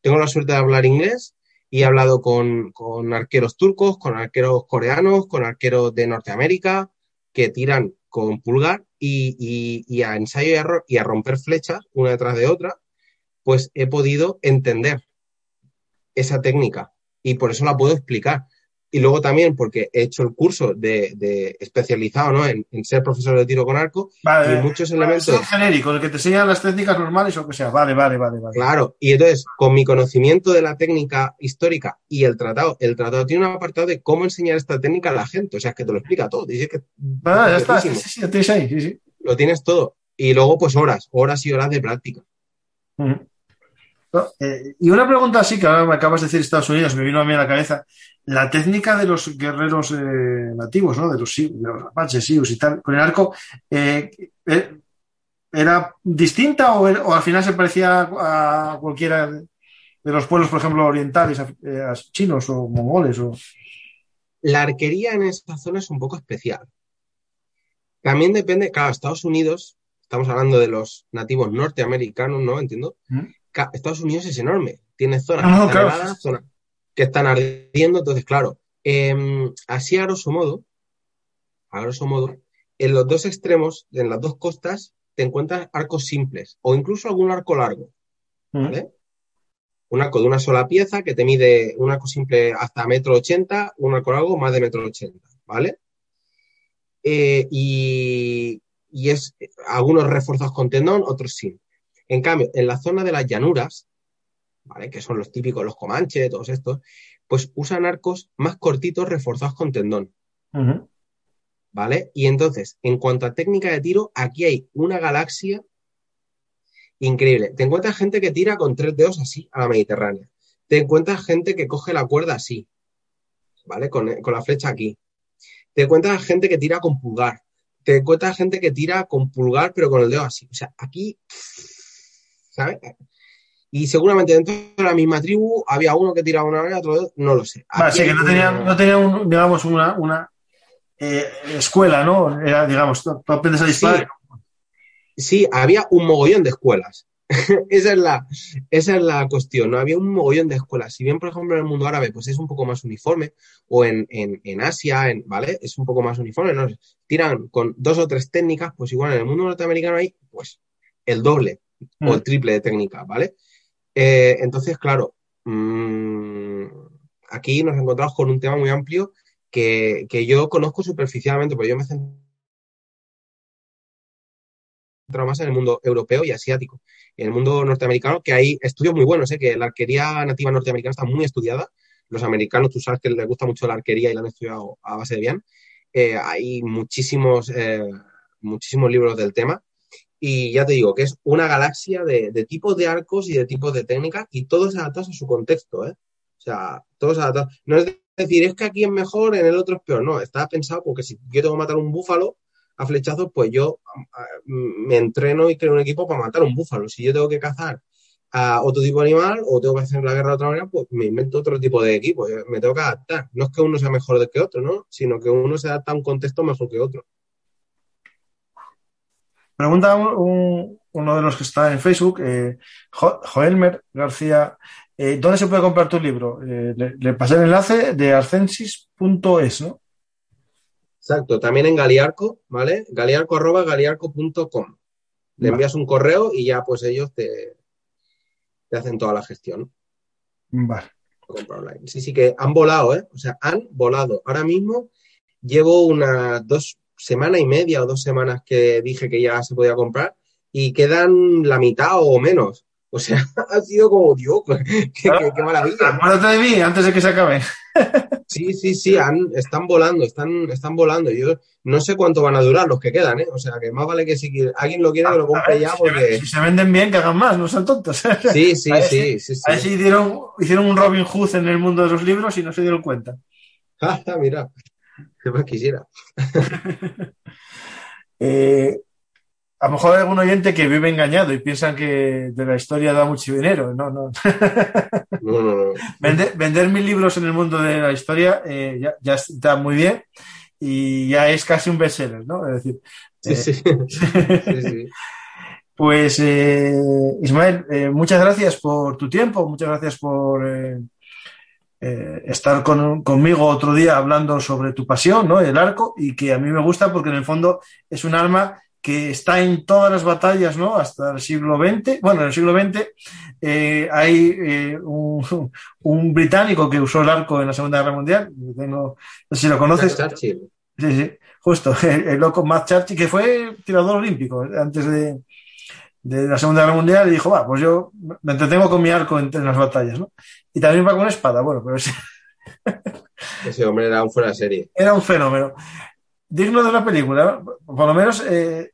Tengo la suerte de hablar inglés y he hablado con, arqueros turcos, con arqueros coreanos, con arqueros de Norteamérica que tiran con pulgar y, y a ensayo y error y a romper flechas una detrás de otra, pues he podido entender esa técnica y por eso la puedo explicar y luego también porque he hecho el curso de, especializado ¿no? en, ser profesor de tiro con arco y muchos elementos. Es genérico, el que te enseñan las técnicas normales o que sea. Vale, vale, vale, vale. Claro, y entonces, con mi conocimiento de la técnica histórica y el tratado, el tratado tiene un apartado de cómo enseñar esta técnica a la gente. O sea, que te lo explica todo. Dice que, ah, ya está, sí, sí, lo tienes ahí, sí, sí. Lo tienes todo. Y luego, pues horas, horas y horas de práctica. Eh, y una pregunta así que ahora me acabas de decir Estados Unidos, me vino a mí a la cabeza la técnica de los guerreros eh, nativos, ¿no? De los, de los Apaches, Sioux y tal, con el arco, eh, eh, ¿era distinta o, o, al final se parecía a cualquiera de los pueblos, por ejemplo, orientales, a, a chinos o mongoles? O... La arquería en esta zona es un poco especial. También depende, claro, Estados Unidos, estamos hablando de los nativos norteamericanos, ¿no? Entiendo. ¿Mm? Estados Unidos es enorme, tiene zonas, no, claro. elevadas, zonas que están ardiendo, entonces, claro, eh, así a grosso modo, a grosso modo, en los dos extremos, en las dos costas, te encuentras arcos simples o incluso algún arco largo, ¿vale? Mm. Un arco de una sola pieza que te mide un arco simple hasta metro ochenta, un arco largo más de metro ochenta, ¿vale? Eh, y, y, es algunos reforzados con tendón, otros sin. En cambio, en la zona de las llanuras, ¿vale? Que son los típicos, los comanches, todos estos, pues usan arcos más cortitos reforzados con tendón. Uh -huh. ¿Vale? Y entonces, en cuanto a técnica de tiro, aquí hay una galaxia increíble. Te encuentras gente que tira con tres dedos así a la Mediterránea. Te encuentras gente que coge la cuerda así, ¿vale? Con, con la flecha aquí. Te encuentras gente que tira con pulgar. Te encuentras gente que tira con pulgar, pero con el dedo así. O sea, aquí, ¿sabes? Y seguramente dentro de la misma tribu había uno que tiraba una manera, otro no lo sé. Vale, sí, que no tenía, no tenía un, digamos, una, una eh, escuela, ¿no? Era, digamos, tú aprendes a disparar. Sí, sí, había un mogollón de escuelas. [LAUGHS] esa, es la, esa es la cuestión, ¿no? Había un mogollón de escuelas. Si bien, por ejemplo, en el mundo árabe, pues es un poco más uniforme, o en, en, en Asia, en, ¿vale? Es un poco más uniforme, ¿no? Tiran con dos o tres técnicas, pues igual en el mundo norteamericano hay, pues, el doble mm. o el triple de técnicas, ¿vale? Eh, entonces, claro, mmm, aquí nos encontramos con un tema muy amplio que, que yo conozco superficialmente, porque yo me centro más en el mundo europeo y asiático. En el mundo norteamericano, que hay estudios muy buenos, ¿eh? que la arquería nativa norteamericana está muy estudiada. Los americanos, tú sabes que les gusta mucho la arquería y la han estudiado a base de bien. Eh, hay muchísimos, eh, muchísimos libros del tema. Y ya te digo que es una galaxia de, tipos de arcos y de tipos de técnicas y todos adaptados a su contexto, ¿eh? O sea, todos adaptados. No es decir, es que aquí es mejor, en el otro es peor. No, está pensado porque si yo tengo que matar un búfalo a flechazos, pues yo me entreno y creo un equipo para matar un búfalo. Si yo tengo que cazar a otro tipo de animal o tengo que hacer la guerra de otra manera, pues me invento otro tipo de equipo. Me tengo que adaptar. No es que uno sea mejor que otro, ¿no? Sino que uno se adapta a un contexto mejor que otro. Pregunta un, uno de los que está en Facebook, eh, jo Joelmer García, eh, ¿dónde se puede comprar tu libro? Eh, le, le, pasé el enlace de arcensis.es, ¿no? Exacto, también en Galiarco, ¿vale? Galiarco arroba galiarco.com. Le envías un correo y ya pues ellos te, te hacen toda la gestión. Vale. Sí, sí que han volado, ¿eh? O sea, han volado. Ahora mismo llevo unas dos semana y media o dos semanas que dije que ya se podía comprar y quedan la mitad o menos. O sea, [LAUGHS] ha sido como, Dios, [LAUGHS] qué, qué, qué maravilla. Acuérdate de mí antes de que se acabe. [LAUGHS] Sí, sí, sí, han, están volando, están, están volando. Yo no sé cuánto van a durar los que quedan, ¿eh? O sea, que más vale que si alguien lo quiere que lo compre ya porque... Si se venden bien, que hagan más, no son tontos. Sí, sí, sí, sí, sí. A ver si hicieron, hicieron un Robin Hood en el mundo de los libros y no se dieron cuenta. Ah, mira, que más quisiera. [LAUGHS] eh, a lo mejor hay algún oyente que vive engañado y piensan que de la historia da mucho dinero. No, no. no, no, no. [LAUGHS] Vender, vender, mil libros en el mundo de la historia eh, ya, ya, está muy bien y ya es casi un bestseller, ¿no? Es decir. Sí, eh, sí. [LAUGHS] sí, sí. Pues, eh, Ismael, muchas gracias por tu tiempo, muchas gracias por eh, estar con, conmigo otro día hablando sobre tu pasión, ¿no? El arco, y que a mí me gusta porque en el fondo es un arma que está en todas las batallas, ¿no? Hasta el siglo XX. Bueno, en el siglo XX eh, hay eh, un, [LAUGHS] un, británico que usó el arco en la Segunda Guerra Mundial. Tengo, no sé si lo conoces. Churchill. Sí, sí, justo. El, [LAUGHS] el, loco Matt Churchill, que fue tirador olímpico antes de, de, la Segunda Guerra Mundial, y dijo, va, pues yo me entretengo con mi arco en, en las batallas, ¿no? Y también va con espada, bueno, pero ese... [LAUGHS] ese hombre era un fuera de serie. Era un fenómeno digno de la película, por lo menos eh,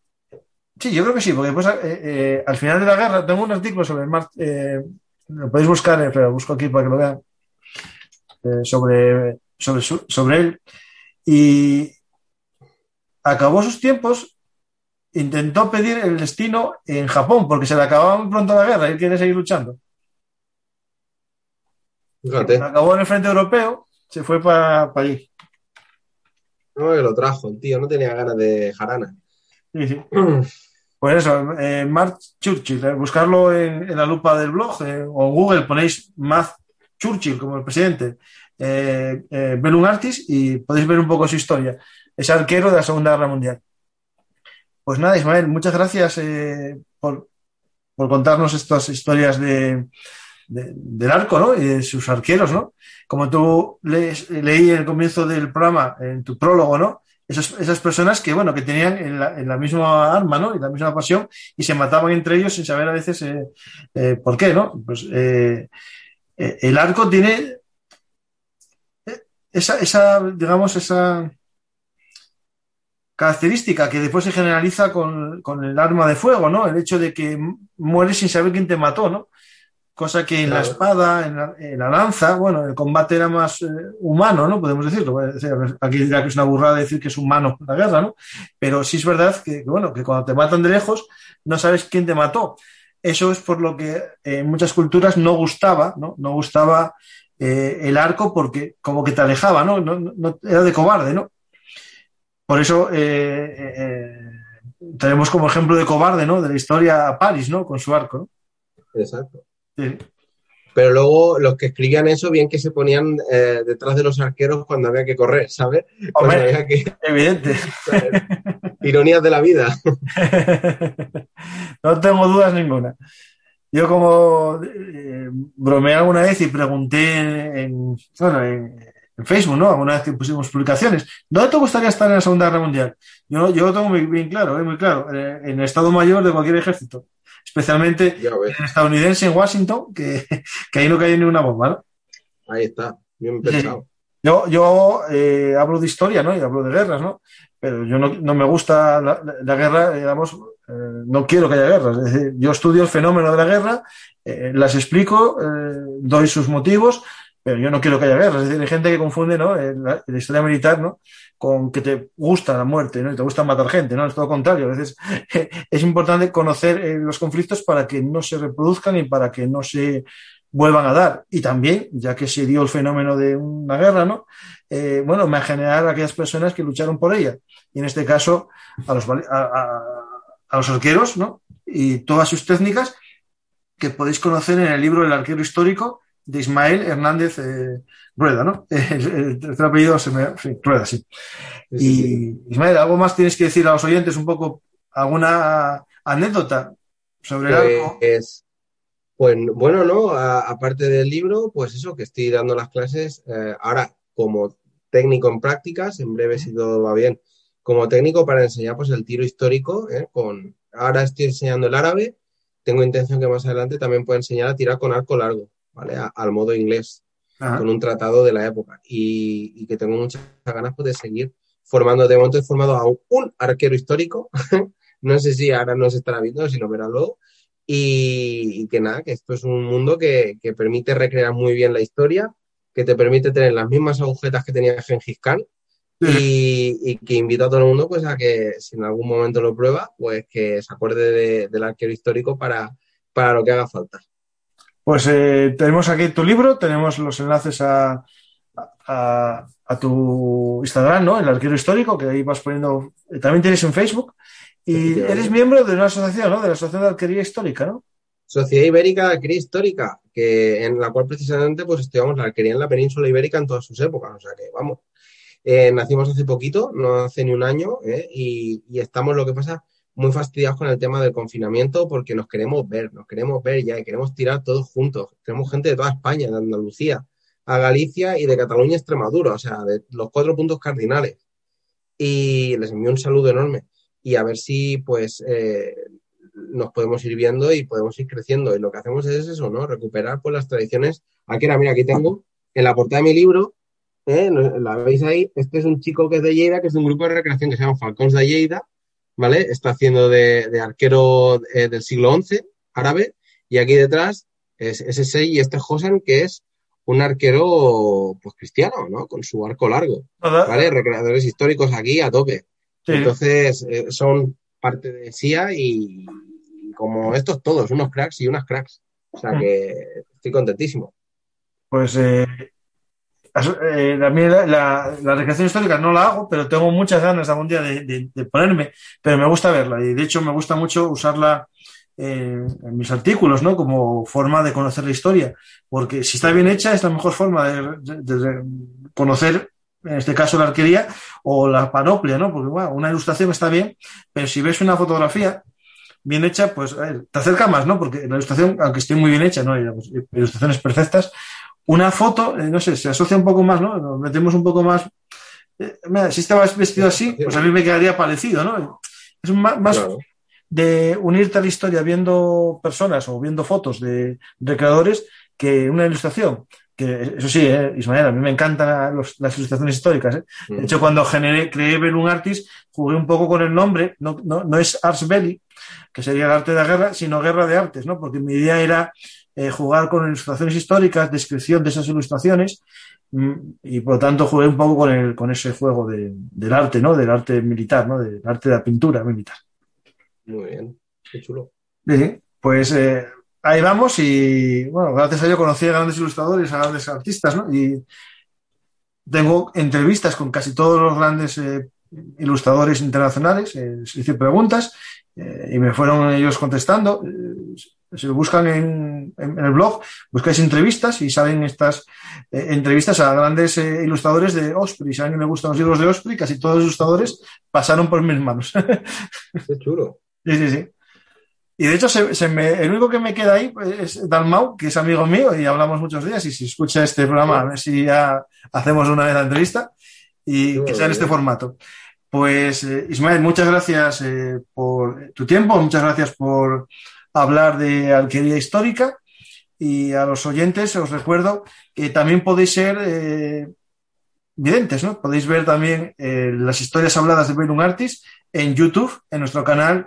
Sí, yo creo que sí, porque eh, eh, al final de la guerra tengo un artículo sobre el Mar, lo podéis buscar, pero lo busco aquí para que lo vean, sobre, sobre, sobre él. Y acabó sus tiempos intentó pedir el destino en Japón, porque se le acababa muy pronto la guerra y él quiere seguir luchando. Fíjate. acabó en el frente europeo, se fue para allí. No, que lo trajo, el tío, no tenía ganas de jarana. Sí, sí. [CLEARS THROAT] Pues eso, eh, Mark Churchill, eh, buscarlo en, en, la lupa del blog eh, o en Google ponéis Mark Churchill como el presidente, eh, eh, Belun Artis y podéis ver un poco su historia. Es arquero de la Segunda Guerra Mundial. Pues nada, Ismael, muchas gracias eh, por, contarnos estas historias de, de, del arco ¿no? y de sus arqueros. ¿no? Como tú leí en el comienzo del programa, en tu prólogo, ¿no? Esas, personas que, bueno, que tenían en la, misma arma, ¿no? Y la misma pasión y se mataban entre ellos sin saber a veces eh, eh, por qué, ¿no? Pues el arco tiene esa, esa, digamos, esa característica que después se generaliza con, con, el arma de fuego, ¿no? El hecho de que mueres sin saber quién te mató, ¿no? Cosa que en claro. la espada, en la, en la, lanza, bueno, el combate era más eh, humano, ¿no? Podemos decirlo. Aquí dirá que es una burrada decir que es humano la guerra, ¿no? Pero sí es verdad que, que, bueno, que cuando te matan de lejos no sabes quién te mató. Eso es por lo que en muchas culturas no gustaba, ¿no? No gustaba eh, el arco porque como que te alejaba, ¿no? no, no era de cobarde, ¿no? Por eso eh, eh, tenemos como ejemplo de cobarde, ¿no? De la historia a París, ¿no? Con su arco, ¿no? Exacto. Sí. Pero luego los que escribían eso, bien que se ponían eh, detrás de los arqueros cuando había que correr, ¿sabes? Hombre, había que... evidente. ¿sabes? Ironías de la vida. [LAUGHS] no tengo dudas ninguna. Yo como eh, bromeé alguna vez y pregunté en, en bueno, en, en, Facebook, ¿no? Alguna vez que pusimos publicaciones, ¿dónde te gustaría estar en la Segunda Guerra Mundial? Yo, yo lo tengo muy bien claro, ¿eh? muy claro, en el Estado Mayor de cualquier ejército especialmente el estadounidense en Washington, que, que, ahí no cae ni una bomba, ¿no? Ahí está, bien pensado. [LAUGHS] Yo, yo eh, hablo de historia, ¿no? Y hablo de guerras, ¿no? Pero yo no, no me gusta la, la guerra, digamos, eh, no quiero que haya guerras. Es decir, yo estudio el fenómeno de la guerra, eh, las explico, doy sus motivos, pero yo no quiero que haya guerras. Es decir, hay gente que confunde, ¿no? La, la historia militar, ¿no? con que te gusta la muerte, ¿no? Y te gusta matar gente, ¿no? Es todo contrario. A veces [LAUGHS] es importante conocer eh, los conflictos para que no se reproduzcan y para que no se vuelvan a dar. Y también, ya que se dio el fenómeno de una guerra, ¿no? Eh, bueno, me generar a aquellas personas que lucharon por ella. Y en este caso, a los, a, a, a los arqueros, ¿no? Y todas sus técnicas que podéis conocer en el libro El arquero histórico de Ismael Hernández eh, Rueda, ¿no? [LAUGHS] El, el, tercer apellido se me... Sí, Rueda, sí. Y sí. Ismael, ¿algo más tienes que decir a los oyentes? ¿Un poco alguna anécdota sobre pues, algo? Es, pues bueno, ¿no? Aparte del libro, pues eso, que estoy dando las clases eh, ahora como técnico en prácticas, en breve si todo va bien, como técnico para enseñar pues el tiro histórico, ¿eh? con ahora estoy enseñando el árabe, tengo intención que más adelante también pueda enseñar a tirar con arco largo. ¿Vale? A, al modo inglés, Ajá. con un tratado de la época. Y, y, que tengo muchas ganas pues, de seguir formando. De momento he formado a un, arquero histórico. [LAUGHS] no sé si ahora nos estará viendo, si lo verá luego. Y, y, que nada, que esto es un mundo que, que, permite recrear muy bien la historia, que te permite tener las mismas agujetas que tenía Gengis Khan. Y, y, que invito a todo el mundo pues a que si en algún momento lo prueba, pues que se acuerde de, del arquero histórico para, para lo que haga falta. Pues eh, tenemos aquí tu libro, tenemos los enlaces a, a, a, tu Instagram, ¿no? El arquero histórico, que ahí vas poniendo. También tienes en Facebook. Y eres miembro de una asociación, ¿no? De la Asociación de Arquería Histórica, ¿no? Sociedad Ibérica de Arquería Histórica, que en la cual precisamente pues estudiamos la arquería en la península ibérica en todas sus épocas. O sea que, vamos, eh, nacimos hace poquito, no hace ni un año, ¿eh? y, y estamos, lo que pasa, muy fastidiados con el tema del confinamiento porque nos queremos ver, nos queremos ver ya y queremos tirar todos juntos. Tenemos gente de toda España, de Andalucía, a Galicia y de Cataluña a Extremadura, o sea, de los cuatro puntos cardinales. Y les envío un saludo enorme y a ver si pues eh, nos podemos ir viendo y podemos ir creciendo. Y lo que hacemos es eso, ¿no? Recuperar pues las tradiciones. Aquí era, mira, aquí tengo en la portada de mi libro, ¿eh? la veis ahí, este es un chico que es de Lleida, que es un grupo de recreación que se llama Falcons de Lleida, ¿vale? Está haciendo de, de arquero eh, del siglo XI, árabe, y aquí detrás es ese y este Hosan, que es un arquero, pues cristiano, ¿no? Con su arco largo, ¿vale? Recreadores históricos aquí a tope. Sí. Entonces, eh, son parte de SIA y, como estos todos, unos cracks y unas cracks. O sea que estoy contentísimo. Pues eh, eh, la, recreación histórica no la hago, pero tengo muchas ganas algún día de, ponerme, pero me gusta verla y de hecho me gusta mucho usarla en mis artículos, ¿no? Como forma de conocer la historia, porque si está bien hecha es la mejor forma de, conocer, en este caso, la arquería o la panoplia, ¿no? Porque, bueno, una ilustración está bien, pero si ves una fotografía bien hecha, pues te acerca más, ¿no? Porque la ilustración, aunque esté muy bien hecha, ¿no? Hay ilustraciones perfectas, una foto, eh, no sé, se asocia un poco más, ¿no? Nos metemos un poco más. Eh, si estabas vestido así, pues a mí me quedaría parecido, ¿no? Es más, de unirte a la historia viendo personas o viendo fotos de recreadores que una ilustración. Que eso sí, eh, Ismael, a mí me encantan las ilustraciones históricas. ¿eh? De hecho, cuando generé, creé un Artist, jugué un poco con el nombre. No, no, no es Ars Belli, que sería el arte de la guerra, sino guerra de artes, ¿no? Porque mi idea era eh, jugar con ilustraciones históricas, descripción de esas ilustraciones, mm, y por lo tanto jugué un poco con, el, con ese juego de, del arte, ¿no? Del arte militar, ¿no? Del arte de la pintura militar. Muy bien, qué chulo. Sí, pues eh, ahí vamos y, bueno, gracias a ello conocí a grandes ilustradores, a grandes artistas, ¿no? Y tengo entrevistas con casi todos los grandes eh, ilustradores internacionales, hice preguntas y me fueron ellos contestando si lo buscan en, el blog, buscáis entrevistas y salen estas eh, entrevistas a grandes eh, ilustradores de Osprey. Si a alguien le gustan los libros de Osprey, casi todos los ilustradores pasaron por mis manos. [LAUGHS] Qué chulo. Sí, sí, sí. Y de hecho, se, me, el único que me queda ahí es Dalmau, que es amigo mío y hablamos muchos días. Y si escucha este programa, a ver si ya hacemos una vez la entrevista y que sea en este formato. Pues, eh, Ismael, muchas gracias por tu tiempo, muchas gracias por hablar de alquería histórica. Y a los oyentes os recuerdo que también podéis ser eh, videntes, ¿no? Podéis ver también eh, las historias habladas de Belum Artis en YouTube, en nuestro canal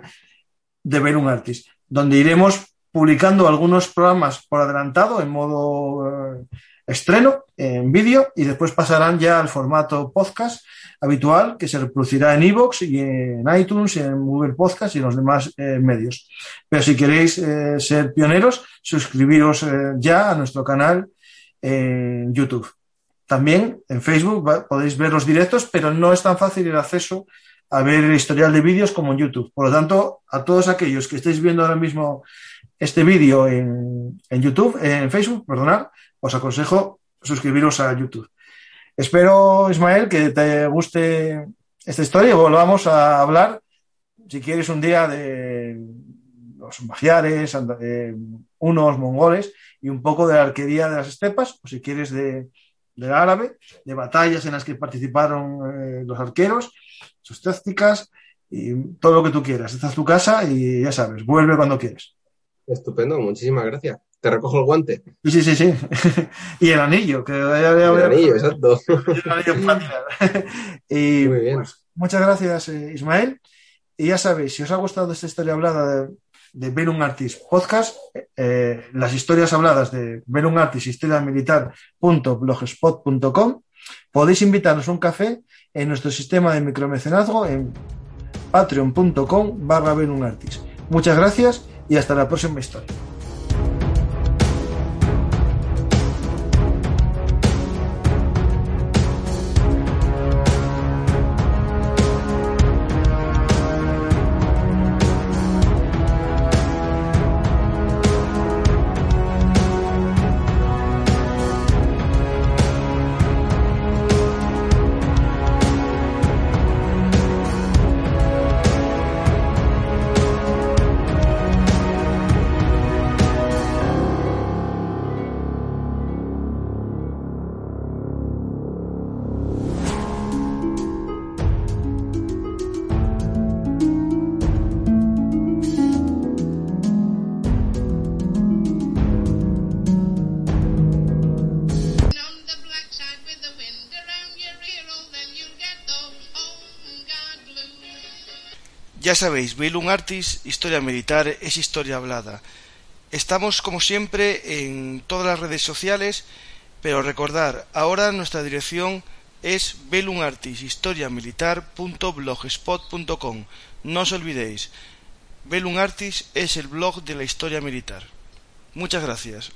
de Belum Artis, donde iremos publicando algunos programas por adelantado en modo eh, estreno en vídeo y después pasarán ya al formato podcast habitual que se reproducirá en iVoox y en iTunes, y en Google Podcast y en los demás eh, medios. Pero si queréis eh, ser pioneros, suscribiros eh, ya a nuestro canal en YouTube. También en Facebook podéis ver los directos, pero no es tan fácil el acceso a ver el historial de vídeos como en YouTube. Por lo tanto, a todos aquellos que estéis viendo ahora mismo este vídeo en, en YouTube, en Facebook, perdonad, os aconsejo suscribiros a YouTube. Espero, Ismael, que te guste esta historia y volvamos a hablar, si quieres, un día de los magiares, unos mongoles y un poco de la arquería de las estepas, o si quieres de, árabe, de batallas en las que participaron eh, los arqueros, sus tácticas y todo lo que tú quieras. Esta es tu casa y ya sabes, vuelve cuando quieras. Estupendo, muchísimas gracias te recojo el guante. Sí, sí, sí. [LAUGHS] y el anillo, que el anillo, exacto. [LAUGHS] y Muy bien. Pues, muchas gracias, eh, Ismael. Y ya sabéis, si os ha gustado esta historia hablada de, de Belum Artist Podcast, eh, las historias habladas de Belum Artist Historia Militar.blogspot.com, podéis invitarnos a un café en nuestro sistema de micromecenazgo en patreon.com barra. Muchas gracias y hasta la próxima historia. Ya sabéis, un Artis, historia militar, es historia hablada. Estamos como siempre en todas las redes sociales, pero recordar, ahora nuestra dirección es belunartishistoriamilitar.blogspot.com. No os olvidéis, Belun Artis es el blog de la historia militar. Muchas gracias.